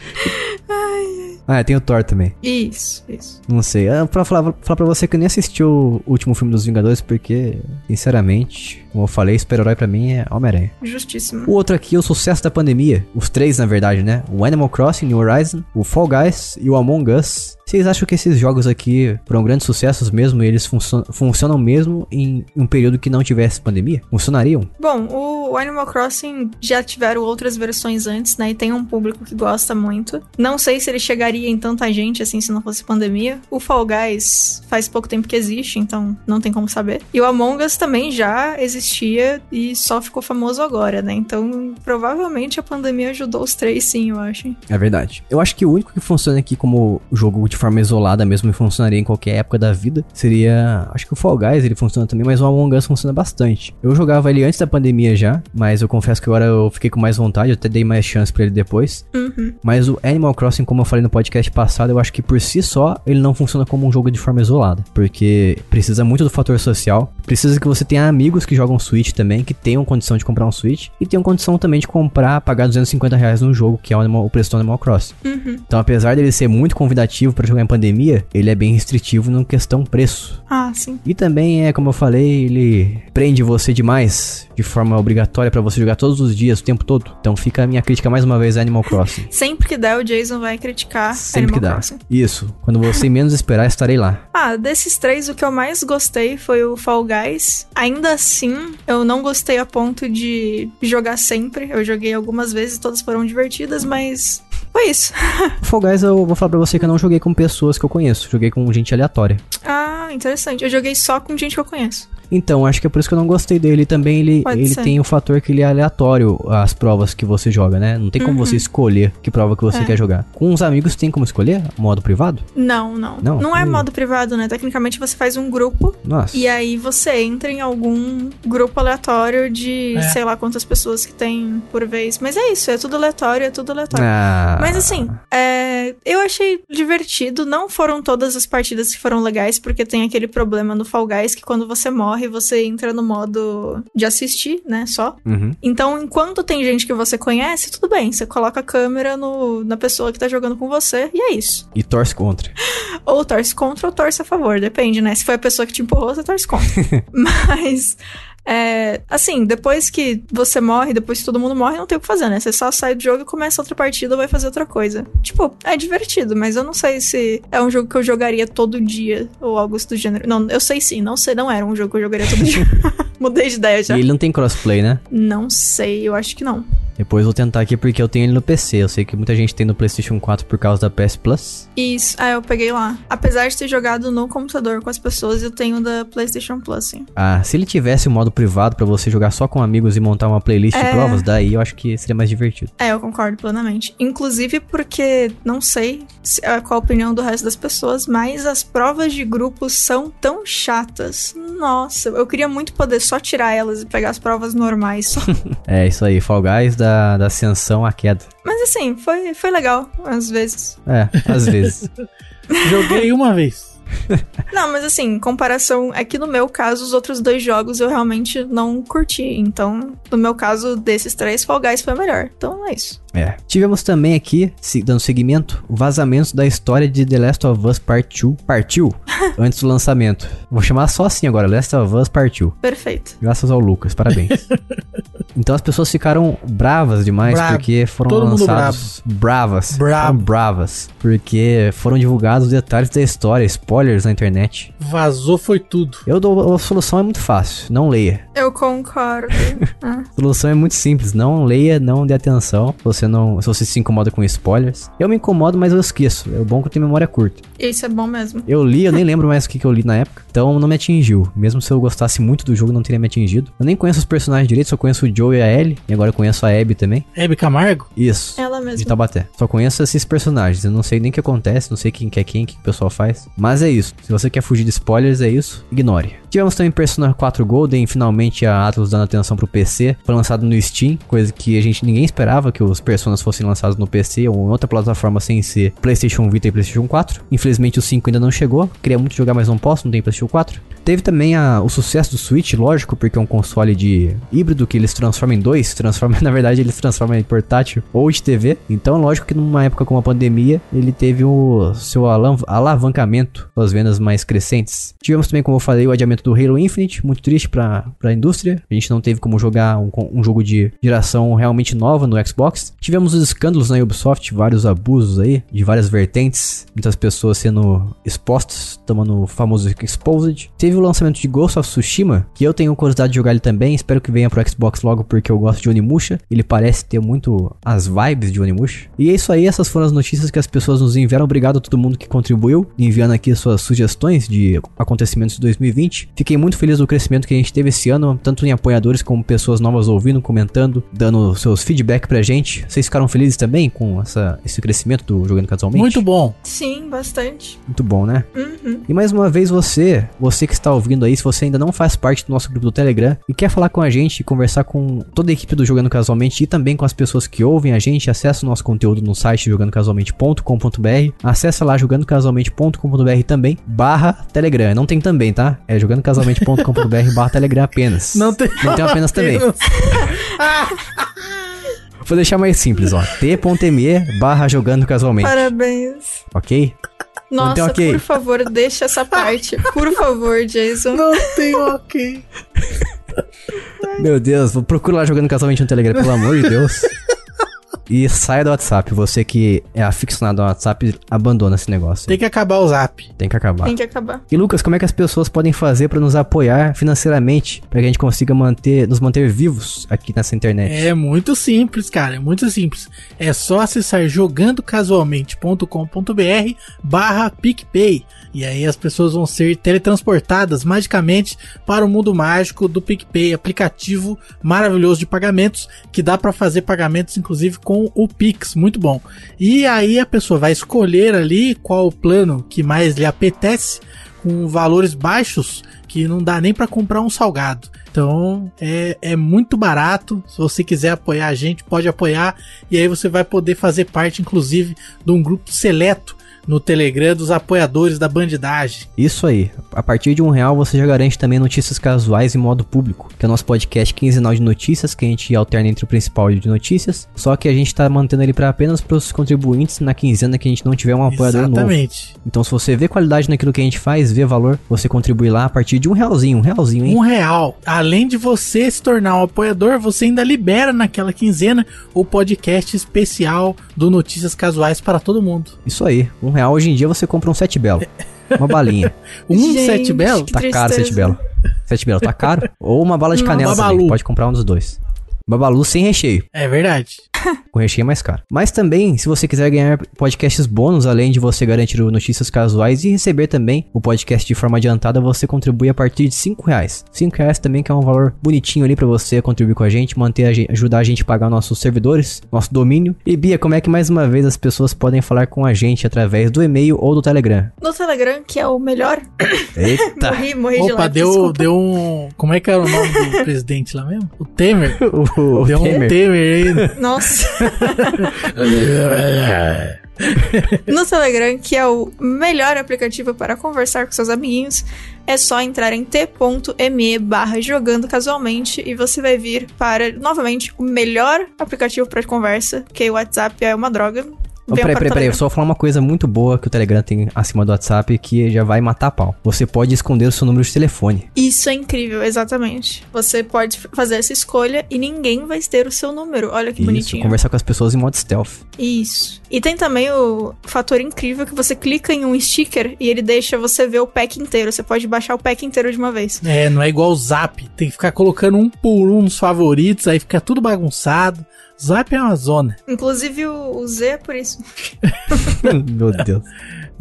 Ah, tem o Thor também. Isso, isso. Não sei. Ah, pra falar, falar pra você que eu nem assisti o último filme dos Vingadores, porque, sinceramente, como eu falei, super-herói pra mim é Homem-Aranha. Justíssimo. O outro aqui é o sucesso da pandemia. Os três, na verdade, né? O Animal Crossing, New Horizon, o Fall Guys e o Among Us. Vocês acham que esses jogos aqui foram grandes sucessos mesmo e eles funcio- funcionam mesmo em um período que não tivesse pandemia? Funcionariam? Bom, o Animal Crossing já tiveram outras versões antes, né? E tem um público que gosta muito. Não sei se ele chegaria em tanta gente assim se não fosse pandemia. O Fall Guys faz pouco tempo que existe, então não tem como saber. E o Among Us também já existia e só ficou famoso agora, né? Então provavelmente a pandemia ajudou os três, sim, eu acho. É verdade. Eu acho que o único que funciona aqui como jogo de forma isolada mesmo e funcionaria em qualquer época da vida seria. Acho que o Fall Guys ele funciona também, mas o Among Us funciona bastante. Eu jogava ele antes da pandemia já, mas eu confesso que agora eu fiquei com mais vontade, eu até dei mais chance pra ele depois. Uhum. Mas o Animal Crossing, como eu falei no podcast passado, eu acho que por si só ele não funciona como um jogo de forma isolada. Porque precisa muito do fator social. Precisa que você tenha amigos que jogam Switch também, que tenham condição de comprar um Switch. E tenham condição também de comprar, pagar 250 reais num jogo, que é o, Animal- o preço do Animal Crossing. Uhum. Então, apesar dele ser muito convidativo para jogar em pandemia, ele é bem restritivo na questão preço. Ah, sim. E também é, como eu falei, ele prende você demais de forma obrigatória pra você jogar todos os dias, o tempo todo. Então fica a minha crítica mais uma vez a Animal Crossing. Sempre que der, o Jason vai criticar Sempre que dá. Crossing. Isso. Quando você <laughs> menos esperar, estarei lá. Ah, desses três, o que eu mais gostei foi o Fall Guys. Ainda assim, eu não gostei a ponto de jogar sempre. Eu joguei algumas vezes, todas foram divertidas, mas foi isso. O <laughs> Fall Guys eu vou falar pra você que eu não joguei com pessoas que eu conheço. Joguei com gente aleatória. Ah, interessante. Eu joguei só com gente que eu conheço. Então, acho que é por isso que eu não gostei dele. Também ele, Pode ele ser. tem o fator que ele é aleatório as provas que você joga, né? Não tem como você escolher que prova que você Uhum. É. quer jogar. Com os amigos tem como escolher? Modo privado? Não, não. Não? Não, é Hum. modo privado, né? Tecnicamente você faz um grupo Nossa. e aí você entra em algum grupo aleatório de É. sei lá quantas pessoas que tem por vez. Mas é isso, é tudo aleatório, é tudo aleatório. Ah, Mas assim, é, eu achei divertido. Não foram todas as partidas que foram legais, porque tem aquele problema no Fall Guys que quando você morre, você entra no modo de assistir, né? Só. Uhum. Então, enquanto tem gente que você conhece, tudo bem. Você coloca a câmera no, na pessoa que tá jogando com você e é isso. E torce contra. <laughs> Ou torce contra ou torce a favor, depende, né? Se foi a pessoa que te empurrou, você torce contra. <laughs> Mas. É, assim, depois que você morre, depois que todo mundo morre, não tem o que fazer, né? Você só sai do jogo e começa outra partida ou vai fazer outra coisa. Tipo, é divertido, mas eu não sei se é um jogo que eu jogaria todo dia ou algo do gênero. Não, eu sei sim, não sei, não era um jogo que eu jogaria todo dia. <laughs> Mudei de ideia já. E ele não tem crossplay, né? Não sei, eu acho que não. Depois vou tentar aqui porque eu tenho ele no PC. Eu sei que muita gente tem no PlayStation 4 por causa da PS Plus. Isso, ah, eu peguei lá. Apesar de ter jogado no computador com as pessoas, eu tenho da PlayStation Plus, sim. Ah, se ele tivesse o modo privado pra você jogar só com amigos e montar uma playlist de É. provas, daí eu acho que seria mais divertido. É, eu concordo plenamente. Inclusive porque, não sei se- ah, qual a opinião do resto das pessoas, mas as provas de grupos são tão chatas. Nossa, eu queria muito poder só tirar elas e pegar as provas normais. só. <laughs> É isso aí, Fall Guys da, da ascensão à queda. mas assim, foi, foi legal, às vezes. É, às vezes. <laughs> Joguei uma vez. <laughs> Não, mas assim, em comparação, é que no meu caso, os outros dois jogos eu realmente não curti. Então, no meu caso, desses três, Fall Guys foi melhor. Então é isso. É. Tivemos também aqui, se- dando seguimento, vazamentos da história de The Last of Us Part 2 partiu <laughs> antes do lançamento. Vou chamar só assim agora, Last of Us partiu. Perfeito. Graças ao Lucas, parabéns. <laughs> então as pessoas ficaram bravas demais Bravo. porque foram Todo lançados bravas. Bravo. Bravas porque foram divulgados detalhes da história, spoilers na internet. Vazou foi tudo. Eu dou a solução é muito fácil, não leia. Eu concordo. <laughs> Ah. A solução é muito simples, não leia, não dê atenção. Se você não, se você se incomoda com spoilers. Eu me incomodo, mas eu esqueço. É bom que eu tenho memória curta. Isso é bom mesmo. Eu li, eu nem lembro mais o que, que eu li na época. Então não me atingiu. Mesmo se eu gostasse muito do jogo, não teria me atingido. Eu nem conheço os personagens direito, só conheço o Joe e a Ellie. E agora eu conheço a Abby também. Hebe Camargo? Isso. Ela De mesma. Taubaté. Só conheço esses personagens. Eu não sei nem o que acontece, não sei quem que é quem, o que o pessoal faz. Mas é isso. Se você quer fugir de spoilers, é isso. Ignore. Tivemos também Persona 4 Golden, finalmente a Atlus dando atenção pro PC. Foi lançado no Steam, coisa que a gente ninguém esperava que os Personas fossem lançados no PC ou em outra plataforma sem ser PlayStation Vita e PlayStation 4. Infelizmente o 5 ainda não chegou. Queria muito jogar, mas não posso, não tem PlayStation 4. Teve também a- o sucesso do Switch, lógico, porque é um console de híbrido que eles transformam em dois. <laughs> Transforma, na verdade, eles transformam em portátil ou de TV. Então, lógico que numa época como a pandemia, ele teve o seu alavancamento das vendas mais crescentes. Tivemos também, como eu falei, o adiamento do Halo Infinite, muito triste pra, pra indústria. A gente não teve como jogar um, um jogo de geração realmente nova no Xbox. Tivemos os escândalos na Ubisoft, vários abusos aí, de várias vertentes, muitas pessoas sendo expostas, tomando o famoso Exposed. Teve o lançamento de Ghost of Tsushima, que eu tenho curiosidade de jogar ele também, espero que venha pro Xbox logo porque eu gosto de Onimusha. Ele parece ter muito as vibes de Onimusha. E é isso aí, essas foram as notícias que as pessoas nos enviaram. Obrigado a todo mundo que contribuiu, enviando aqui suas sugestões de acontecimentos de 2020. Fiquei muito feliz do crescimento que a gente teve esse ano, tanto em apoiadores como pessoas novas ouvindo, comentando, dando seus feedback pra gente. Vocês ficaram felizes também com essa, esse crescimento do Jogando Casualmente? Muito bom. Sim, bastante. Muito bom, né? Uhum. E mais uma vez você, você que está ouvindo aí, se você ainda não faz parte do nosso grupo do Telegram e quer falar com a gente, conversar com toda a equipe do Jogando Casualmente e também com as pessoas que ouvem a gente, acessa o nosso conteúdo no site jogandocasualmente.com.br, acessa lá jogandocasualmente.com.br também, barra Telegram. Não tem também, tá? É jogandocasualmente.com.br barra Telegram apenas. Não tem, Não tem apenas também. Vou deixar mais simples, ó. t.me barra jogando casualmente, Parabéns. ok? Não tem Nossa, ok. por favor, deixa essa parte. Por favor, Jason. Não tem ok. Meu Deus, vou- procura lá jogando casualmente no Telegram, pelo amor de Deus. E saia do WhatsApp. Você que é aficionado ao WhatsApp, abandona esse negócio. Tem que acabar o zap. Tem que acabar. Tem que acabar. E Lucas, como é que as pessoas podem fazer pra nos apoiar financeiramente, pra que a gente consiga manter, nos manter vivos aqui nessa internet? É muito simples, cara. É muito simples. É só acessar jogandocasualmente.com.br barra PicPay. E aí as pessoas vão ser teletransportadas magicamente para o mundo mágico do PicPay, aplicativo maravilhoso de pagamentos que dá para fazer pagamentos inclusive com o Pix, muito bom. E aí a pessoa vai escolher ali qual o plano que mais lhe apetece com valores baixos que não dá nem para comprar um salgado. Então é, é muito barato. Se você quiser apoiar a gente, pode apoiar. E aí você vai poder fazer parte, inclusive, de um grupo seleto no Telegram dos apoiadores da bandidagem. Isso aí. A partir de um real você já garante também notícias casuais em modo público, que é o nosso podcast quinzenal de notícias, que a gente alterna entre o principal e o de notícias. Só que a gente tá mantendo ele para apenas para os contribuintes na quinzena que a gente não tiver um apoiador Exatamente. novo. Então se você vê qualidade naquilo que a gente faz, vê valor, você contribui lá a partir de um realzinho, um realzinho, hein? Um real. Além de você se tornar um apoiador, você ainda libera naquela quinzena o podcast especial do Notícias Casuais para todo mundo. Isso aí. Um real hoje em dia você compra um sete belo. Uma balinha. <laughs> Um Gente, sete belo? Tá caro tristeza. sete belo. Sete belo tá caro. Ou uma bala de Não. canela Babalu. também. Pode comprar um dos dois. Babalu sem recheio. É verdade. <laughs> Com recheio é mais caro. Mas também, se você quiser ganhar podcasts bônus, além de você garantir o notícias casuais e receber também o podcast de forma adiantada, você contribui a partir de 5 reais. 5 reais também que é um valor bonitinho ali pra você contribuir com a gente, manter a gente, ajudar a gente a pagar nossos servidores, nosso domínio. E Bia, como é que mais uma vez as pessoas podem falar com a gente através do e-mail ou do Telegram? No Telegram, que é o melhor. <coughs> Eita! Morri, morri de Opa, leve, deu, desculpa. deu um. Como é que era o nome do <laughs> presidente lá mesmo? O Temer. o, o deu um Temer. Temer aí. Nossa. <laughs> No Telegram, que é o melhor aplicativo para conversar com seus amiguinhos, é só entrar em t.me barra jogando casualmente e você vai vir para, novamente, o melhor aplicativo para conversa, porque o WhatsApp é uma droga. Venham peraí, peraí, peraí, eu só vou falar uma coisa muito boa que o Telegram tem acima do WhatsApp que já vai matar a pau. Você pode esconder o seu número de telefone. Isso é incrível, exatamente. Você pode fazer essa escolha e ninguém vai ter o seu número. Olha que Isso, bonitinho. conversar com as pessoas em modo stealth. Isso. E tem também o fator incrível que você clica em um sticker e ele deixa você ver o pack inteiro. Você pode baixar o pack inteiro de uma vez. É, não é igual o Zap. Tem que ficar colocando um por um nos favoritos, aí fica tudo bagunçado. Zap é uma zona. Inclusive o, o Z é por isso. <laughs> Meu Deus.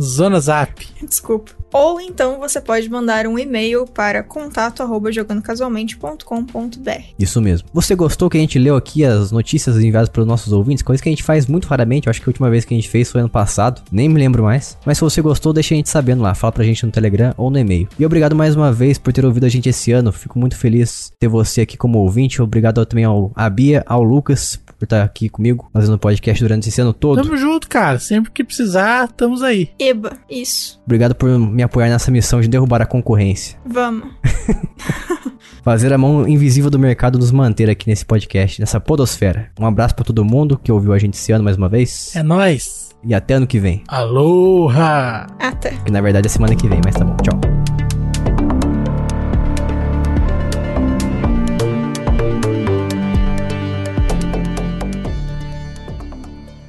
Zona Zap. Desculpa. Ou então você pode mandar um e-mail para contato arroba jogandocasualmente.com.br. Isso mesmo. Você gostou que a gente leu aqui as notícias enviadas pelos nossos ouvintes? Coisa que a gente faz muito raramente. Eu acho que a última vez que a gente fez foi ano passado. Nem me lembro mais. Mas se você gostou, deixa a gente sabendo lá. Fala pra gente no Telegram ou no e-mail. E obrigado mais uma vez por ter ouvido a gente esse ano. Fico muito feliz ter você aqui como ouvinte. Obrigado também ao a Bia, ao Lucas por estar aqui comigo fazendo podcast durante esse ano todo. Tamo junto, cara. Sempre que precisar, estamos aí. Eba, isso. Obrigado por me apoiar nessa missão de derrubar a concorrência. Vamos. <laughs> Fazer a mão invisível do mercado nos manter aqui nesse podcast, nessa podosfera. Um abraço pra todo mundo que ouviu a gente esse ano mais uma vez. É nóis. E até ano que vem. Aloha! Até. Que na verdade é semana que vem, mas tá bom. Tchau.